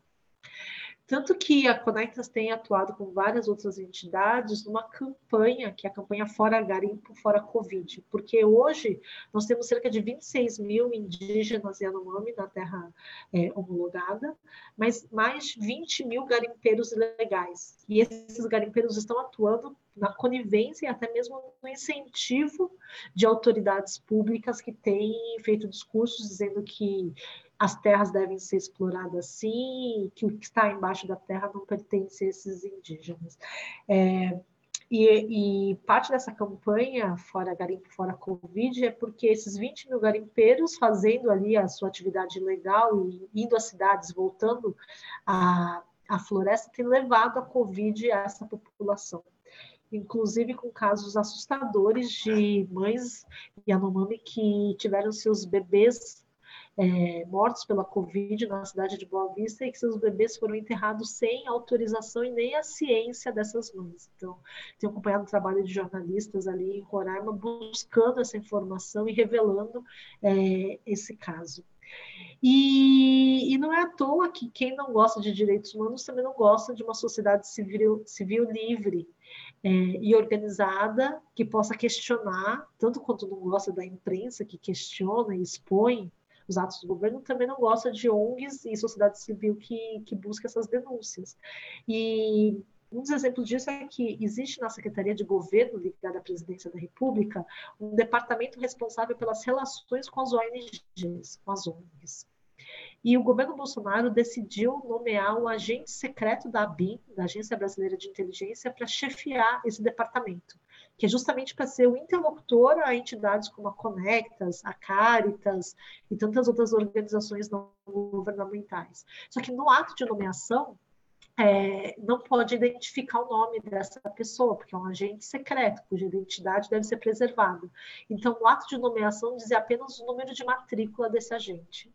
Tanto que a Conectas tem atuado com várias outras entidades numa campanha, que é a campanha Fora Garimpo, Fora Covid, porque hoje nós temos cerca de 26 mil indígenas Yanomami na terra é, homologada, mas mais 20 mil garimpeiros ilegais. E esses garimpeiros estão atuando na conivência e até mesmo no incentivo de autoridades públicas que têm feito discursos dizendo que as terras devem ser exploradas sim, que o que está embaixo da terra não pertence a esses indígenas. É, e, e, parte dessa campanha, Fora Garimpo, Fora Covid, é porque esses 20 mil garimpeiros fazendo ali a sua atividade legal e indo às cidades, voltando à, à floresta, tem levado a Covid a essa população inclusive com casos assustadores de mães Yanomami que tiveram seus bebês é, mortos pela Covid na cidade de Boa Vista e que seus bebês foram enterrados sem autorização e nem a ciência dessas mães. Então, tenho acompanhado o trabalho de jornalistas ali em Roraima buscando essa informação e revelando é, esse caso. E, e, não é à toa que quem não gosta de direitos humanos também não gosta de uma sociedade civil, civil livre é, e organizada que possa questionar, tanto quanto não gosta da imprensa que questiona e expõe os atos do governo, também não gosta de ONGs e sociedade civil que, que busca essas denúncias. E um dos exemplos disso é que existe na Secretaria de Governo, ligada à Presidência da República, um departamento responsável pelas relações com as ONGs, com as ONGs. E o governo Bolsonaro decidiu nomear um agente secreto da ABIN, da Agência Brasileira de Inteligência, para chefiar esse departamento que é justamente para ser o interlocutor a entidades como a Conectas, a Caritas e tantas outras organizações não governamentais. Só que no ato de nomeação, é, não pode identificar o nome dessa pessoa, porque é um agente secreto, cuja identidade deve ser preservada. Então, o ato de nomeação dizia apenas o número de matrícula desse agente.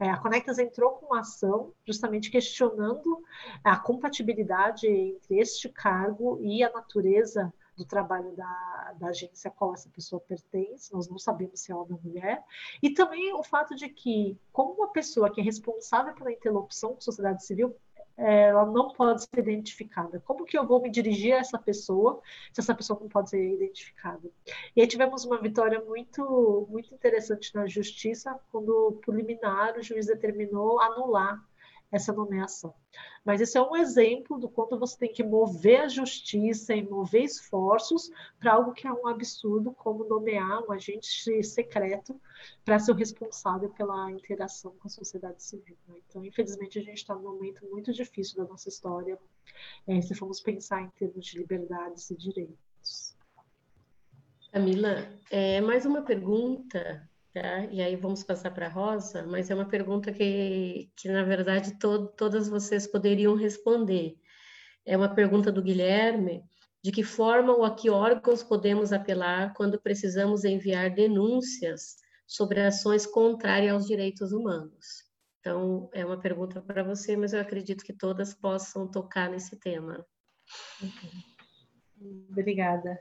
É, a Conectas entrou com uma ação justamente questionando a compatibilidade entre este cargo e a natureza do trabalho da, da agência a qual essa pessoa pertence, nós não sabemos se é homem ou mulher, e também o fato de que, como uma pessoa que é responsável pela interlocução com a sociedade civil, ela não pode ser identificada. Como que eu vou me dirigir a essa pessoa se essa pessoa não pode ser identificada? E aí tivemos uma vitória muito, muito interessante na justiça, quando por liminar o juiz determinou anular essa nomeação. Mas isso é um exemplo do quanto você tem que mover a justiça e mover esforços para algo que é um absurdo, como nomear um agente secreto para ser o responsável pela interação com a sociedade civil. Né? Então, infelizmente, a gente está num momento muito difícil da nossa história, é, se formos pensar em termos de liberdades e direitos. Camila, é, mais uma pergunta Tá? E aí vamos passar para a Rosa, mas é uma pergunta que, que na verdade, to todas vocês poderiam responder. É uma pergunta do Guilherme, de que forma ou a que órgãos podemos apelar quando precisamos enviar denúncias sobre ações contrárias aos direitos humanos? Então, é uma pergunta para você, mas eu acredito que todas possam tocar nesse tema. Obrigada.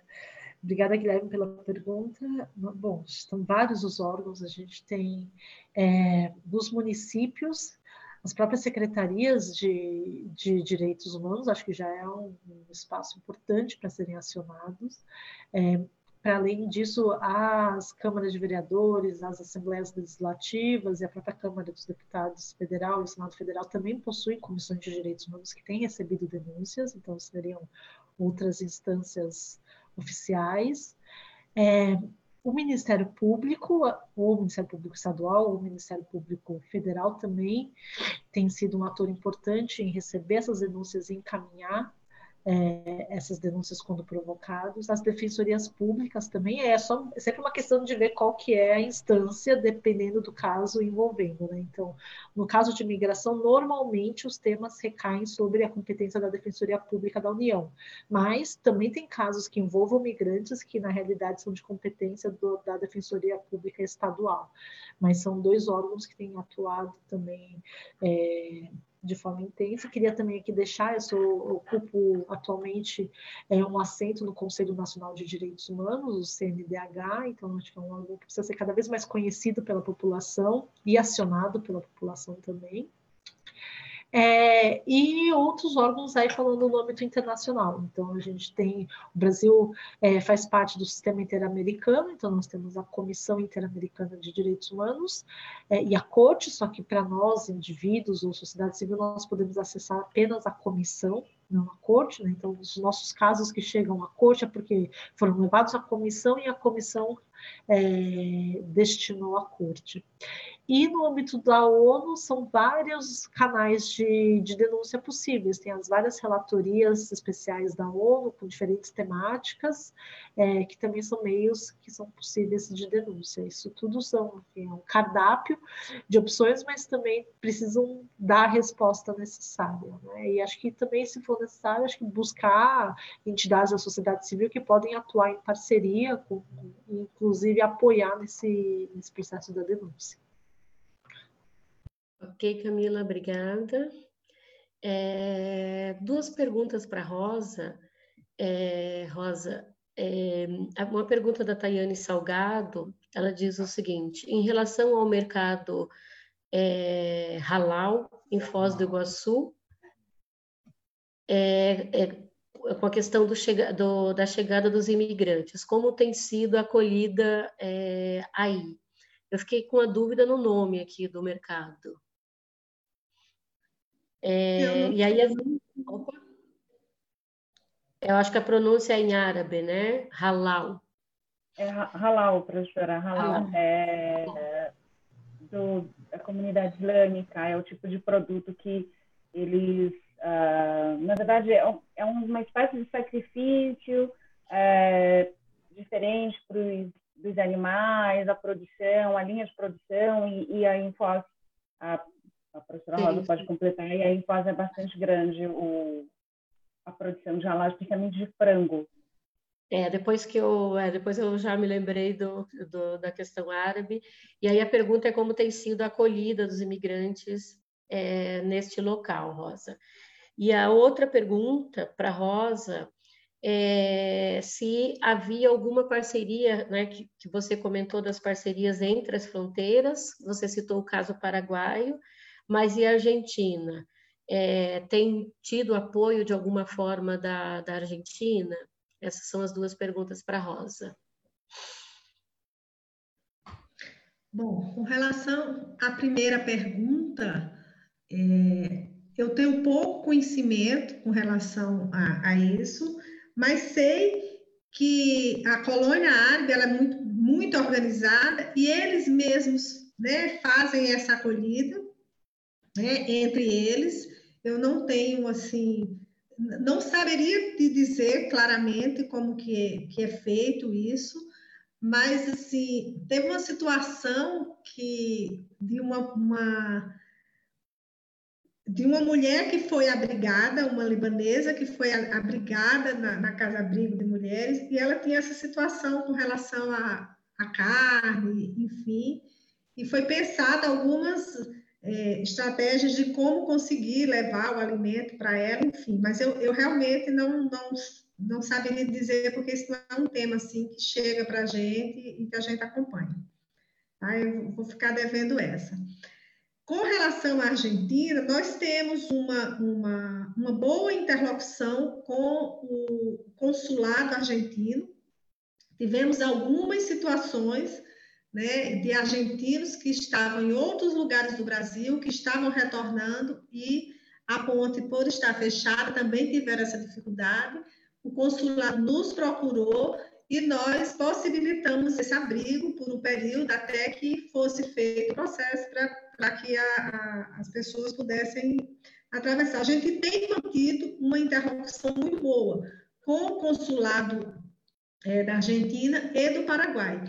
Obrigada, Guilherme, pela pergunta. Bom, estão vários os órgãos, a gente tem é, nos municípios, as próprias secretarias de, de direitos humanos, acho que já é um, um espaço importante para serem acionados. É, para além disso, as câmaras de vereadores, as assembleias legislativas e a própria Câmara dos Deputados Federal e o Senado Federal também possuem comissões de direitos humanos que têm recebido denúncias, então seriam outras instâncias oficiais. É, o Ministério Público, ou o Ministério Público Estadual, ou o Ministério Público Federal também tem sido um ator importante em receber essas denúncias e encaminhar é, essas denúncias quando provocados. As defensorias públicas também é só é sempre uma questão de ver qual que é a instância, dependendo do caso envolvendo. Né? Então, no caso de imigração, normalmente os temas recaem sobre a competência da Defensoria Pública da União, mas também tem casos que envolvam migrantes que na realidade são de competência do, da Defensoria Pública Estadual, mas são dois órgãos que têm atuado também é, de forma intensa. Queria também aqui deixar, eu sou, ocupo atualmente é, um assento no Conselho Nacional de Direitos Humanos, o CNDH, então acho que é um órgão que precisa ser cada vez mais conhecido pela população e acionado pela população também. É, e outros órgãos aí falando no âmbito internacional. Então, a gente tem, o Brasil é, faz parte do sistema interamericano, então nós temos a Comissão Interamericana de Direitos Humanos é, e a Corte, só que para nós, indivíduos ou sociedade civil, nós podemos acessar apenas a comissão, não a corte, né? então os nossos casos que chegam à corte é porque foram levados à comissão e a comissão é, destinou à corte. E no âmbito da ONU, são vários canais de, de denúncia possíveis. Tem as várias relatorias especiais da ONU, com diferentes temáticas, é, que também são meios que são possíveis de denúncia. Isso tudo são enfim, é um cardápio de opções, mas também precisam dar a resposta necessária. Né? E acho que também, se for necessário, acho que buscar entidades da sociedade civil que podem atuar em parceria, com, inclusive apoiar nesse, nesse processo da denúncia. Ok, Camila, obrigada. É, duas perguntas para Rosa. É, Rosa, é, uma pergunta da Tayane Salgado, ela diz o seguinte, em relação ao mercado é, halal em Foz do Iguaçu, é, é, com a questão do chega, do, da chegada dos imigrantes, como tem sido acolhida é, aí? Eu fiquei com a dúvida no nome aqui do mercado. É, e aí, opa, eu acho que a pronúncia é em árabe, né? Halal. É halal, professora, halal. halal. É, do, da comunidade islâmica, é o tipo de produto que eles, uh, na verdade, é, é, uma espécie de sacrifício é, diferente para os animais, a produção, a linha de produção e, e a, a a professora Rosa pode completar, e aí faz é bastante grande o, a produção de halal, especialmente de frango. É, depois que eu, é, depois eu já me lembrei do, do, da questão árabe, e aí a pergunta é como tem sido a acolhida dos imigrantes é, neste local, Rosa. E a outra pergunta para Rosa é, se havia alguma parceria, né, que, que, você comentou das parcerias entre as fronteiras, você citou o caso paraguaio, mas e a Argentina? É, tem tido apoio de alguma forma da, da Argentina? Essas são as duas perguntas para Rosa. Bom, com relação à primeira pergunta, é, eu tenho pouco conhecimento com relação a, a, isso, mas sei que a colônia árabe ela é muito, muito organizada e eles mesmos né, fazem essa acolhida né, entre eles. Eu não tenho assim, não saberia te dizer claramente como que é, que é feito isso, mas assim teve uma situação que de uma, uma de uma mulher que foi abrigada, uma libanesa que foi abrigada na, na casa-abrigo de mulheres, e ela tinha essa situação com relação à carne, enfim, e foi pensada algumas é, estratégias de como conseguir levar o alimento para ela, enfim, mas eu, eu realmente não, não, não saberia dizer, porque isso não é um tema assim que chega para a gente e que a gente acompanha. Tá? Eu vou ficar devendo essa. Com relação à Argentina, nós temos uma, uma, uma boa interlocução com o consulado argentino. Tivemos algumas situações né, de argentinos que estavam em outros lugares do Brasil, que estavam retornando e a ponte, por estar fechada, também tiveram essa dificuldade. O consulado nos procurou e nós possibilitamos esse abrigo por um período até que fosse feito o processo para que a, a, as pessoas pudessem atravessar. A gente tem mantido uma interlocução muito boa com o consulado é, da Argentina e do Paraguai.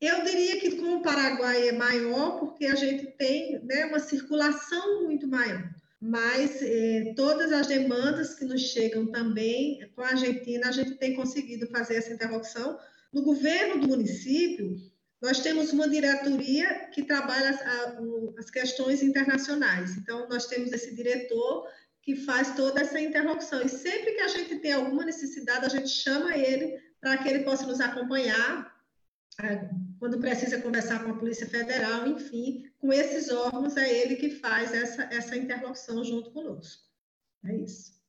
Eu diria que com o Paraguai é maior porque a gente tem né, uma circulação muito maior mas eh, todas as demandas que nos chegam também com a Argentina, a gente tem conseguido fazer essa interlocução. No governo do município, nós temos uma diretoria que trabalha as, as questões internacionais. Então, nós temos esse diretor que faz toda essa interlocução. E sempre que a gente tem alguma necessidade, a gente chama ele para que ele possa nos acompanhar quando precisa conversar com a Polícia Federal, enfim, com esses órgãos é ele que faz essa, essa interlocução junto conosco. É isso.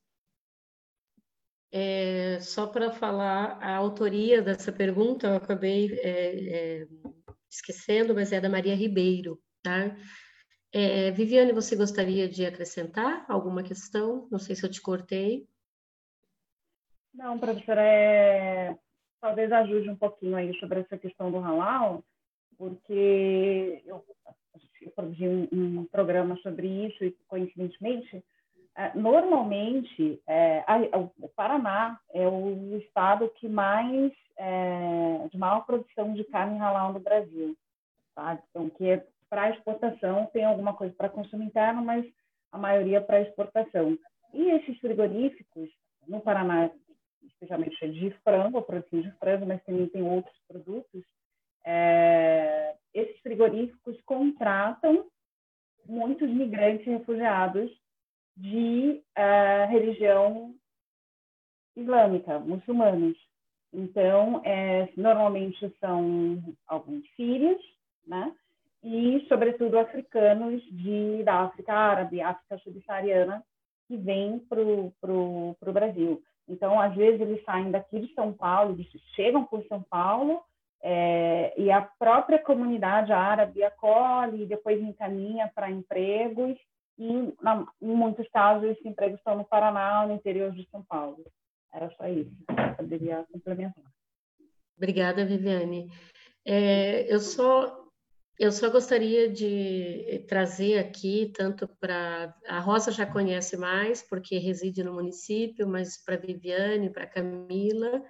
É, só para falar a autoria dessa pergunta, eu acabei é, é, esquecendo, mas é da Maria Ribeiro, tá? É, Viviane, você gostaria de acrescentar alguma questão? Não sei se eu te cortei. Não, professora, é, talvez ajude um pouquinho aí sobre essa questão do halal, porque eu, eu produzi um, um, programa sobre isso e, coincidentemente, é, normalmente, é, a, o Paraná é o estado que mais, é, de maior produção de carne halal no Brasil. Tá? Então, que é para exportação, tem alguma coisa para consumo interno, mas a maioria para exportação. E esses frigoríficos, no Paraná especialmente de frango, a de frango, mas também tem outros produtos, é, esses frigoríficos contratam muitos migrantes refugiados de é, religião islâmica, muçulmanos. Então, é, normalmente são alguns sírios, né? E, sobretudo, africanos de, da África Árabe, África Subsaariana, que vêm para o Brasil. Então, às vezes, eles saem daqui de São Paulo, eles chegam por São Paulo, é, e a própria comunidade árabe acolhe depois encaminha para empregos, e na, em muitos casos esses empregos estão no Paraná, no interior de São Paulo. Era só isso, eu poderia complementar. Obrigada, Viviane. É, eu só eu só gostaria de trazer aqui, tanto para. A Rosa já conhece mais, porque reside no município, mas para Viviane, para Camila,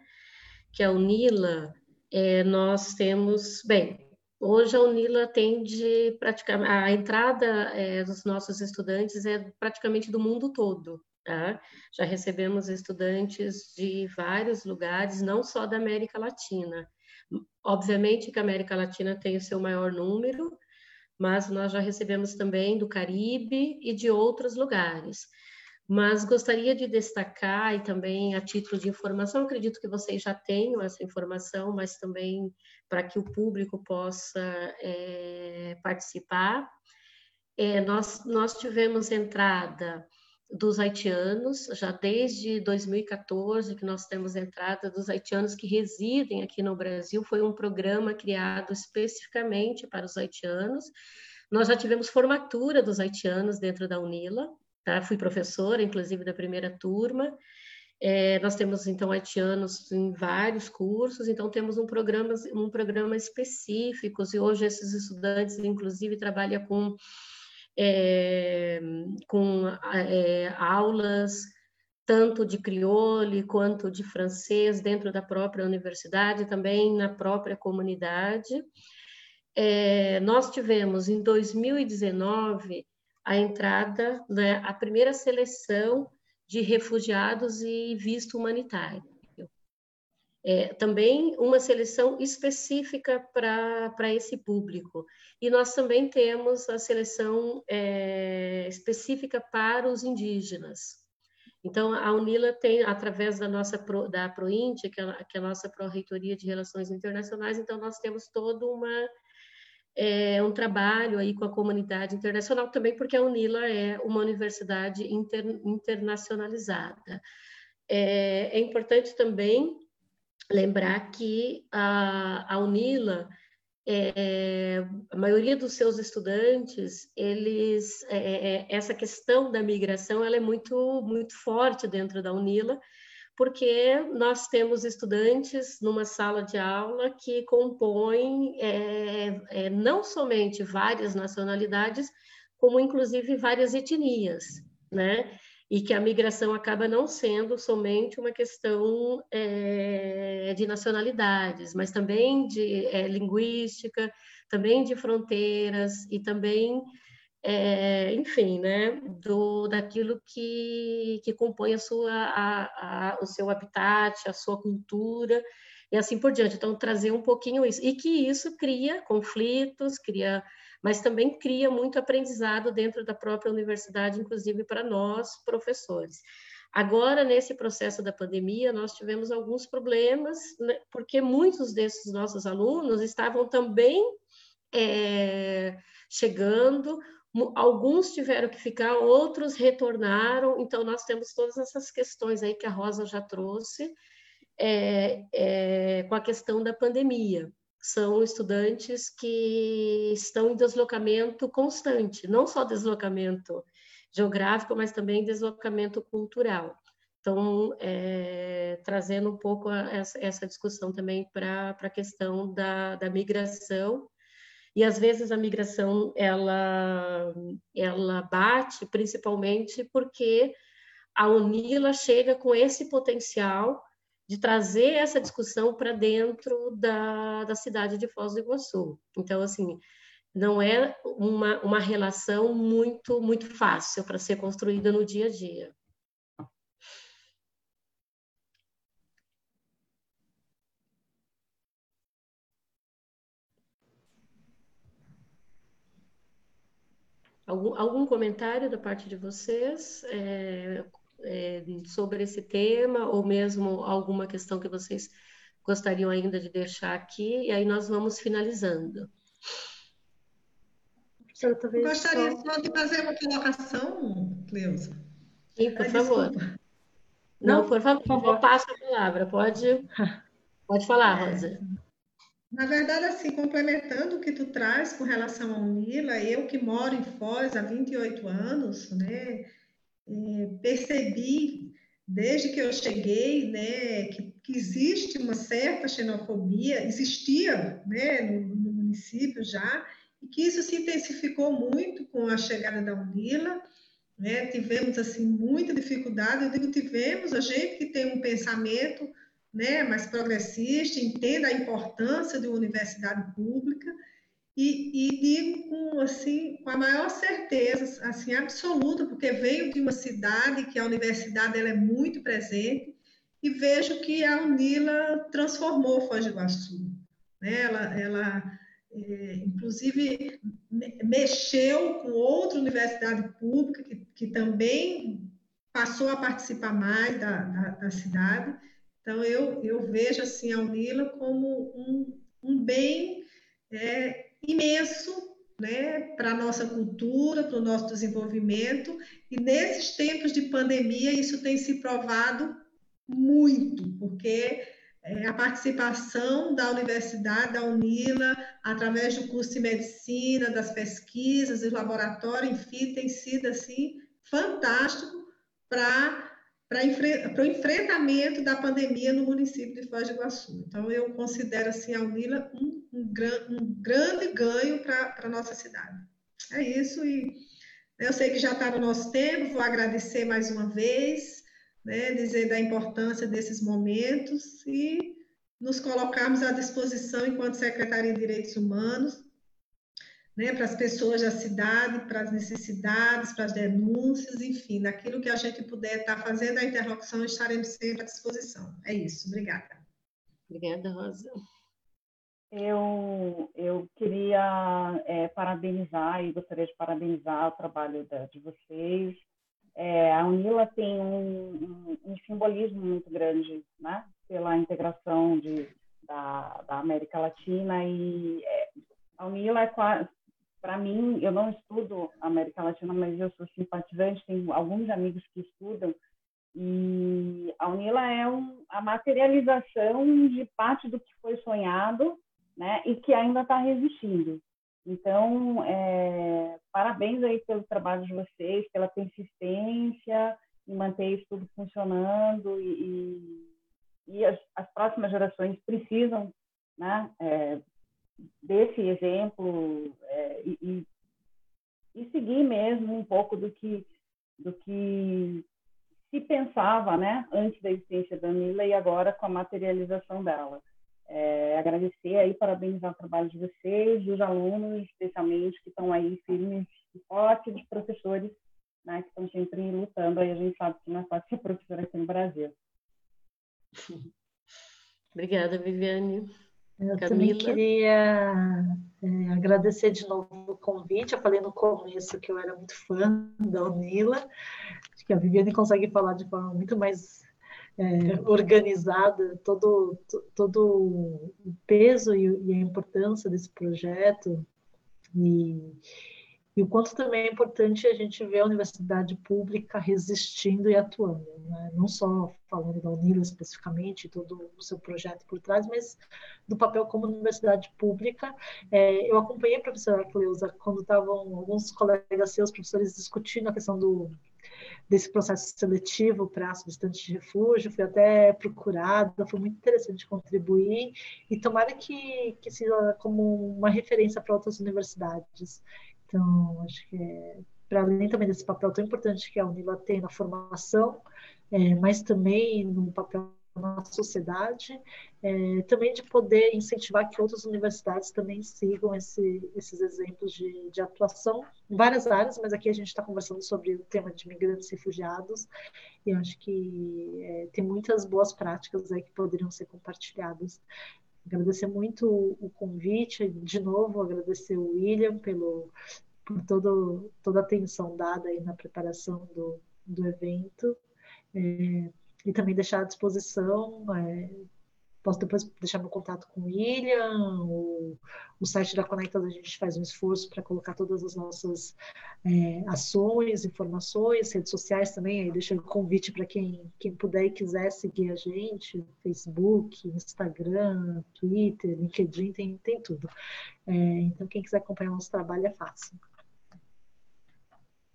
que a UNILA, é, nós temos. Bem, hoje a UNILA atende praticamente. A entrada é, dos nossos estudantes é praticamente do mundo todo. Tá? Já recebemos estudantes de vários lugares, não só da América Latina. Obviamente que a América Latina tem o seu maior número, mas nós já recebemos também do Caribe e de outros lugares. mas gostaria de destacar, e também a título de informação, acredito que vocês já tenham essa informação, mas também para que o público possa é, participar. É, nós, nós tivemos entrada dos haitianos, já desde 2014 que nós temos entrada dos haitianos que residem aqui no Brasil, foi um programa criado especificamente para os haitianos. Nós já tivemos formatura dos haitianos dentro da UNILA, tá? fui professora, inclusive, da primeira turma. É, nós temos, então, haitianos em vários cursos, então temos um programa, um programa específico, e hoje esses estudantes, inclusive, trabalham com é, com é, aulas tanto de crioulo quanto de francês dentro da própria universidade, também na própria comunidade. É, nós tivemos em 2019 a entrada, né, a primeira seleção de refugiados e visto humanitário é, também uma seleção específica para esse público. E nós também temos a seleção é, específica para os indígenas. Então, a UNILA tem, através da nossa da PROINT, que é, que é a nossa Pró-Reitoria de Relações Internacionais, então nós temos todo uma, é, um trabalho aí com a comunidade internacional, também porque a UNILA é uma universidade inter, internacionalizada. É, é importante também lembrar que a, a UNILA, é, a maioria dos seus estudantes, eles, é, é, é, essa questão da migração, ela é muito, muito forte dentro da UNILA, porque nós temos estudantes numa sala de aula que compõem é, é, não somente várias nacionalidades, como inclusive várias etnias, né? E que a migração acaba não sendo somente uma questão é, de nacionalidades, mas também de é, linguística, também de fronteiras e também, é, enfim, né, do, daquilo que, que compõe a sua, a, a, o seu habitat, a sua cultura e assim por diante. Então, trazer um pouquinho isso. E que isso cria conflitos, cria mas também cria muito aprendizado dentro da própria universidade, inclusive para nós, professores. Agora, nesse processo da pandemia, nós tivemos alguns problemas, né, porque muitos desses nossos alunos estavam também é, chegando, alguns tiveram que ficar, outros retornaram, então nós temos todas essas questões aí que a Rosa já trouxe, é, é, com a questão da pandemia são estudantes que estão em deslocamento constante, não só deslocamento geográfico, mas também deslocamento cultural. Então, é, trazendo um pouco a, essa, discussão também para a questão da, da migração, e às vezes a migração ela, ela bate principalmente porque a UNILA chega com esse potencial de trazer essa discussão para dentro da, da cidade de Foz do Iguaçu. Então, assim, não é uma, uma relação muito, muito fácil para ser construída no dia a dia. Algum, algum comentário da parte de vocês? É, é, sobre esse tema, ou mesmo alguma questão que vocês gostariam ainda de deixar aqui, e aí nós vamos finalizando. Gostaria só de fazer uma colocação, Cleusa. Sim, por Ai, favor. Desculpa. Não, por favor, por favor, passo a palavra. Pode, pode falar, é. Rosa. Na verdade, assim, complementando o que tu traz com relação ao Unila, eu que moro em Foz há 28 anos, né, é, percebi desde que eu cheguei, né, que, que, existe uma certa xenofobia, existia, né, no, no, município já, e que isso se intensificou muito com a chegada da Unila, né, tivemos, assim, muita dificuldade, eu digo tivemos, a gente que tem um pensamento, né, mais progressista, entenda a importância de uma universidade pública, e, e, digo com, assim, com a maior certeza, assim, absoluta, porque venho de uma cidade que a universidade ela é muito presente e vejo que a Unila transformou Foz do Iguaçu. Né? Ela, ela é, inclusive, mexeu com outra universidade pública que, que também passou a participar mais da, da, da cidade. Então, eu, eu vejo assim, a Unila como um, um bem é, imenso né, para a nossa cultura, para o nosso desenvolvimento. E nesses tempos de pandemia, isso tem se provado muito, porque é, a participação da universidade, da UNILA, através do curso de medicina, das pesquisas, do laboratório, enfim, tem sido assim fantástico para para o enfrentamento da pandemia no município de Foz do Iguaçu. Então, eu considero assim, a UNILA um, um, um grande ganho para a nossa cidade. É isso, e eu sei que já está no nosso tempo, vou agradecer mais uma vez, né, dizer da importância desses momentos e nos colocarmos à disposição enquanto Secretaria de Direitos Humanos né, para as pessoas da cidade, para as necessidades, para as denúncias, enfim, naquilo que a gente puder estar tá fazendo a interlocução, estaremos sempre à disposição. É isso, obrigada. Obrigada, Rosa. Eu, eu queria é, parabenizar e gostaria de parabenizar o trabalho da, de vocês. É, a Unila tem um, um, um, simbolismo muito grande, né? Pela integração de, da, da América Latina e é, a Unila é quase, para mim, eu não estudo América Latina, mas eu sou simpatizante, tenho alguns amigos que estudam, e a UNILA é um, a materialização de parte do que foi sonhado né, e que ainda está resistindo. Então, é, parabéns aí pelo trabalho de vocês, pela persistência em manter isso tudo funcionando e, e, e as, as, próximas gerações precisam né, é, desse exemplo é, e, e, seguir mesmo um pouco do que do que se pensava, né, antes da existência da Mila e agora com a materialização dela. É, agradecer aí, parabenizar o trabalho de vocês, dos alunos, especialmente, que estão aí firmes e fortes, dos professores, né, que estão sempre lutando. Aí a gente sabe que não é fácil ser professor aqui no Brasil. Obrigada, Viviane. Eu Camila. também queria é, agradecer de novo o convite. Eu falei no começo que eu era muito fã da Unila. Acho que a Viviane consegue falar de forma muito mais é, organizada todo, todo o peso e, e a importância desse projeto. E, e o quanto também é importante a gente ver a universidade pública resistindo e atuando, né? não só falando da Unila especificamente, todo o seu projeto por trás, mas do papel como universidade pública. É, eu acompanhei a professora Cleusa quando estavam alguns colegas seus, professores, discutindo a questão do desse processo seletivo para solicitantes de refúgio, fui até procurada, foi muito interessante contribuir e tomara que, que seja como uma referência para outras universidades. Então, acho que é, para além também desse papel tão importante que a Unila tem na formação, é, mas também no papel na sociedade, é, também de poder incentivar que outras universidades também sigam esse, esses exemplos de, de, atuação em várias áreas, mas aqui a gente está conversando sobre o tema de migrantes e refugiados, e acho que é, tem muitas boas práticas aí que poderiam ser compartilhadas. Agradecer muito o convite, de novo agradecer o William pelo, por todo, toda a atenção dada aí na preparação do, do evento. É, e também deixar à disposição é, Posso depois deixar meu contato com o William, o, o site da Conectas a gente faz um esforço para colocar todas as nossas é, ações, informações, redes sociais também, aí deixo o convite para quem, quem puder e quiser seguir a gente, Facebook, Instagram, Twitter, LinkedIn, tem, tem tudo. É, então, quem quiser acompanhar o nosso trabalho é fácil.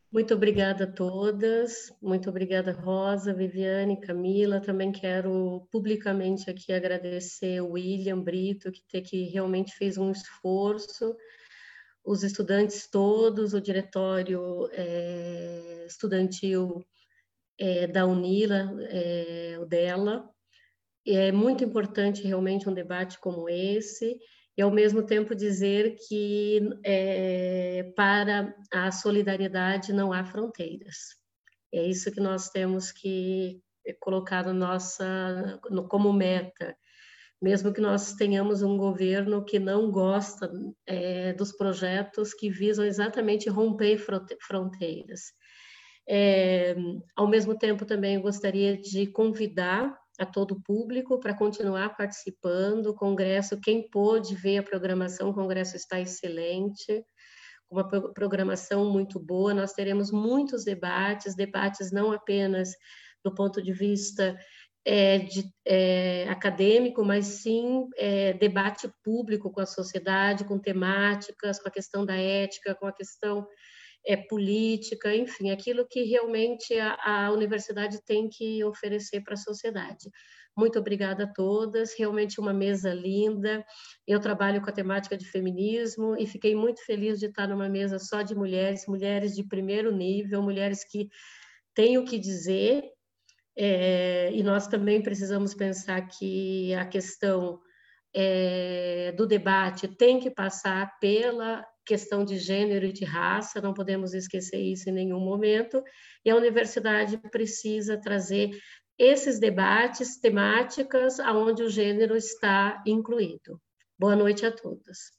Muito obrigada a todas, muito obrigada Rosa, Viviane, Camila. Também quero publicamente aqui agradecer o William Brito, que, te, que realmente fez um esforço, os estudantes todos, o diretório é, estudantil é, da Unila, é, o dela. É muito importante realmente um debate como esse e ao mesmo tempo dizer que é, para a solidariedade não há fronteiras. É isso que nós temos que colocar no nossa, no, como meta, mesmo que nós tenhamos um governo que não gosta é, dos projetos que visam exatamente romper fronteiras. É, ao mesmo tempo, também gostaria de convidar a todo o público para continuar participando. O Congresso, quem pôde ver a programação, o Congresso está excelente, uma programação muito boa. Nós teremos muitos debates, debates não apenas do ponto de vista é, de, é, acadêmico, mas sim é, debate público com a sociedade, com temáticas, com a questão da ética, com a questão é, política, enfim, aquilo que realmente a, a universidade tem que oferecer para a sociedade. Muito obrigada a todas, realmente uma mesa linda. Eu trabalho com a temática de feminismo e fiquei muito feliz de estar numa mesa só de mulheres, mulheres de primeiro nível, mulheres que têm o que dizer. É, e nós também precisamos pensar que a questão é, do debate tem que passar pela questão de gênero e de raça, não podemos esquecer isso em nenhum momento, e a universidade precisa trazer esses debates, temáticas, aonde o gênero está incluído. Boa noite a todos.